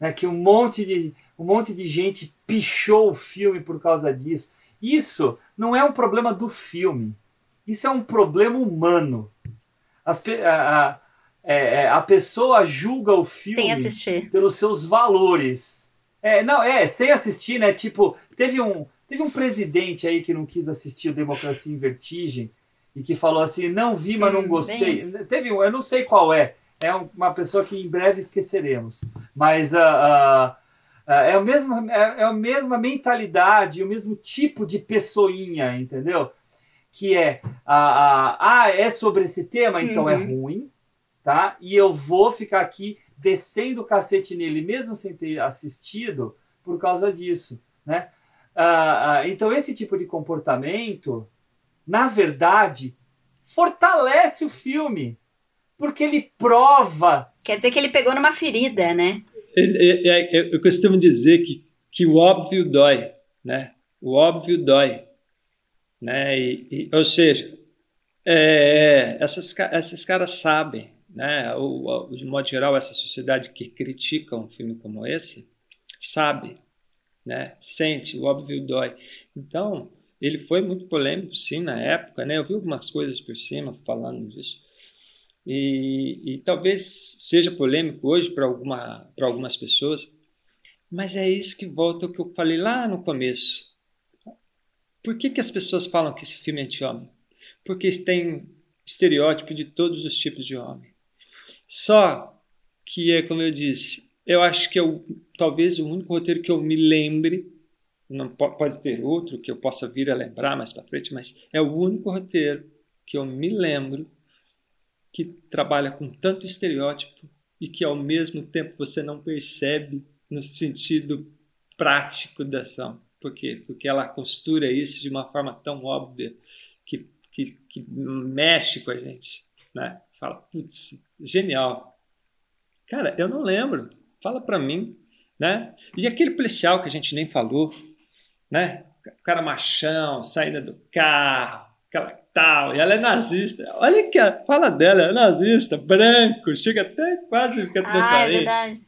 Speaker 1: Né, que um monte, de, um monte de gente pichou o filme por causa disso. Isso não é um problema do filme. Isso é um problema humano. As a, a, é, é, a pessoa julga o filme
Speaker 2: Sem assistir.
Speaker 1: pelos seus valores. É, não, é, sem assistir, né? Tipo, teve um, teve um presidente aí que não quis assistir o Democracia em Vertigem e que falou assim, não vi, mas não
Speaker 2: Hum,
Speaker 1: gostei.
Speaker 2: isso.
Speaker 1: Teve um, eu não sei qual é. É um- uma pessoa que em breve esqueceremos. Mas ah, ah, é, o mesmo, é, é a mesma mentalidade, o mesmo tipo de pessoinha, entendeu? Que é, ah, ah, ah, é sobre esse tema, então é
Speaker 2: Uhum.
Speaker 1: ruim, tá? E eu vou ficar aqui descendo o cacete nele, mesmo sem ter assistido, por causa disso, né? Ah, ah, então esse tipo de comportamento, na verdade, fortalece o filme, porque ele prova
Speaker 2: Quer dizer que ele pegou numa ferida, né?
Speaker 3: É- é- é- Eu costumo dizer que, que o óbvio dói, né? O óbvio dói, né? E, e- ou seja, é, essas, ca- esses caras sabem, né? Ou, ou, de modo geral, essa sociedade que critica um filme como esse sabe, né? Sente, o óbvio dói. Então, ele foi muito polêmico, sim, na época, né? Eu vi algumas coisas por cima falando disso. E, e talvez seja polêmico hoje para alguma, algumas pessoas, mas é isso que volta ao que eu falei lá no começo. Por que, que as pessoas falam que esse filme é anti-homem? Porque tem estereótipo de todos os tipos de homem. Só que é como eu disse, eu acho que é o, talvez o único roteiro que eu me lembre, não po- pode ter outro que eu possa vir a lembrar mais para frente, mas é o único roteiro que eu me lembro que trabalha com tanto estereótipo e que ao mesmo tempo você não percebe no sentido prático da ação. Por quê? Porque ela costura isso de uma forma tão óbvia que, que, que mexe com a gente. Né? Você fala, putz, genial. Cara, eu não lembro. Fala pra mim. Né? E aquele policial que a gente nem falou, né? O cara machão, saindo do carro, aquela tal, e ela é nazista. Olha que a fala dela é nazista, branco, chega até quase fica
Speaker 2: Ah, é
Speaker 3: transparente.
Speaker 2: verdade.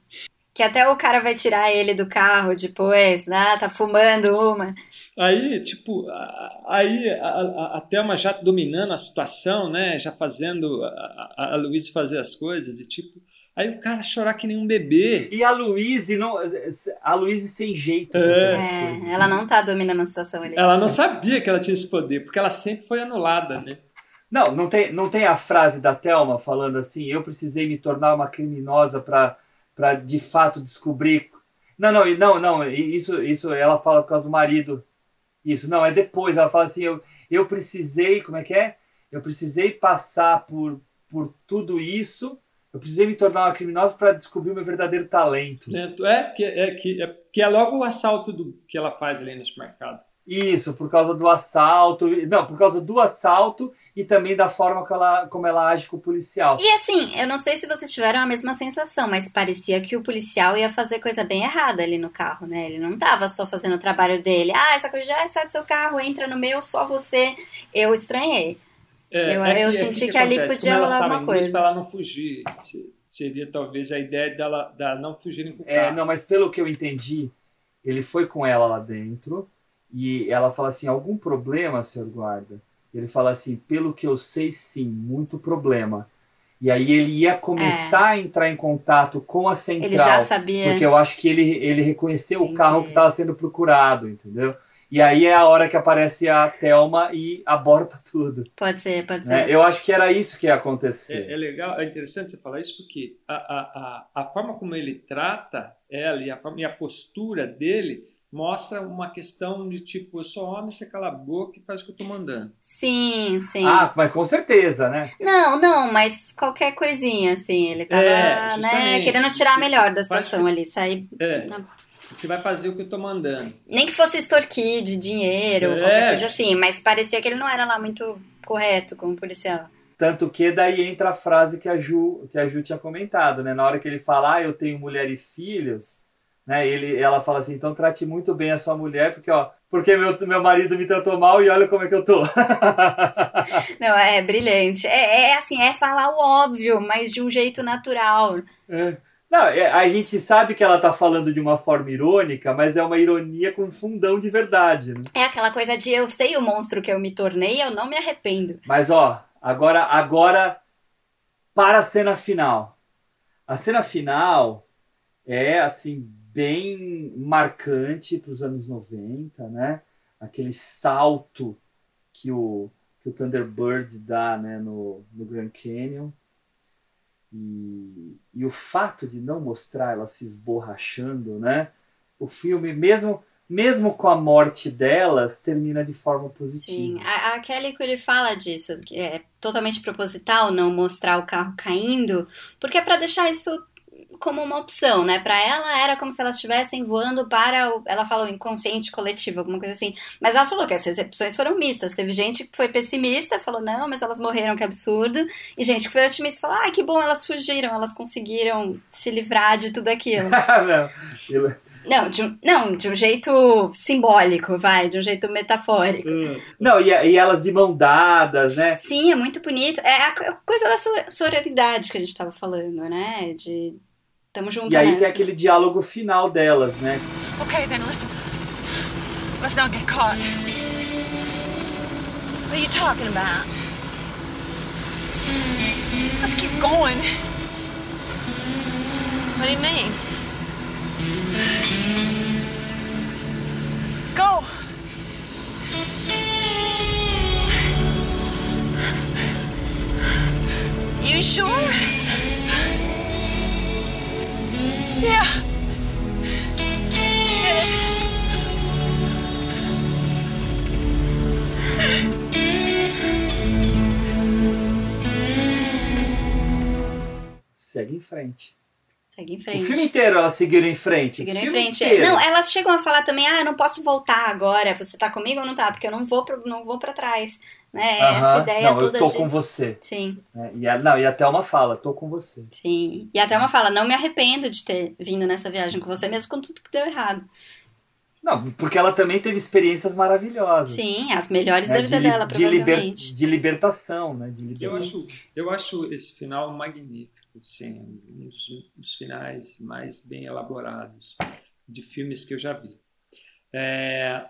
Speaker 2: Que até o cara vai tirar ele do carro depois, né? Tá fumando uma.
Speaker 3: Aí, tipo, aí a, a, a Thelma já dominando a situação, né? Já fazendo a, a, Luísa fazer as coisas e tipo, Aí o cara chorar que nem um bebê.
Speaker 1: E a Louise, não, a Louise sem jeito. pra
Speaker 3: É.
Speaker 2: É, ela
Speaker 1: né?
Speaker 2: não tá dominando a situação ali.
Speaker 3: Ela não sabia que ela tinha esse poder, porque ela sempre foi anulada, né?
Speaker 1: Não, não tem, não tem a frase da Thelma falando assim, eu precisei me tornar uma criminosa para para de fato descobrir. Não, não, não, não, isso isso ela fala por causa do marido. Isso, não, é depois, ela fala assim, eu, eu precisei, como é que é? Eu precisei passar por, por tudo isso, eu precisei me tornar uma criminosa para descobrir o meu verdadeiro talento.
Speaker 3: Lento. É, que é, que é, que é logo o assalto do, que ela faz ali no supermercado.
Speaker 1: Isso, por causa do assalto, não, por causa do assalto e também da forma que ela, como ela age com o policial.
Speaker 2: E assim, eu não sei se vocês tiveram a mesma sensação, mas parecia que o policial ia fazer coisa bem errada ali no carro, né? Ele não tava só fazendo o trabalho dele. Ah, essa coisa de ah, sai do seu carro, entra no meu, só você. Eu estranhei.
Speaker 3: É,
Speaker 2: Eu-
Speaker 3: é
Speaker 2: eu
Speaker 3: que- é
Speaker 2: senti que ali
Speaker 3: acontece?
Speaker 2: podia
Speaker 3: Como
Speaker 2: rolar
Speaker 3: busca,
Speaker 2: coisa.
Speaker 3: ela não fugir. Se- Seria talvez a ideia dela, da não fugirem com o
Speaker 1: É,
Speaker 3: carro.
Speaker 1: não, mas pelo que eu entendi, ele foi com ela lá dentro e ela fala assim: algum problema, senhor guarda? Ele fala assim: pelo que eu sei, sim, muito problema. E aí ele ia começar a entrar em contato com a central.
Speaker 2: É. Ele já sabia.
Speaker 1: Porque eu acho que ele, ele reconheceu
Speaker 2: Entendi.
Speaker 1: o carro que estava sendo procurado, entendeu? E aí é a hora que aparece a Thelma e aborta tudo.
Speaker 2: Pode ser, pode ser.
Speaker 1: né? Eu acho que era isso que ia acontecer.
Speaker 3: É, é legal, é interessante você falar isso porque a, a, a, a forma como ele trata ela e a, forma, e a postura dele mostra uma questão de tipo, eu sou homem, você cala a boca e faz o que eu tô mandando.
Speaker 2: Sim, sim.
Speaker 1: Ah, mas com certeza, né?
Speaker 2: Não, não, mas qualquer coisinha, assim, ele tava,
Speaker 3: É,
Speaker 2: né, querendo tirar melhor da situação ali, sair.
Speaker 3: É,
Speaker 2: Não.
Speaker 3: Você vai fazer o que eu tô mandando.
Speaker 2: Nem que fosse extorquir de dinheiro,
Speaker 3: É.
Speaker 2: qualquer coisa assim, mas parecia que ele não era lá muito correto como policial.
Speaker 1: Tanto que daí entra a frase que a Ju, que a Ju tinha comentado, né? Na hora que ele fala, ah, eu tenho mulher e filhos, né? Ele, ela fala assim, então trate muito bem a sua mulher, porque ó, porque meu, meu marido me tratou mal e olha como é que eu tô. (laughs)
Speaker 2: Não, é brilhante. É, é assim, é falar o óbvio, mas de um jeito natural.
Speaker 1: É. Não, é, a gente sabe que ela tá falando de uma forma irônica, mas é uma ironia com fundão de verdade, né?
Speaker 2: É aquela coisa de eu sei o monstro que eu me tornei, eu não me arrependo.
Speaker 1: Mas ó, agora, agora para a cena final. A cena final é assim bem marcante para os anos 90, né? Aquele salto que o, que o Thunderbird dá né, no, no Grand Canyon. E, e o fato de não mostrar ela se esborrachando, né? O filme, mesmo, mesmo com a morte delas, termina de forma positiva.
Speaker 2: Sim, a, a Kelly Curry fala disso, que é totalmente proposital não mostrar o carro caindo, porque é pra deixar isso como uma opção, né? Pra ela era como se elas estivessem voando para o, ela falou inconsciente coletivo, alguma coisa assim. Mas ela falou que as recepções foram mistas. Teve gente que foi pessimista, falou não, mas elas morreram, que absurdo. E gente que foi otimista, falou ah, que bom, elas fugiram, elas conseguiram se livrar de tudo aquilo. (laughs)
Speaker 1: Não,
Speaker 2: de um, não, de um jeito simbólico, vai, de um jeito metafórico.
Speaker 1: Não, e, e elas de mão dadas, né?
Speaker 2: Sim, é muito bonito. É a co- coisa da so- sororidade que a gente tava falando, né? De. Tamo junto
Speaker 1: E aí
Speaker 2: nessa.
Speaker 1: tem aquele diálogo final delas, né?
Speaker 6: Okay, then listen. Let's not get caught.
Speaker 4: What are you talking about?
Speaker 6: Let's keep going.
Speaker 4: What do you mean?
Speaker 6: Go.
Speaker 4: You sure?
Speaker 6: Yeah.
Speaker 1: Segue em frente.
Speaker 2: Segue em
Speaker 1: O
Speaker 2: frente.
Speaker 1: filme inteiro elas seguiram em frente.
Speaker 2: Seguiram
Speaker 1: o
Speaker 2: em frente.
Speaker 1: inteiro.
Speaker 2: Não, elas chegam a falar também, ah, eu não posso voltar agora. Você tá comigo ou não tá? Porque eu não vou pra, não vou pra trás. Né? Essa
Speaker 1: Aham.
Speaker 2: ideia
Speaker 1: Não,
Speaker 2: toda
Speaker 1: eu tô
Speaker 2: de.
Speaker 1: com você.
Speaker 2: Sim,
Speaker 1: né? E a, não, e a Thelma fala, tô com você.
Speaker 2: sim. E até uma fala, não me arrependo de ter vindo nessa viagem com você, mesmo com tudo que deu errado.
Speaker 1: Não, porque ela também teve experiências maravilhosas.
Speaker 2: Sim, as melhores
Speaker 1: né?
Speaker 2: da vida
Speaker 1: de,
Speaker 2: dela,
Speaker 1: de, liber-
Speaker 2: provavelmente.
Speaker 1: de libertação, né? De
Speaker 3: Eu
Speaker 1: libertação.
Speaker 3: acho, eu acho esse final magnífico, assim, um dos, dos finais mais bem elaborados de filmes que eu já vi. É,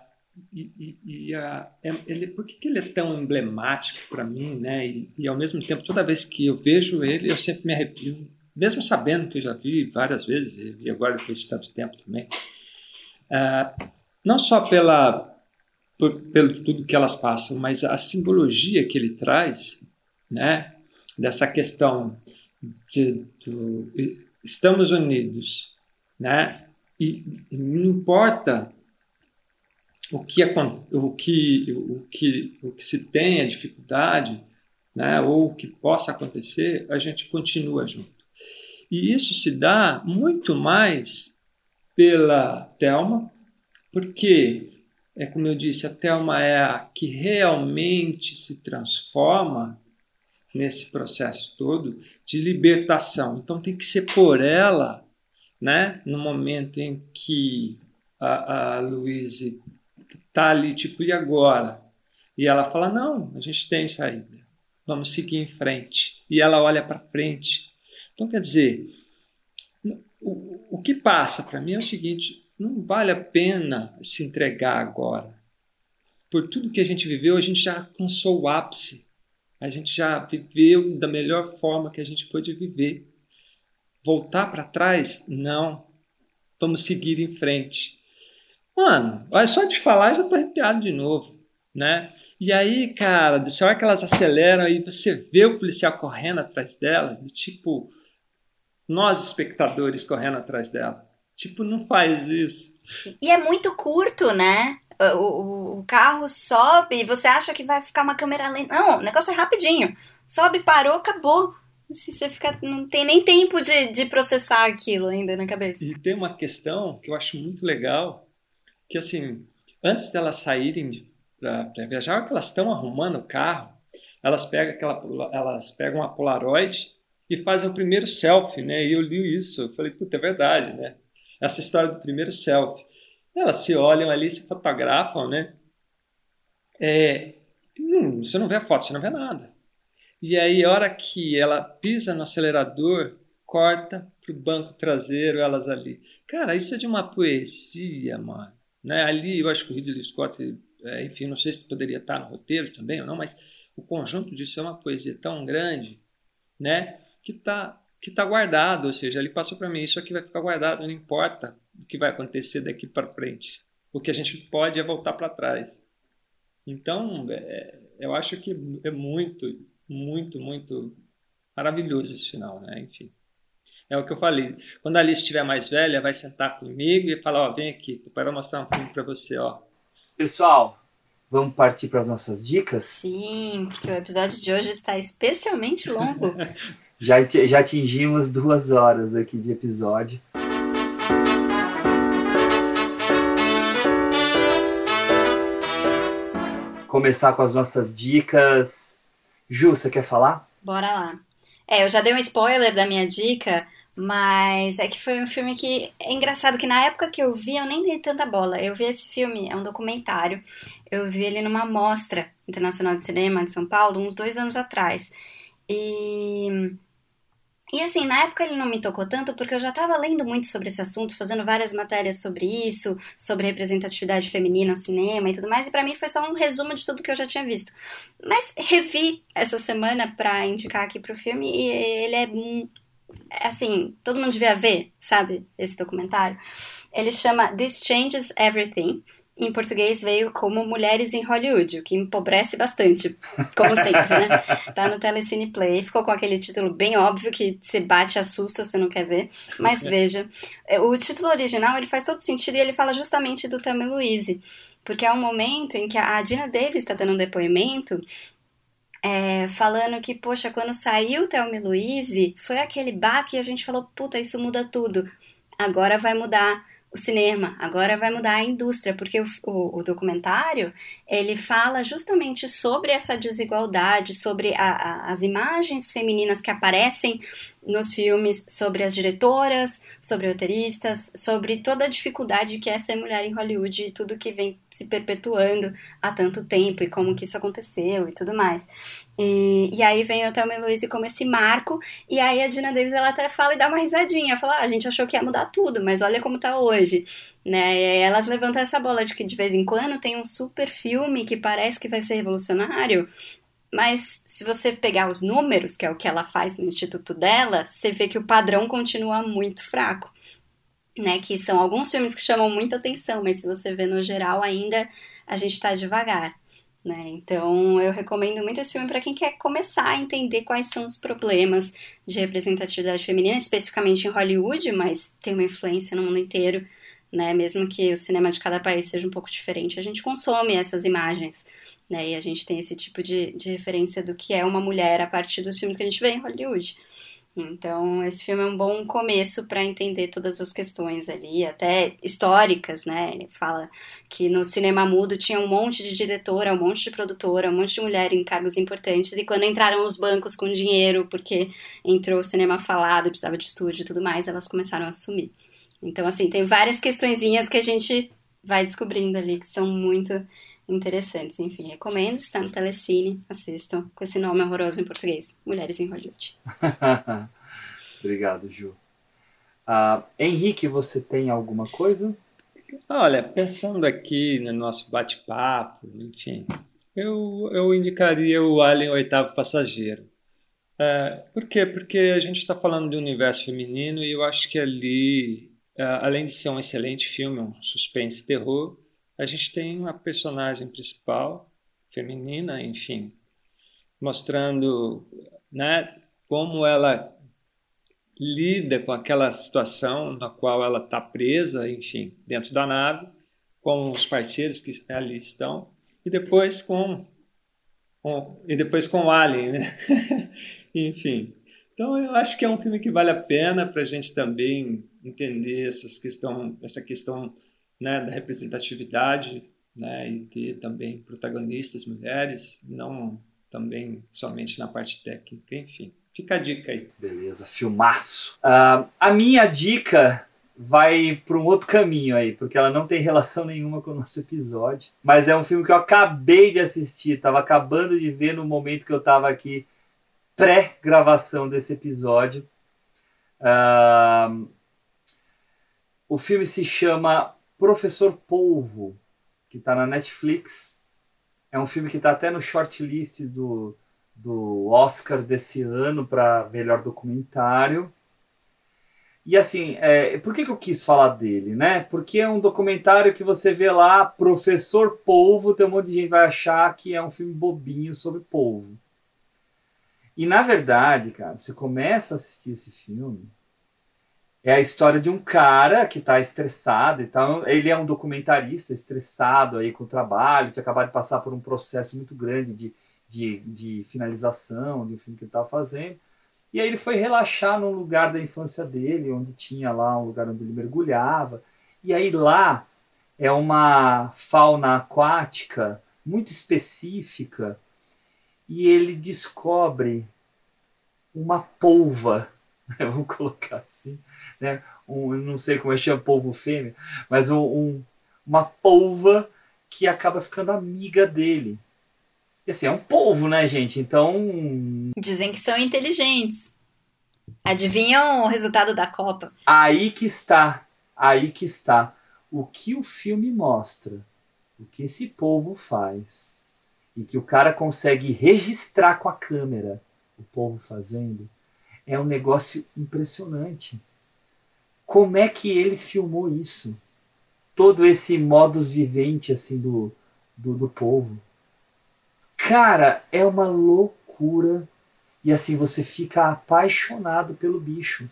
Speaker 3: e e- e a- é- ele, por que, que ele é tão emblemático para mim, né? E, e, ao mesmo tempo, toda vez que eu vejo ele, eu sempre me arrepio mesmo sabendo que eu já vi várias vezes, e agora depois de tanto tempo também, uh, não só pela, por, pelo tudo que elas passam, mas a simbologia que ele traz, né, dessa questão de, estamos unidos, né, e não importa o que, o que, o que, o que se tem, a dificuldade, né, ou o que possa acontecer, a gente continua junto. E isso se dá muito mais pela Telma, porque, é como eu disse, a Telma é a que realmente se transforma nesse processo todo de libertação. Então tem que ser por ela, né, no momento em que a, a Luísa está ali, tipo, e agora? E ela fala: não, a gente tem saída, vamos seguir em frente. E ela olha para frente. Então, quer dizer, o, o que passa para mim é o seguinte: não vale a pena se entregar agora. Por tudo que a gente viveu, a gente já alcançou o ápice. A gente já viveu da melhor forma que a gente pôde viver. Voltar para trás? Não. Vamos seguir em frente. Mano, olha só de falar já tô arrepiado de novo, né? E aí, cara, dessa hora que elas aceleram aí, você vê o policial correndo atrás delas, tipo, nós espectadores correndo atrás dela. Tipo, não faz isso.
Speaker 2: E é muito curto, né? O, o, o carro sobe e você acha que vai ficar uma câmera lenta. Não, o negócio é rapidinho. Sobe, parou, acabou. Se você fica, não tem nem tempo de, de processar aquilo ainda na cabeça.
Speaker 3: E tem uma questão que eu acho muito legal, que assim, antes delas saírem para viajar, que elas estão arrumando o carro, elas pegam, aquela, elas pegam uma Polaroid e fazem o primeiro selfie, né? E eu li isso, eu falei, puta, é verdade, né? Essa história do primeiro selfie. Elas se olham ali, se fotografam, né? É, hum, você não vê a foto, você não vê nada. E aí, a hora que ela pisa no acelerador, corta pro banco traseiro, elas ali. Cara, isso é de uma poesia, mano. Né? Ali eu acho que o Ridley Scott, é, enfim, não sei se poderia estar no roteiro também ou não, mas o conjunto disso é uma poesia tão grande, né? Que está que tá guardado, ou seja, ele passou para mim, isso aqui vai ficar guardado, não importa o que vai acontecer daqui para frente. O que a gente pode é voltar para trás. Então, é, eu acho que é muito, muito, muito maravilhoso esse final, né? Enfim. É o que eu falei. Quando a Alice estiver mais velha, vai sentar comigo e falar: Ó, vem aqui, papai vai mostrar um filme para você, ó.
Speaker 1: Pessoal, vamos partir para as nossas dicas?
Speaker 2: Sim, porque o episódio de hoje está especialmente longo. (laughs)
Speaker 1: já, já atingimos duas horas aqui de episódio. Começar com as nossas dicas. Ju, você quer falar?
Speaker 2: Bora lá. É, eu já dei um spoiler da minha dica, mas é que foi um filme que. É engraçado que na época que eu vi, eu nem dei tanta bola. Eu vi esse filme, é um documentário. Eu vi ele numa mostra internacional de cinema de São Paulo, uns dois anos atrás. E e assim, na época ele não me tocou tanto porque eu já estava lendo muito sobre esse assunto, fazendo várias matérias sobre isso, sobre representatividade feminina no cinema e tudo mais, e para mim foi só um resumo de tudo que eu já tinha visto. Mas revi essa semana para indicar aqui pro filme e ele é assim, todo mundo devia ver, sabe, esse documentário. Ele chama This Changes Everything. Em português veio como Mulheres em Hollywood, o que empobrece bastante, como sempre, né? (laughs) Tá no Telecine Play, ficou com aquele título bem óbvio que se bate assusta, você não quer ver. Mas (laughs) veja, é, o título original ele faz todo sentido e ele fala justamente do Thelma Louise, porque é um momento em que a Dina Davis está dando um depoimento é, falando que, poxa, quando saiu Thelma Louise, foi aquele baque e a gente falou, puta, isso muda tudo. Agora vai mudar o cinema, agora vai mudar a indústria, porque o, o, o documentário ele fala justamente sobre essa desigualdade, sobre a, a, as imagens femininas que aparecem nos filmes, sobre as diretoras, sobre roteiristas, sobre toda a dificuldade que é ser mulher em Hollywood e tudo que vem se perpetuando há tanto tempo e como que isso aconteceu e tudo mais. E, e aí vem o Thelma Louise como esse marco, e aí a Dina Davis ela até fala e dá uma risadinha, fala, ah, a gente achou que ia mudar tudo, mas olha como tá hoje. Né? E aí elas levantam essa bola de que de vez em quando tem um super filme que parece que vai ser revolucionário, Mas se você pegar os números, que é o que ela faz no instituto dela, você vê que o padrão continua muito fraco. Né, que são alguns filmes que chamam muita atenção, mas se você vê no geral ainda a gente está devagar. Né? Então, eu recomendo muito esse filme para quem quer começar a entender quais são os problemas de representatividade feminina, especificamente em Hollywood, mas tem uma influência no mundo inteiro, né? Mesmo que o cinema de cada país seja um pouco diferente, a gente consome essas imagens, né? E a gente tem esse tipo de, de referência do que é uma mulher a partir dos filmes que a gente vê em Hollywood. Então, esse filme é um bom começo para entender todas as questões ali, até históricas, né? Ele fala que no cinema mudo tinha um monte de diretora, um monte de produtora, um monte de mulher em cargos importantes, e quando entraram os bancos com dinheiro, porque entrou o cinema falado, precisava de estúdio e tudo mais, elas começaram a assumir. Então, assim, tem várias questõezinhas que a gente vai descobrindo ali que são muito interessantes. Enfim, recomendo, está no Telecine, assistam, com esse nome horroroso em português, Mulheres em Hollywood. (laughs)
Speaker 1: Obrigado, Ju. Uh, Henrique, você tem alguma coisa?
Speaker 3: Olha, pensando aqui no nosso bate-papo, enfim, eu, eu indicaria o Alien Oitavo Passageiro. Uh, por quê? Porque a gente está falando de um universo feminino e eu acho que ali, uh, além de ser um excelente filme, um suspense terror, a gente tem uma personagem principal, feminina, enfim, mostrando né, como ela lida com aquela situação na qual ela está presa, enfim, dentro da nave, com os parceiros que ali estão, e depois com, com e depois com o Alien, né? (laughs) enfim. Então eu acho que é um filme que vale a pena para a gente também entender essas questão, essa questão né, da representatividade né, e ter também protagonistas mulheres, não também somente na parte técnica, enfim. Fica a dica aí.
Speaker 1: Beleza, filmaço. Uh, a minha dica vai para um outro caminho aí, porque ela não tem relação nenhuma com o nosso episódio. Mas é um filme que eu acabei de assistir, estava acabando de ver no momento que eu estava aqui pré-gravação desse episódio. Uh, o filme se chama Professor Polvo, que está na Netflix. É um filme que está até no shortlist do, do Oscar desse ano para melhor documentário. E assim, é, por que, que eu quis falar dele, né? Porque é um documentário que você vê lá, Professor Polvo, tem um monte de gente que vai achar que é um filme bobinho sobre polvo. E na verdade, cara, você começa a assistir esse filme, é a história de um cara que está estressado e tal. Ele é um documentarista estressado aí com o trabalho, tinha acabado de passar por um processo muito grande de, de, de finalização de um filme que ele estava fazendo. E aí ele foi relaxar num lugar da infância dele, onde tinha lá um lugar onde ele mergulhava. E aí lá é uma fauna aquática muito específica e ele descobre uma polva, (laughs) vamos colocar assim, né? Um, não sei como é chama polvo fêmea, mas um, um, uma polva que acaba ficando amiga dele. E assim, é um polvo, né, gente? Então.
Speaker 2: Dizem que são inteligentes. Adivinham o resultado da Copa?
Speaker 1: Aí que está. Aí que está. O que o filme mostra, o que esse povo faz, e que o cara consegue registrar com a câmera o povo fazendo, é um negócio impressionante. Como é que ele filmou isso? Todo esse modus vivente assim do, do, do povo. Cara, é uma loucura. E assim você fica apaixonado pelo bicho.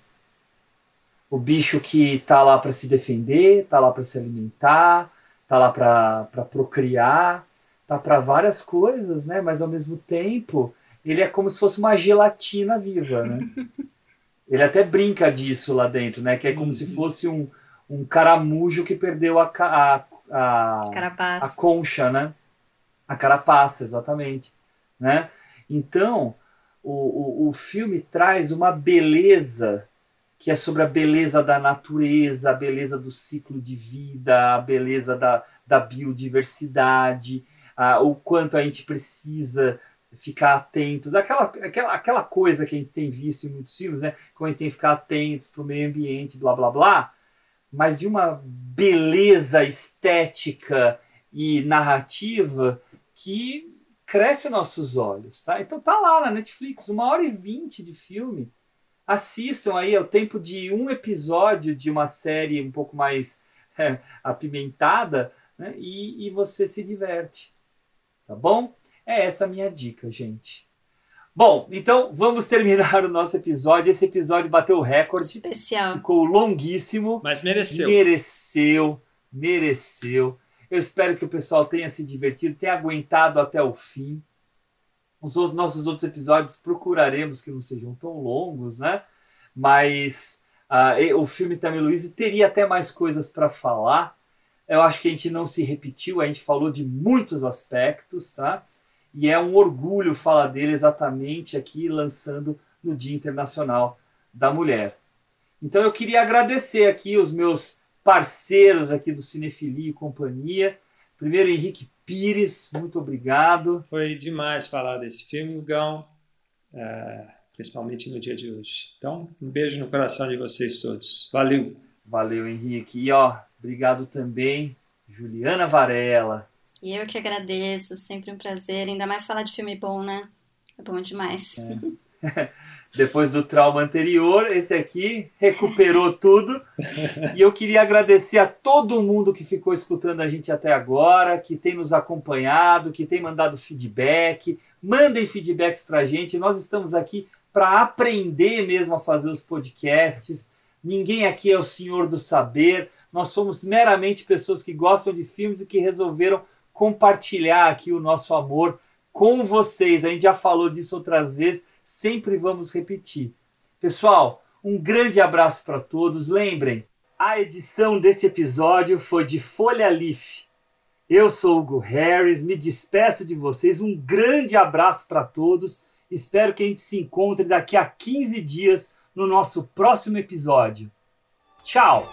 Speaker 1: O bicho que tá lá para se defender, tá lá para se alimentar, tá lá para procriar, tá para várias coisas, né? Mas ao mesmo tempo, ele é como se fosse uma gelatina viva, né? (laughs) Ele até brinca disso lá dentro, né? Que é como se uhum. fosse um, um caramujo que perdeu a, a, a, a concha, né? A carapaça, exatamente. Né? Então, o, o, o filme traz uma beleza que é sobre a beleza da natureza, a beleza do ciclo de vida, a beleza da, da biodiversidade, a, o quanto a gente precisa ficar atentos, aquela, aquela, aquela coisa que a gente tem visto em muitos filmes, né? Como a gente tem que ficar atentos para o meio ambiente, blá blá blá, mas de uma beleza estética e narrativa que, cresce nossos olhos, tá? Então tá lá na Netflix, uma hora e vinte de filme. Assistam aí, é o tempo de um episódio de uma série um pouco mais é, (laughs) apimentada, né? E, e você se diverte, tá bom? É essa a minha dica, gente. Bom, então vamos terminar (laughs) o nosso episódio. Esse episódio bateu o recorde.
Speaker 2: Especial.
Speaker 1: Ficou longuíssimo.
Speaker 3: Mas mereceu.
Speaker 1: Mereceu, mereceu. Eu espero que o pessoal tenha se divertido, tenha aguentado até o fim. Os outros, nossos outros episódios procuraremos que não sejam tão longos, né? Mas uh, o filme Tammy Louise teria até mais coisas para falar. Eu acho que a gente não se repetiu, a gente falou de muitos aspectos, tá? E é um orgulho falar dele exatamente aqui, lançando no Dia Internacional da Mulher. Então eu queria agradecer aqui os meus parceiros aqui do Cinefilia e Companhia. Primeiro, Henrique Pires, muito obrigado.
Speaker 3: Foi demais falar desse filme, Gão, é, principalmente no dia de hoje. Então, um beijo no coração de vocês todos. Valeu!
Speaker 1: Valeu, Henrique. E ó, obrigado também, Juliana Varela.
Speaker 2: E eu que agradeço, sempre um prazer. Ainda mais falar de filme bom, né? É bom demais.
Speaker 1: É. (laughs) Depois do trauma anterior, esse aqui recuperou (laughs) tudo. E eu queria agradecer a todo mundo que ficou escutando a gente até agora, que tem nos acompanhado, que tem mandado feedback. Mandem feedbacks pra gente. Nós estamos aqui para aprender mesmo a fazer os podcasts. Ninguém aqui é o senhor do saber. Nós somos meramente pessoas que gostam de filmes e que resolveram compartilhar aqui o nosso amor com vocês. A gente já falou disso outras vezes, sempre vamos repetir. Pessoal, um grande abraço para todos. Lembrem, a edição deste episódio foi de Folha Leaf. Eu sou Hugo Harris, me despeço de vocês. Um grande abraço para todos. Espero que a gente se encontre daqui a 15 dias no nosso próximo episódio. Tchau!